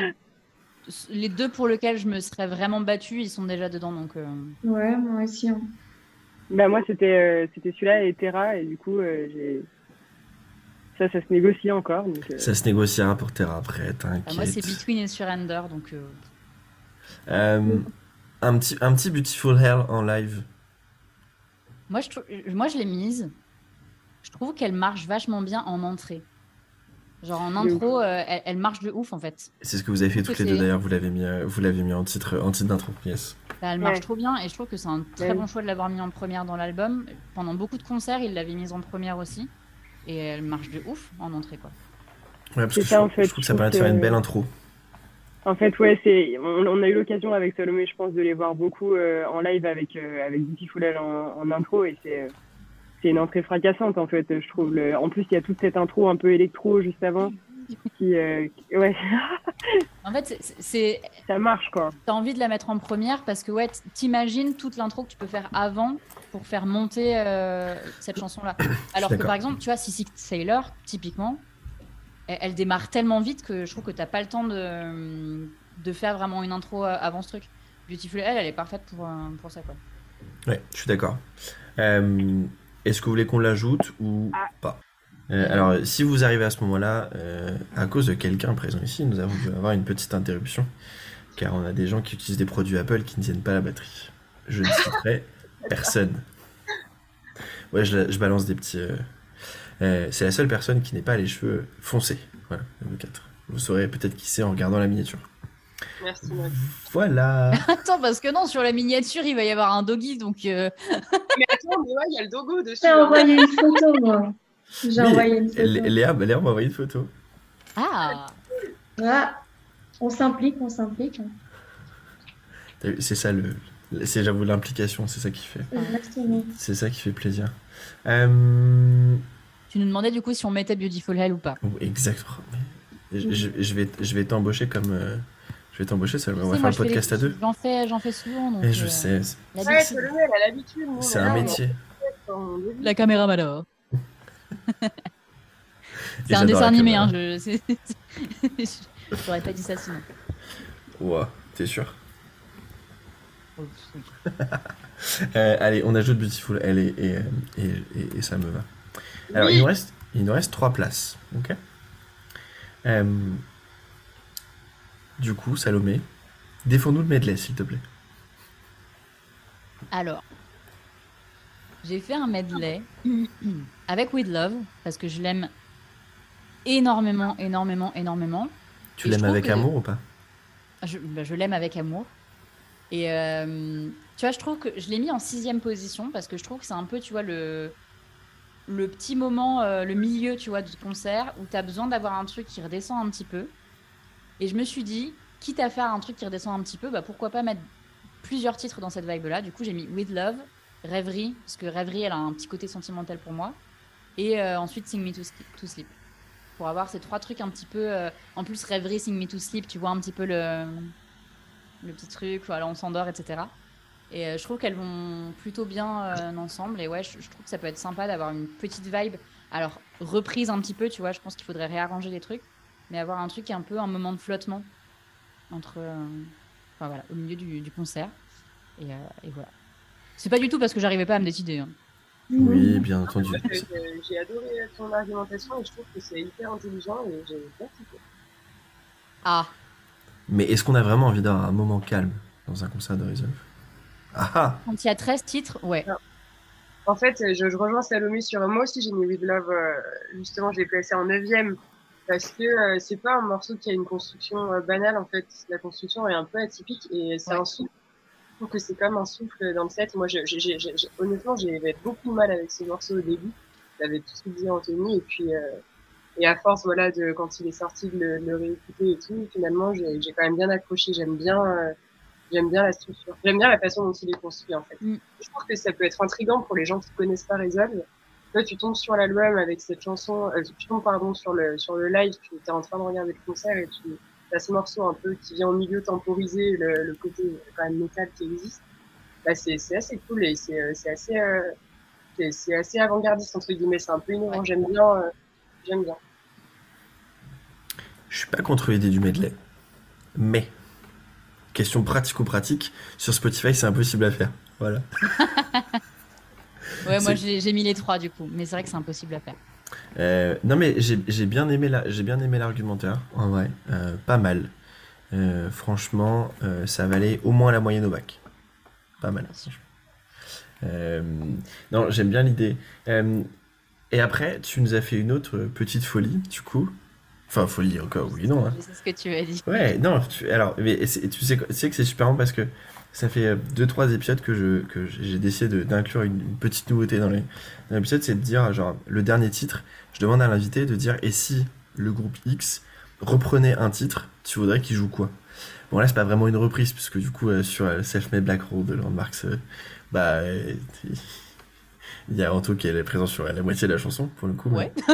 les deux pour lesquels je me serais vraiment battue, ils sont déjà dedans. Donc, euh, Ouais, moi aussi. hein. Bah, moi, c'était euh, c'était celui-là et Terra, et du coup, euh, j'ai. Ça, ça se négocie encore. Donc, euh, Ça se négociera pour Terra après, bah, moi, c'est t'inquiète. Between et Surrender. Donc, euh, Euh, un, petit, un petit Beautiful Hell en live. Moi, je, moi, je l'ai mise. Je trouve qu'elle marche vachement bien en entrée. Genre en intro, euh, elle, elle marche de ouf en fait. C'est ce que vous avez fait toutes les deux d'ailleurs, vous l'avez mis, euh, vous l'avez mis en titre, en titre d'intro. Yes. Bah, elle marche Ouais. trop bien et je trouve que c'est un très Ouais. bon choix de l'avoir mis en première dans l'album. Pendant beaucoup de concerts, il l'avait mise en première aussi. Et elle marche de ouf en entrée quoi. Ouais, parce C'est que ça, je, en fait, je trouve que ça permet de faire une belle intro. En fait, ouais, c'est. On, on a eu l'occasion avec Salomé, je pense, de les voir beaucoup euh, en live avec euh, avec Hell en, en intro, et c'est euh, c'est une entrée fracassante en fait. Je trouve. Le... En plus, il y a toute cette intro un peu électro juste avant, qui, euh, qui- ouais, En fait, c'est- c'est ça marche quoi. t'as envie de la mettre en première parce que ouais, t'imagines toute l'intro que tu peux faire avant pour faire monter euh, cette chanson-là. Alors que par exemple, tu vois, Sissy Sailor, typiquement, elle, elle démarre tellement vite que je trouve que t'as pas le temps de, de faire vraiment une intro euh, avant ce truc. Beautiful elle, elle est parfaite pour, euh, pour ça quoi. Ouais, je suis d'accord. Euh, Est-ce que vous voulez qu'on l'ajoute ou Ah. pas? Euh, Alors, si vous arrivez à ce moment-là, euh, à cause de quelqu'un présent ici, nous avons dû avoir une petite interruption, car on a des gens qui utilisent des produits Apple qui ne tiennent pas la batterie. Je ne citerai personne. Ouais, je, je balance des petits. euh, euh, c'est la seule personne qui n'est pas les cheveux foncés. Voilà, le 4. Vous saurez peut-être qui c'est en regardant la miniature. Merci, Max. Voilà. Attends, parce que non, sur la miniature, il va y avoir un doggy, donc euh, Mais attends, mais ouais, il y a le dogo dessus. J'ai hein. envoyé une photo, moi. J'ai envoyé une photo. Lé- Léa, Léa m'a envoyé une photo. ah, Ah, on s'implique, on s'implique. C'est ça le. C'est j'avoue l'implication, c'est ça qui fait. Exactement. C'est ça qui fait plaisir. Euh, tu nous demandais du coup si on mettait Beautiful Hell ou pas. oh, exact. Mais Je, je- je vais, je vais t'embaucher comme. euh, je vais t'embaucher, ça, on va faire moi, un fais les- podcast à deux. J'en fais, j'en fais souvent. Donc, Et je euh, sais. Ouais, elle l'habitude. c'est un métier. La caméra malheur. C'est un dessin animé, hein. Je j'aurais pas dit ça sinon. Ouah, t'es sûr? Oh. Euh, Allez, on ajoute Beautiful et, et, et, et- et ça me va. Alors, Oui. il, nous reste, il nous reste trois places. Ok Euh, Du coup, Salomé, défends-nous le medley, s'il te plaît. Alors, j'ai fait un medley avec With Love parce que je l'aime énormément, énormément, énormément. Tu l'aimes avec que- amour ou pas? Je, bah, je l'aime avec amour. Et euh, tu vois, je trouve que je l'ai mis en sixième position parce que je trouve que c'est un peu, tu vois, le, le petit moment, euh, le milieu, tu vois, du concert où tu as besoin d'avoir un truc qui redescend un petit peu. Et je me suis dit, quitte à faire un truc qui redescend un petit peu, bah, pourquoi pas mettre plusieurs titres dans cette vibe-là. Du coup, j'ai mis With Love, Rêverie, parce que Rêverie, elle a un petit côté sentimental pour moi. Et euh, ensuite, Sing Me to, Sleep-. Pour avoir ces trois trucs un petit peu. euh, en plus, Rêverie, Sing Me to Sleep, tu vois un petit peu le, le petit truc, voilà, on s'endort, etc. Et euh, je trouve qu'elles vont plutôt bien euh, ensemble. Et ouais, je, je trouve que ça peut être sympa d'avoir une petite vibe. Alors, reprise un petit peu, tu vois, je pense qu'il faudrait réarranger les trucs. Mais avoir un truc un peu, un moment de flottement entre. euh, enfin voilà, au milieu du, du concert. Et, euh, et voilà. C'est pas du tout parce que j'arrivais pas à me décider. hein. Oui, bien entendu. J'ai adoré ton argumentation et je trouve que c'est hyper intelligent et j'ai bien kiffé. Ah, Mais est-ce qu'on a vraiment envie d'avoir un moment calme dans un concert de Resolve? Ah quand il y a 13 titres, ouais. En fait, je, je rejoins Salomé sur moi aussi, j'ai mis With Love, euh, justement, je l'ai placé en neuvième parce que euh, c'est pas un morceau qui a une construction euh, banale en fait. La construction est un peu atypique et c'est Ouais. un souffle. Je trouve que c'est comme un souffle dans le set. Moi, je, j'ai- j'ai- j'ai- j'ai- honnêtement, j'avais beaucoup de mal avec ce morceau au début. J'avais tout ce que disait Anthony et puis euh, et à force voilà de quand il est sorti de le, de le réécouter et tout, finalement, j'ai j'ai quand même bien accroché. J'aime bien. euh, J'aime bien la structure. J'aime bien la façon dont il est construit, en fait. Mm. Je trouve que ça peut être intriguant pour les gens qui connaissent pas Resolve. Toi, tu tombes sur l'album avec cette chanson, euh, tu tombes, pardon, sur le, sur le live, tu es en train de regarder le concert et tu as ce morceau un peu qui vient au milieu temporiser le, le côté quand même métal qui existe. Bah, c'est, c'est assez cool et c'est, euh, c'est assez, euh, c'est, c'est assez avant-gardiste, entre guillemets. C'est un peu innovant. Ouais. J'aime bien, euh, j'aime bien. Je suis pas contre l'idée du medley. Mais question pratico-pratique, sur Spotify, c'est impossible à faire. Voilà. Ouais, moi j'ai mis les trois du coup, mais c'est vrai que c'est impossible à faire. Euh, non mais j'ai bien aimé la, l'argumentaire en vrai, Euh, pas mal. Euh, franchement, ça valait au moins la moyenne au bac. Pas mal. Non, j'aime bien l'idée. Et après, tu nous as fait une autre petite folie, du coup. Enfin, folie encore, oui, non. hein. Sais ce que tu as dit. Ouais, non, tu, alors, mais c'est- tu sais, tu sais que c'est super marrant parce que ça fait 2-3 épisodes que je que j'ai décidé d'inclure une, une petite nouveauté dans les dans l'épisode, c'est de dire, genre, le dernier titre, je demande à l'invité de dire, et si le groupe X reprenait un titre, tu voudrais qu'il joue quoi? Bon, là, c'est pas vraiment une reprise, puisque du coup, euh, sur euh, Self-Made Black Hole de Landmarks, euh, bah, euh, il y a Anto qui est présent sur la moitié de la chanson, pour le coup. mais- Ouais.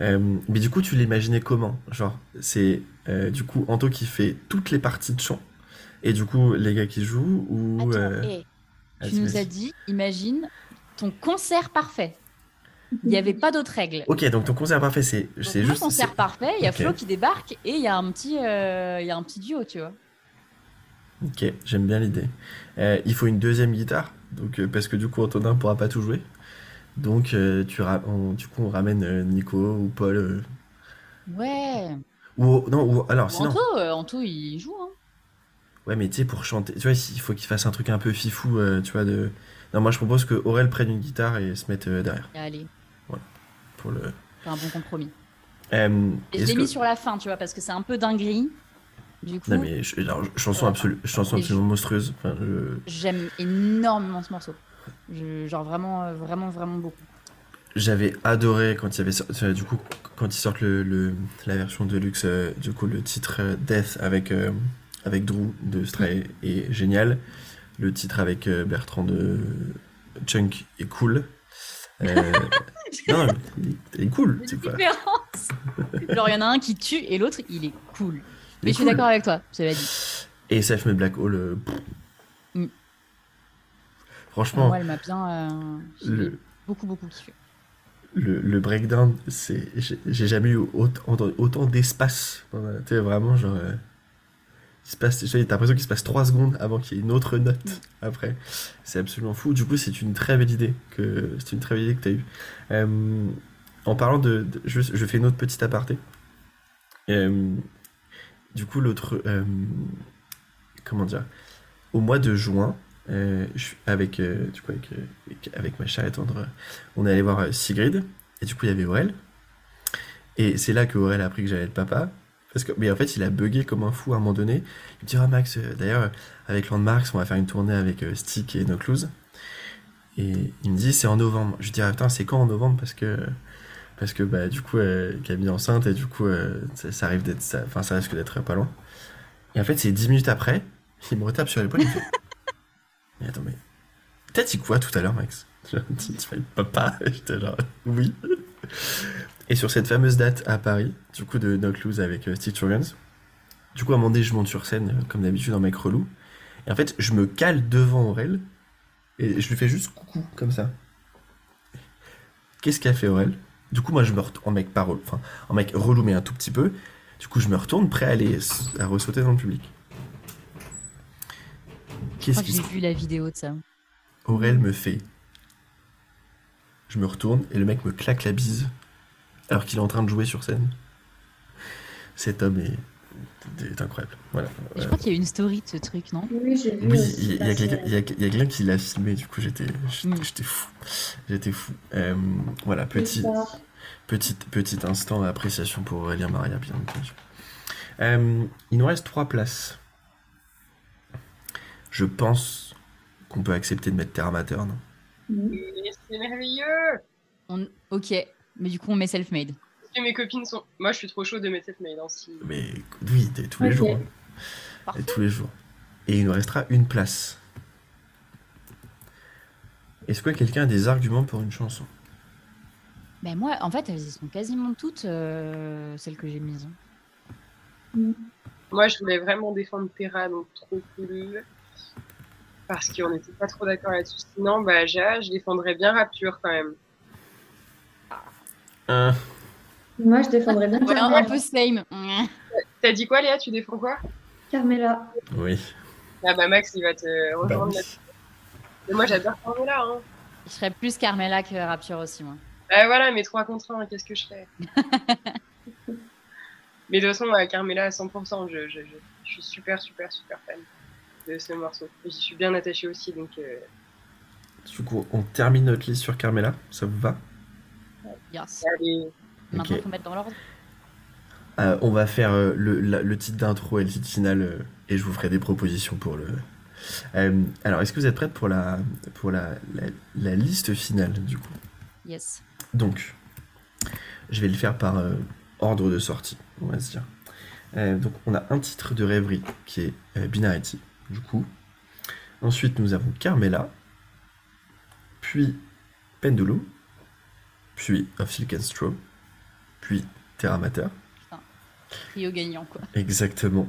Euh, mais du coup, tu l'imaginais comment? Genre, c'est euh, du coup Anto qui fait toutes les parties de chant, et du coup, les gars qui jouent, ou. Attends, euh, tu nous as dit, imagine ton concert parfait. Il n'y avait pas d'autres règles. Ok, donc ton concert parfait, c'est mon juste. concert c'est- parfait, il y a. Flo qui débarque et il y a un petit, il y a un petit duo, tu vois. Ok, j'aime bien l'idée. Il faut une deuxième guitare, donc euh, parce que du coup Antonin pourra pas tout jouer. Donc euh, tu ra- on- du coup on ramène euh, Nico ou Paul euh, Ouais. ou non ou alors sinon Anto, euh, Anto, il joue. Hein. ouais mais tu sais pour chanter tu vois il faut qu'il fasse un truc un peu fifou euh, tu vois de non moi je propose que Aurel prenne une guitare et se mette euh, derrière Allez, pour le. c'est un bon compromis. Euh, Et je est-ce l'ai que- mis sur la fin, tu vois, parce que c'est un peu dinguerie. Du coup, Non mais je- alors, chanson Voilà. absolue chanson absolument monstrueuse. Enfin, je- j'aime énormément ce morceau. Je- genre vraiment, euh, vraiment, vraiment beaucoup. J'avais adoré quand il y avait euh, du coup quand ils sortent le, le- la version de luxe euh, du coup le titre euh, Death avec euh, avec Drew de Stray est génial. Le titre avec euh, Bertrand de Chunk est cool. Euh, non, non, il est, cool. C'est différence. Genre, il y en a un qui tue et l'autre, il est cool. Mais je suis cool. d'accord avec toi, cela dit. Et Self Made Black Hole. euh. Mm. Franchement, Moi, elle m'a bien. euh, le, beaucoup, beaucoup kiffé. le, le breakdown, c'est j'ai jamais eu autant, autant d'espace. Tu sais, vraiment, genre. euh, il se passe, t'as l'impression qu'il se passe 3 secondes avant qu'il y ait une autre note après. C'est absolument fou. Du coup, c'est une très belle idée que c'est une très belle idée que t'as eue. Euh, en parlant de, de- je, je fais une autre petite aparté. Euh, du coup, l'autre, euh, comment dire, au mois de juin, euh, avec, euh, avec, ma chère tendre, on est allé voir Sigrid, et du coup, il y avait Aurel. Et c'est là que Aurel a appris que j'allais être papa. Parce que, mais en fait, il a bugué comme un fou à un moment donné. Il me dit, ah Max, euh, d'ailleurs, avec Landmarks, on va faire une tournée avec Stick et Nocluse. Et il me dit, c'est en novembre. Je lui dis, ah putain, c'est quand en novembre? Parce que, parce que bah, du coup, euh, Camille est enceinte, et du coup, euh, ça, arrive d'être, ça, ça risque d'être pas loin. Et en fait, c'est 10 minutes après, il me retape sur l'épaule, il me fait, mais attends, mais t'as dit quoi tout à l'heure, Max? Tu fais papa? J'étais genre, oui. Et sur cette fameuse date à Paris, du coup de No Clues avec euh, Steve Churgans, du coup à un moment donné, je monte sur scène, euh, comme d'habitude en mec relou, et en fait, je me cale devant Aurel, et je lui fais juste coucou, comme ça. Qu'est-ce qu'a fait Aurel? Du coup, moi, je me retourne en mec pas relou, enfin, en mec relou, mais un tout petit peu. Du coup, je me retourne, prêt à aller à ressauter dans le public. Qu'est-ce que j'ai se vu la vidéo de ça. Aurel me fait. Je me retourne et le mec me claque la bise alors qu'il est en train de jouer sur scène. Cet homme est, est incroyable. Voilà. Je crois qu'il y a eu une story de ce truc, non? Oui, j'ai vu. Oui, il y, a quelqu'un a- qui l'a filmé, du coup j'étais j'étais- Mm. fou. J'étais fou. Euh, voilà, petit, petit, petit instant d'appréciation pour Aurélien Maria, bien entendu. Euh, il nous reste trois places. Je pense qu'on peut accepter de mettre terre amateur, non? Et c'est merveilleux On- Ok, mais du coup, on met self-made. Parce que mes copines sont. Moi, je suis trop chaud de mettre cette mail. Hein, si... Mais oui, dès- tous les jours. hein. Parfait. Et tous les jours. Et il nous restera une place. Est-ce que quelqu'un a des arguments pour une chanson? Ben moi, en fait, elles y sont quasiment toutes euh, celles que j'ai mises. Moi, je voulais vraiment défendre Terra, donc trop cool. Parce qu'on n'était pas trop d'accord là-dessus. Sinon, bah, Ja, je défendrais bien Rapture quand même. Euh, Moi, je défendrais bien Ouais, un, peu same. T'as dit quoi, Léa? Tu défends quoi? Carmela. Oui. Ah bah Max, il va te Bah rejoindre oui. Mais moi, j'adore Carmela. Hein. Je serais plus Carmela que Rapture aussi, moi. Bah voilà, mes 3 contre 1, qu'est-ce que je fais? Mais de toute façon, euh, Carmela à 100%, je, je, je, je suis super, super, super fan de ce morceau. Et j'y suis bien attachée aussi, donc euh, Du coup, on termine notre liste sur Carmela. Ça vous va? Yes. allez, Maintenant, Ok. faut mettre dans l'ordre. Euh, on va faire euh, le, la- le titre d'intro et le titre final euh, et je vous ferai des propositions pour le. Alors, est-ce que vous êtes prête pour la pour la, la, la liste finale du coup? Yes. Donc, je vais le faire par ordre de sortie, on va se dire. Donc, on a un titre de rêverie qui est Binarity, du coup. Ensuite, nous avons Carmela, puis Pendulum, puis Of Silk and Straw, puis Terra Mater. Trio gagnant, quoi. Exactement.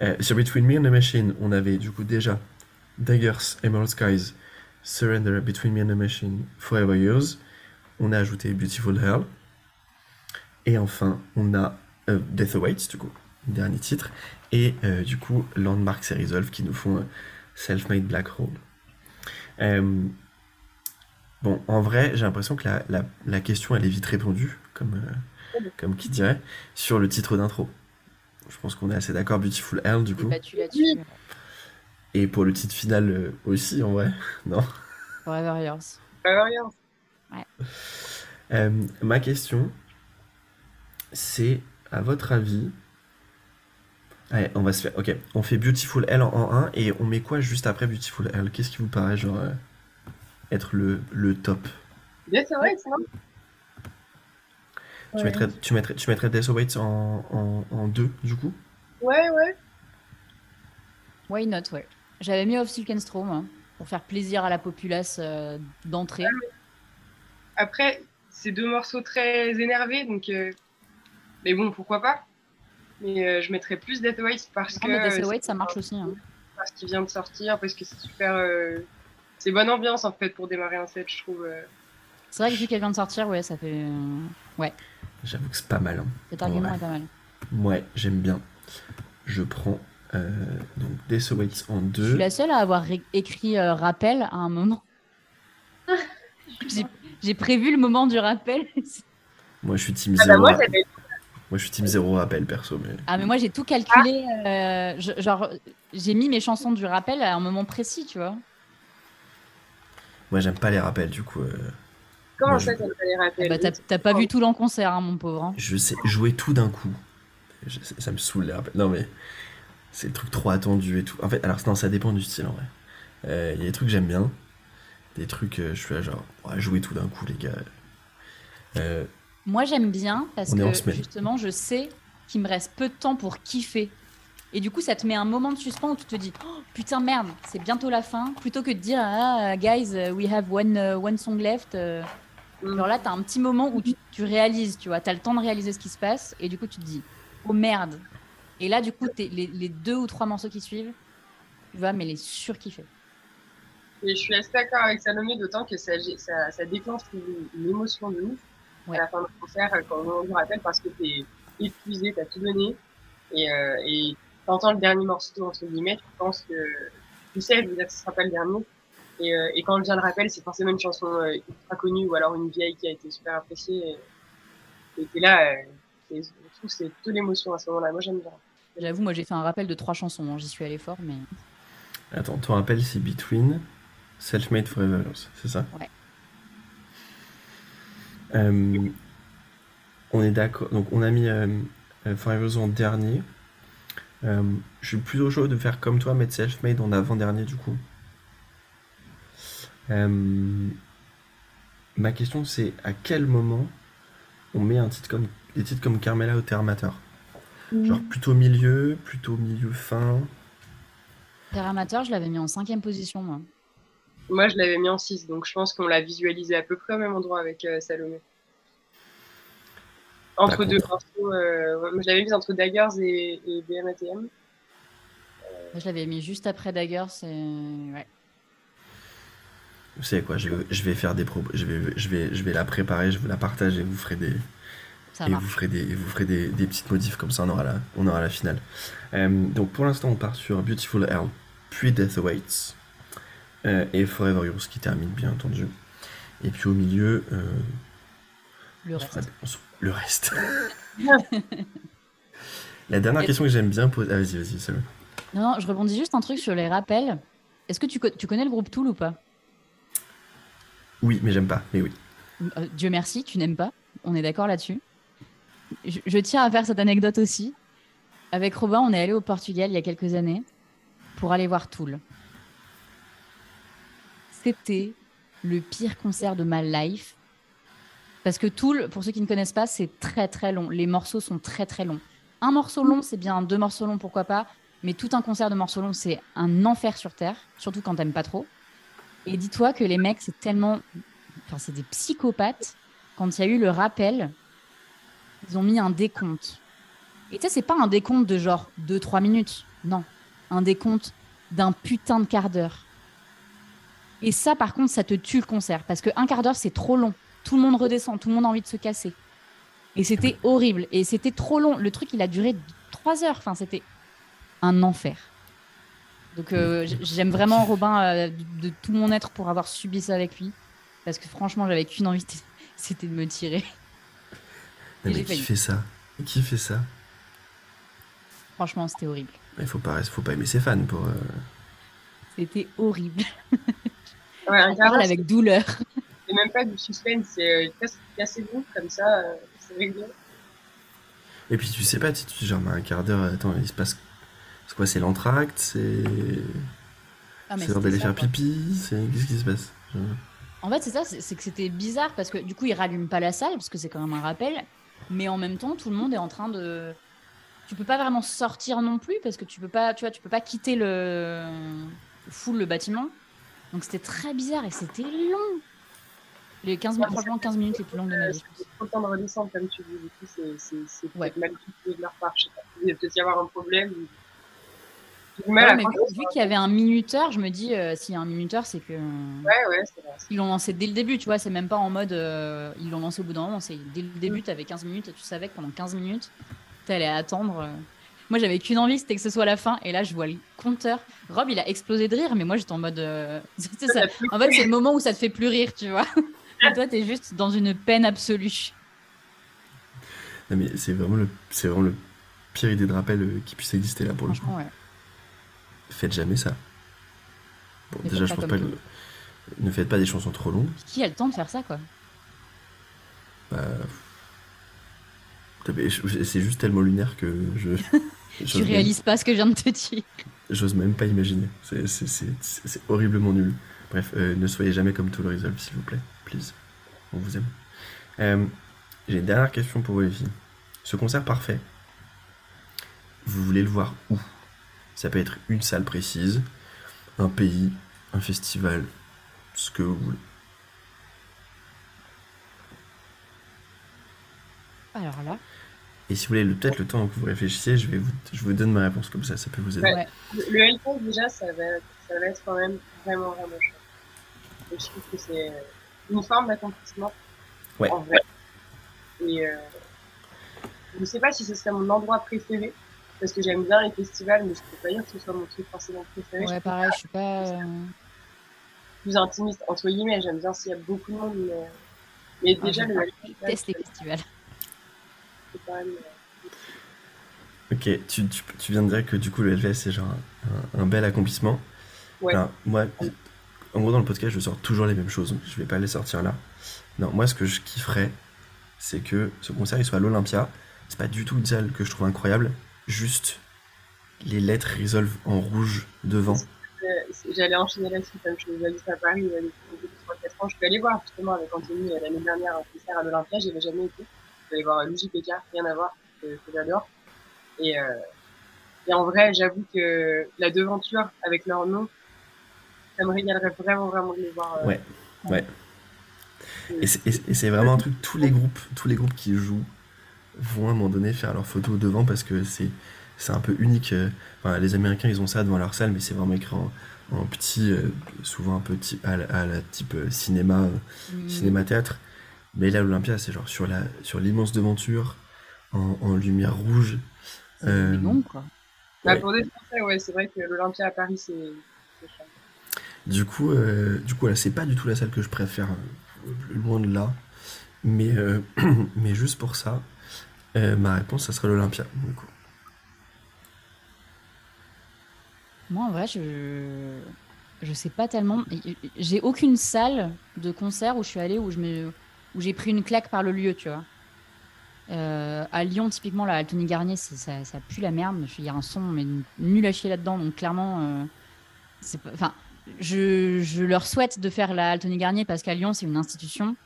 Euh, sur Between Me and the Machine, on avait du coup déjà Daggers, Emerald Skies, Surrender, Between Me and the Machine, Forever Yours. On a ajouté Beautiful Hell. Et enfin, on a euh, Death Awaits, du coup, dernier titre. Et euh, du coup, Landmarks et Resolve qui nous font Self-Made Black Hole. Bon, en vrai, j'ai l'impression que la, la- la question, elle est vite répondue, comme, comme qui dirait, sur le titre d'intro. Je pense qu'on est assez d'accord, Beautiful Hell, du coup. Et pour le titre final euh, aussi, en vrai. Non? Forever Yours. pas rien. Euh, ma question, c'est, à votre avis... Allez, on va se faire... Ok, on fait Beautiful Hell en, en 1 et on met quoi juste après Beautiful Hell Qu'est-ce qui vous paraît, genre, euh, être le, le top? Bien, c'est vrai, c'est vrai. Tu, mettrais, tu, mettrais, tu mettrais Death Awaits en, en, en 2, du coup? Ouais, ouais. Why not, ouais. J'avais mis Off Silk and Straw, moi, pour faire plaisir à la populace euh, d'entrée. Après, c'est deux morceaux très énervés, donc. euh, Mais bon, pourquoi pas? Mais euh, je mettrais plus Death Awaits parce Non, que. mais Death Await, c'est ça marche aussi. hein. Parce qu'il vient de sortir, parce que c'est super. euh, C'est bonne ambiance en fait pour démarrer un set, je trouve. C'est vrai que vu qu'elle vient de sortir, ouais, ça fait. Euh, J'avoue que c'est pas mal. hein. Cet argument Ouais. est pas mal. Ouais, j'aime bien. Je prends euh, donc Death Awaits en Je 2. suis la seule à avoir écrit euh, rappel à un moment. J'ai- prévu le moment du rappel. Moi, je suis team Ah bah 0. moi, je suis team 0 rappel, perso. Mais... Ah, mais moi, j'ai tout calculé. euh, je- genre, j'ai mis mes chansons du rappel à un moment précis, tu vois. Moi, j'aime pas les rappels, du coup. euh, Comment Moi, ça, je- t'as pas les Ah rappels bah, t'as t'as pas vu tout l'en concert, hein, mon pauvre. hein. Je sais jouer tout d'un coup. Je- ça me saoule les rappels. Non, mais c'est le truc trop attendu et tout. En fait, alors, non, ça dépend du style, en vrai. Euh, Il y a des trucs que j'aime bien. Des trucs, euh, je suis là, genre, ouais, jouer tout d'un coup, les gars. Euh, Moi, j'aime bien parce On est en que semaine. justement, je sais qu'il me reste peu de temps pour kiffer. Et du coup, ça te met un moment de suspens où tu te dis oh, putain, merde, c'est bientôt la fin. Plutôt que de dire ah, guys, we have one, uh, one song left. euh, Mm. Genre là, t'as un petit moment où tu, tu réalises, tu vois, t'as le temps de réaliser ce qui se passe. Et du coup, tu te dis oh merde. Et là, du coup, t'es- les, les deux ou trois morceaux qui suivent, tu vas mais les surkiffer. Et je suis assez d'accord avec Salomé, d'autant que ça, ça, ça déclenche une, une émotion de ouf Ouais. à la fin du concert, euh, quand on vous rappelle, parce que t'es épuisé, t'as tout donné, et, euh, et t'entends le dernier morceau, entre guillemets, tu penses que, tu sais, je veux dire que ce sera pas le dernier, et, euh, et quand vient le rappel, c'est forcément une chanson euh, ultra connue, ou alors une vieille qui a été super appréciée, et, là, euh, c'est- je trouve c'est toute l'émotion à ce moment-là, moi j'aime bien. J'avoue, moi, j'ai fait un rappel de trois chansons. hein, J'y suis allée fort, mais Attends, ton rappel, c'est Between, Self-Made Forever, c'est ça? Ouais. Euh, on est d'accord. Donc, on a mis euh, euh, Forever en dernier. Euh, je suis plutôt chaud de faire comme toi, mettre Self-Made en avant-dernier, du coup. Euh, ma question, c'est à quel moment on met un titre comme, des titres comme Carmela ou Termateur Genre plutôt milieu, plutôt milieu fin Terre Amateur, je l'avais mis en cinquième position, moi. Moi je l'avais mis en 6, donc je pense qu'on l'a visualisé à peu près au même endroit avec euh, Salomé. Entre deux morceaux, euh, moi, je l'avais mis entre Daggers et, et BMATM. Moi, Je l'avais mis juste après Dagger, c'est. Ouais. Vous savez quoi, je vais, je vais faire des propos, je vais, je, vais, je vais la préparer, je vais la partager, vous ferez des... Et vous ferez des, vous ferez des, des petites modifs comme ça, on aura la, on aura la finale. Euh, donc pour l'instant, on part sur Beautiful Earl, puis Death Awaits, euh, et Forever Yours qui termine, bien entendu. Et puis au milieu, euh, Le on reste. fera- on se- le reste. la dernière Et- question que j'aime bien poser. Ah, vas-y, vas-y, Salomé. Non, non, je rebondis juste un truc sur les rappels. Est-ce que tu, co- tu connais le groupe Tool ou pas? Oui, mais j'aime pas, mais oui. Euh, Dieu merci, tu n'aimes pas. On est d'accord là-dessus. Je, tiens à faire cette anecdote aussi. Avec Robin, on est allé au Portugal il y a quelques années pour aller voir Tool. C'était le pire concert de ma life. Parce que Tool, pour ceux qui ne connaissent pas, c'est très très long. Les morceaux sont très très longs. Un morceau long, c'est bien. Deux morceaux longs, pourquoi pas. Mais tout un concert de morceaux longs, c'est un enfer sur Terre. Surtout quand t'aimes pas trop. Et dis-toi que les mecs, c'est tellement enfin, c'est des psychopathes. Quand il y a eu le rappel, ils ont mis un décompte. Et tu sais, c'est pas un décompte de genre 2-3 minutes. Non. Un décompte d'un putain de quart d'heure. Et ça, par contre, ça te tue le concert. Parce que un quart d'heure, c'est trop long. Tout le monde redescend, tout le monde a envie de se casser. Et c'était horrible. Et c'était trop long. Le truc, il a duré 3 heures. Enfin, c'était un enfer. Donc, euh, j'aime vraiment Robin euh, de, de tout mon être pour avoir subi ça avec lui. Parce que franchement, j'avais qu'une envie, c'était- de me tirer. Non, Et j'ai mais qui failli. fait ça? Qui fait ça? Franchement, c'était horrible. Il faut pas, faut pas aimer ses fans pour. euh, C'était horrible. Ouais, On parle avec douleur. c'est même pas du suspense, c'est euh, casse- cassez-vous, comme ça, euh, c'est réglé. Et puis tu sais pas, tu tu genre mais un quart d'heure, attends, il se passe. C'est quoi C'est l'entracte C'est. Ah, mais c'est l'heure d'aller faire quoi. pipi C'est. Qu'est-ce qui se passe Je- En fait, c'est ça, c'est c'est que c'était bizarre parce que du coup, ils rallument pas la salle parce que c'est quand même un rappel. Mais en même temps, tout le monde est en train de. Tu peux pas vraiment sortir non plus parce que tu peux pas, tu vois, tu peux pas quitter le full le bâtiment. Donc c'était très bizarre et c'était long. Les 15 minutes, franchement, 15 minutes les plus longues de ma vie. c'est trop le temps de redescendre, comme tu dis, du coup, c'est, c'est, c'est Ouais. peut-être mal cultivé de leur part, je sais pas. Il va peut-être y avoir un problème. ou- J'ai du mal Ouais, mais vu, qu'il y avait un minuteur, je me dis, euh, s'il y a un minuteur, c'est que. Ouais, ouais, c'est vrai. Ils l'ont lancé dès le début, tu vois, c'est même pas en mode euh, ils l'ont lancé au bout d'un moment, c'est dès le début, t'avais 15 minutes et tu savais que pendant 15 minutes, t'allais attendre. euh. Moi, j'avais qu'une envie, c'était que ce soit la fin, et là, je vois le compteur. Rob, il a explosé de rire, mais moi, j'étais en mode. euh, ça. En fait, c'est le moment où ça te fait plus rire, tu vois. Et toi, t'es juste dans une peine absolue. Non mais c'est vraiment le, c'est vraiment le pire idée de rappel qui puisse exister là pour le coup. Ouais. Faites jamais ça. Bon, Ne déjà, je pense pas. le- Ne faites pas des chansons trop longues. Qui a le temps de faire ça, quoi Bah, C'est juste tellement lunaire que je. Tu même- réalises pas ce que je viens de te dire. J'ose même pas imaginer. C'est- horriblement nul. Bref, euh, ne soyez jamais comme tout le Resolve, s'il vous plaît. Please. On vous aime. Euh, J'ai une dernière question pour vous, les filles. Ce concert parfait, vous voulez le voir où? Ça peut être une salle précise, un pays, un festival, ce que vous voulez. Alors là, Et si vous voulez le- peut-être le temps que vous réfléchissiez, je, vais vous, je vous donne ma réponse comme ça, ça peut vous aider. ouais. Le, Hellfest, déjà, ça va, ça va être quand même vraiment, vraiment chouette. Et je trouve que c'est une forme d'accomplissement. Ouais. En vrai. Et euh, je sais pas si ce serait mon endroit préféré, parce que j'aime bien les festivals, mais je peux pas dire que ce soit mon truc forcément préféré. ouais, pareil, je suis pas. euh, plus intimiste, entre guillemets, j'aime bien s'il y a beaucoup de monde, mais, mais Ah, déjà, le je teste les festivals. c'est quand même. euh, Ok, tu, tu, tu viens de dire que du coup le Hellfest c'est genre un, un bel accomplissement. Ouais. Alors, moi, en gros dans le podcast je sors toujours les mêmes choses, je vais pas les sortir là. Non, moi ce que je kifferais, c'est que ce concert il soit à l'Olympia. C'est pas du tout une salle que je trouve incroyable, juste les lettres Resolve en rouge devant. Euh, J'allais enchaîner là-dessus, comme je l'ai dit à Paris il y a 3-4 ans. Je suis allée voir justement avec Anthony euh, l'année dernière un concert à l'Olympia, j'y avais jamais été. Je suis allée voir Luigi Péka, rien à voir, que, que j'adore. Et, euh, et en vrai, j'avoue que la devanture avec leur nom, ça me régalerait vraiment, vraiment de les voir. euh, Ouais, ouais. Et c'est vraiment un truc, tous les groupes, tous les groupes qui jouent vont à un moment donné faire leur photo devant parce que c'est c'est un peu unique. euh, Enfin, les Américains ils ont ça devant leur salle, mais c'est vraiment écrit en, en petit, euh, souvent un type, à, la- à la type euh, cinéma, cinéma théâtre. Mais là, l'Olympia, c'est genre sur la sur l'immense devanture, en, en lumière rouge. C'est Euh, long, quoi. Pour des Français, ouais, c'est vrai que l'Olympia à Paris, c'est. Du coup, du coup, voilà, c'est pas du tout la salle que je préfère, loin de là. Mais, mais juste pour ça, euh, ma réponse, ça serait l'Olympia. Du coup. Moi, en vrai, je je sais pas tellement. J'ai aucune salle de concert où je suis allée où je me où j'ai pris une claque par le lieu, tu vois. Euh, à Lyon, typiquement, la Tony Garnier, ça, ça pue la merde. Il y a un son mais nul à chier là-dedans, donc clairement, euh. Enfin, je, je leur souhaite de faire la Tony Garnier parce qu'à Lyon, c'est une institution,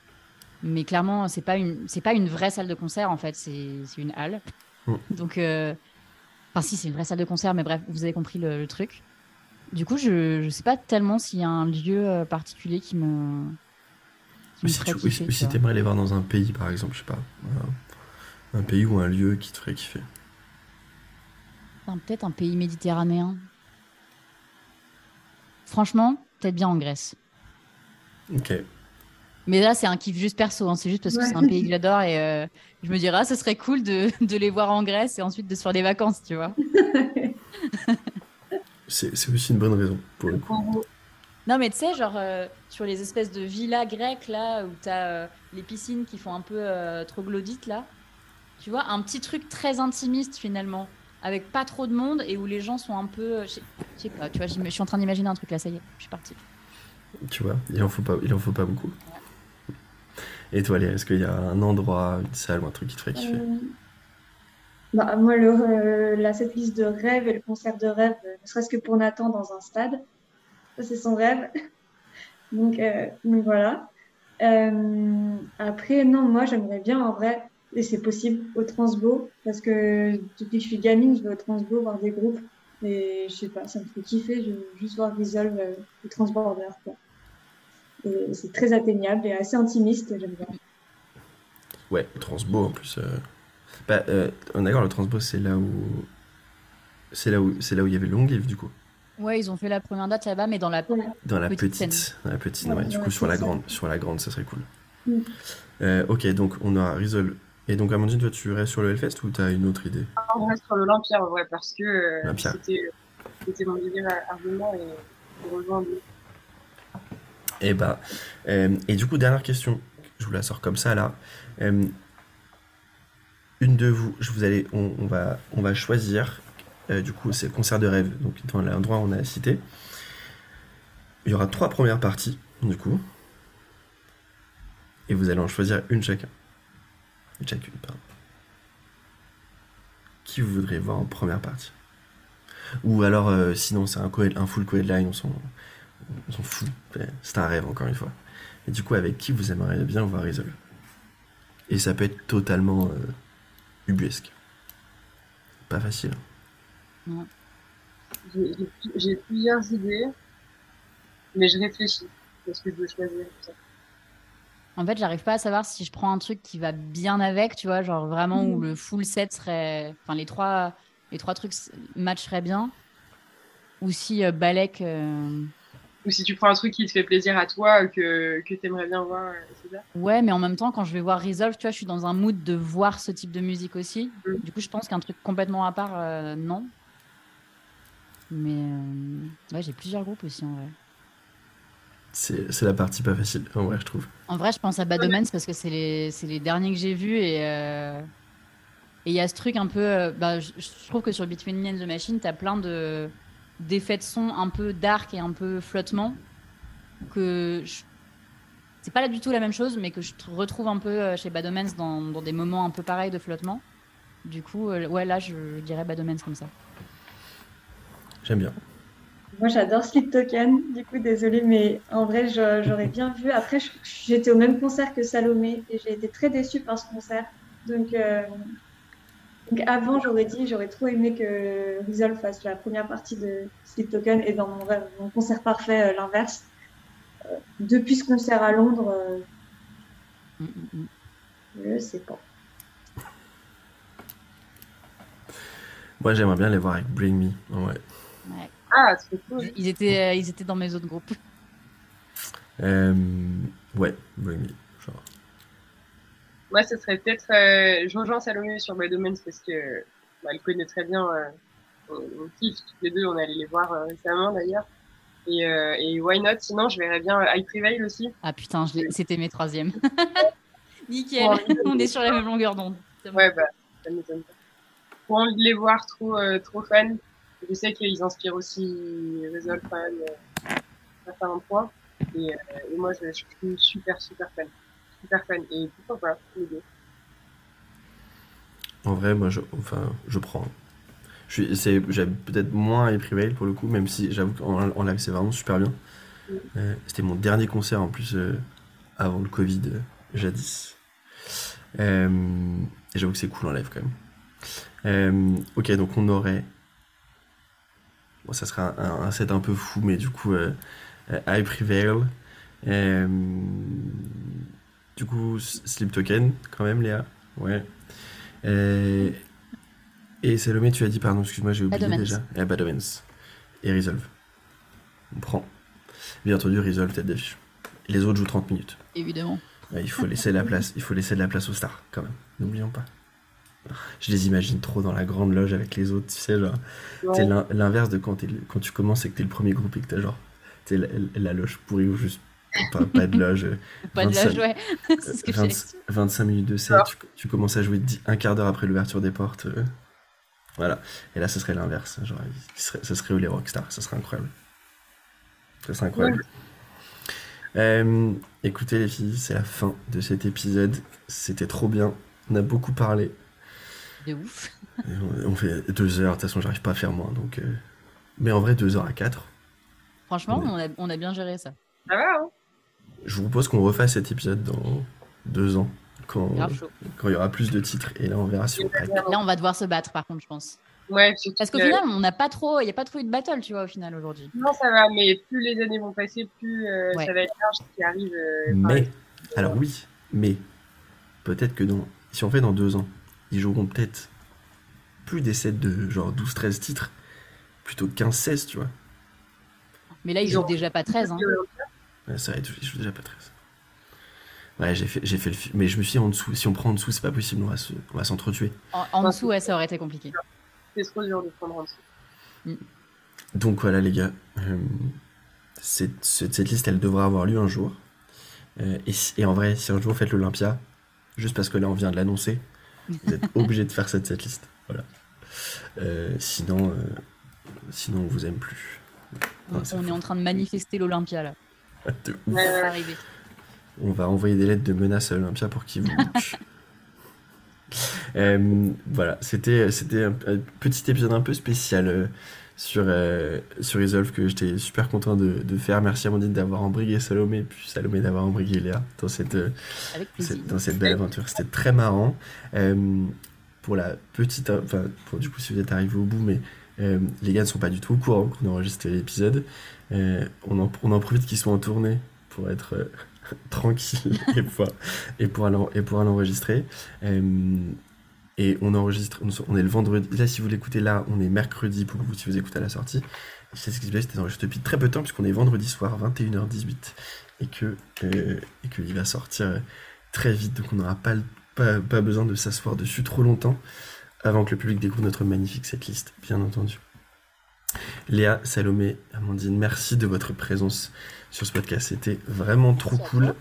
mais clairement, c'est pas une c'est pas une vraie salle de concert en fait, c'est une halle. Mm. Donc, euh, enfin, si, c'est une vraie salle de concert, mais bref, vous avez compris le, le truc. Du coup, je, je sais pas tellement s'il y a un lieu euh, particulier qui me. Qui me si tu kiffer, si t'aimerais les voir dans un pays, par exemple, je sais pas. Un pays ou un lieu qui te ferait kiffer. Enfin, Peut-être un pays méditerranéen. Franchement, peut-être bien en Grèce. Ok. Mais là, c'est un kiff juste perso. hein. C'est juste parce que Ouais. c'est un pays que j'adore et euh, je me dirais, ah, ce serait cool de, de les voir en Grèce et ensuite de se faire des vacances, tu vois. C'est c'est aussi une bonne raison pour le coup. Non, mais tu sais, genre euh, sur les espèces de villas grecques là où t'as euh, les piscines qui font un peu euh, troglodytes là, tu vois, un petit truc très intimiste finalement, avec pas trop de monde et où les gens sont un peu. Je sais pas, tu vois, je suis en train d'imaginer un truc là, ça y est, je suis partie. Tu vois, il en faut pas, il en faut pas beaucoup. Et toi, Léa, est-ce qu'il y a un endroit, une salle ou un truc qui te ferait kiffer Euh, bah, moi, le, euh, la setlist de rêve et le concert de rêve, euh, ne serait-ce que pour Nathan dans un stade, ça c'est son rêve. Donc, voilà. Après, non, moi j'aimerais bien en vrai, et c'est possible, au Transbo, parce que depuis que je suis gamine, je vais au Transbo voir des groupes, et je sais pas, ça me fait kiffer, je veux juste voir Resolve au Transborder, quoi. Et c'est très atteignable et assez intimiste, j'aime bien. Ouais, le Transbo en plus. euh, Bah, euh, on est d'accord, le Transbo, c'est là où. C'est là où c'est là où il y avait le long live du coup. Ouais, ils ont fait la première date là-bas, mais dans la. Dans la Petite petite. scène. Dans la petite, Ouais, ouais, du coup, sur la grande. Sur la grande, ça serait cool. Mm. Euh, ok, donc on aura Resolve. Et donc, Amandine, toi, tu restes sur le Hellfest ou t'as une autre idée? On reste sur l'Olympia en vrai parce que euh, c'était c'était mon délire argument et je rejoins lui. Et bah, euh, et du coup, dernière question, je vous la sors comme ça là. Euh, une de vous, je vous allez, on, va, choisir. euh, du coup, c'est le concert de rêve, donc dans l'endroit où on a cité. Il y aura trois premières parties, du coup. Et vous allez en choisir une chacun. Une chacune, pardon. Qui vous voudrez voir en première partie? Ou alors, sinon, c'est un, co- un full co-headline, on s'en on s'en fout. C'est un rêve, encore une fois. Et du coup, avec qui vous aimeriez bien voir Resolve Et ça peut être totalement euh, ubuesque. Pas facile. J'ai- j'ai- plusieurs idées, mais je réfléchis. Qu'est-ce que je veux choisir ça. En fait, j'arrive pas à savoir si je prends un truc qui va bien avec, tu vois, genre vraiment où Mhm. le full set serait. Enfin, les trois, les trois trucs matcheraient bien. Ou si euh, Balek. euh, Ou si tu prends un truc qui te fait plaisir à toi, euh, que, que tu aimerais bien voir, euh, c'est ça? Ouais, mais en même temps, quand je vais voir Resolve, tu vois, je suis dans un mood de voir ce type de musique aussi. Mm. Du coup, je pense qu'un truc complètement à part, euh, non. Mais euh, ouais, j'ai plusieurs groupes aussi en vrai. C'est c'est la partie pas facile, en vrai, je trouve. En vrai, je pense à Bad Omens parce que c'est les, c'est les derniers que j'ai vus et euh, et il y a ce truc un peu. euh, bah, je, je trouve que sur Between Me and the Machine, t'as plein de d'effets de son un peu dark et un peu flottement que je- c'est pas là du tout la même chose, mais que je tr- retrouve un peu euh, chez Bad Omens dans, dans des moments un peu pareils de flottement. Du coup, euh, ouais, là, je dirais Bad Omens comme ça. J'aime bien. Moi, j'adore Sleep Token. Du coup, désolée, mais en vrai, j'aurais bien vu. Après, j'étais au même concert que Salomé et j'ai été très déçue par ce concert. Donc, euh, donc avant, j'aurais dit, j'aurais trop aimé que Resolve fasse la première partie de Sleep Token et dans mon, rêve, mon concert parfait, euh, l'inverse. Euh, depuis ce concert à Londres, euh, Mm, mm, mm. je sais pas. Moi, j'aimerais bien les voir avec Bring Me. Ouais. Ah, trop cool. Ils, ils étaient, euh, ils étaient dans mes autres groupes. Euh, ouais, Bring Me. Moi, ce serait peut-être. Euh, je rejoins Salomé sur Omens parce que bah, elle connaît très bien. Euh, on, on kiffe toutes les deux. On est allé les voir euh, récemment d'ailleurs. Et, euh, et Why Not? Sinon, je verrais bien High Prevail aussi. Ah putain, c'était mes troisièmes. Nickel, on est sur la même longueur d'onde. Bon. Ouais, bah, ça m'étonne pas. Pour envie de les voir, trop, euh, trop fan. Je sais qu'ils inspirent aussi Resolve quand même euh, à faire un point. Et, euh, et moi, je, je suis super, super fan. Fan. Et pourquoi pas, les deux. En vrai, moi, je, enfin, je prends. Je suis, c'est, j'aime peut-être moins High Prevail pour le coup, même si j'avoue qu'en en live, c'est vraiment super bien. Euh, c'était mon dernier concert en plus euh, avant le Covid, euh, jadis. Et j'avoue que c'est cool en live quand même. Ok, donc on aurait. Bon, ça sera un, un- set un peu fou, mais du coup, High Prevail. Du coup, Sleep Token, quand même, Léa. Ouais. Et Salomé, tu as dit, pardon, excuse-moi, j'ai oublié Bad déjà. Et Bad Omens. Et Resolve. On prend. Bien entendu, Resolve, tête d'affiche. Les autres jouent 30 minutes. Évidemment. Ouais, il faut laisser la place, il faut laisser de la place aux stars, quand même. N'oublions pas. Je les imagine trop dans la grande loge avec les autres, tu sais, genre. Ouais. C'est l'in- l'inverse de quand, t'es tu commences et que t'es le premier groupe et que t'as genre. Sais, la, la loge pourrie ou juste pas, pas de loge. Pas de 25 la jouet. C'est ce que 20 j'ai. 25 minutes de set, tu, tu commences à jouer dix- un quart d'heure après l'ouverture des portes. euh, voilà. Et là, ce serait l'inverse. Genre, il serait- ce serait les rockstars. Ce serait incroyable. Ce serait incroyable. Euh, écoutez, les filles, c'est la fin de cet épisode. C'était trop bien. On a beaucoup parlé. De ouf. On, on fait deux heures. De toute façon, j'arrive pas à faire moins. Donc, euh, Mais en vrai, deux heures à quatre. Franchement, Ouais. on a, on a bien géré ça. Ça va, hein? Je vous propose qu'on refasse cet épisode dans deux ans. Quand, quand il y aura plus de titres. Et là, on verra si on. Là, on va devoir se battre, par contre, je pense. Ouais, Parce qu'au que- final, on n'a pas trop, il n'y a pas trop eu de battle, tu vois, au final, aujourd'hui. Non, ça va, mais plus les années vont passer, plus euh, Ouais. ça va être large ce qui arrive. euh, Mais, alors oui, mais peut-être que dans, si on fait dans deux ans, ils joueront peut-être plus des sets de genre 12-13 titres, plutôt 15-16, tu vois. Mais là, ils jouent ont- déjà pas 13. Hein. Ouais, ça va être, déjà pas 13. Ouais, j'ai fait, j'ai fait le fi- mais je me suis dit en dessous, si on prend en dessous, c'est pas possible, on va se, on va s'entretuer. En, en dessous, ouais, ça aurait été compliqué. C'est trop dur de prendre en dessous. Donc voilà les gars, euh, cette, cette, liste elle devra avoir lieu un jour. Euh, et, en vrai, si un jour vous faites l'Olympia, juste parce que là on vient de l'annoncer, vous êtes obligé de faire cette, cette liste. Voilà. Euh, sinon, euh, sinon on vous aime plus. On, est en train de manifester l'Olympia, là. De ouf. On va envoyer des lettres de menaces à Olympia pour qu'ils vous. Euh, voilà, c'était c'était un, un petit épisode un peu spécial euh, sur, euh, sur Resolve que j'étais super content de, de faire. Merci Amandine d'avoir embrigué Salomé, puis Salomé d'avoir embrigué Léa dans cette, dans cette belle aventure. C'était très marrant. Pour la petite, enfin, pour, du coup, si vous êtes arrivé au bout, mais euh, les gars ne sont pas du tout au courant qu'on a enregistré l'épisode. On, en, on en profite qu'ils soient en tournée pour être euh, tranquille et pour, et pour aller, et pour aller enregistrer. Euh, et on enregistre, on, est le vendredi. Là, si vous l'écoutez là, on est mercredi pour vous si vous écoutez à la sortie. C'est ce qui se passe, c'était enregistré depuis très peu de temps, puisqu'on est vendredi soir, 21h18. Et que euh, et qu'il va sortir euh, très vite, donc on n'aura pas, pas, pas besoin de s'asseoir dessus trop longtemps avant que le public découvre notre magnifique setlist, bien entendu. Léa, Salomé, Amandine, merci de votre présence sur ce podcast. C'était vraiment trop Merci cool.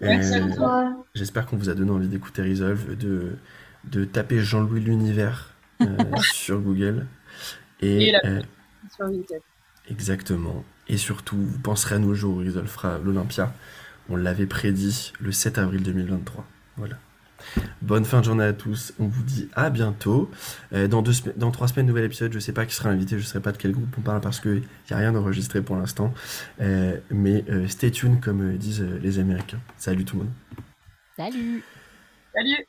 Merci à Toi, J'espère qu'on vous a donné envie d'écouter Resolve, de, de taper Jean-Louis l'univers euh, sur Google. Et, Et la- euh, Sur exactement. Et surtout, vous penserez à nos jours où Resolve fera l'Olympia. On l'avait prédit le 7 avril 2023. Voilà. Bonne fin de journée à tous. On vous dit à bientôt. Euh, dans, deux semaines- dans trois semaines, nouvel épisode. Je sais pas qui sera invité. Je sais pas de quel groupe on parle parce qu'il n'y a rien d'enregistré pour l'instant. Euh, mais euh, stay tuned, comme disent les Américains. Salut tout le monde. Salut Salut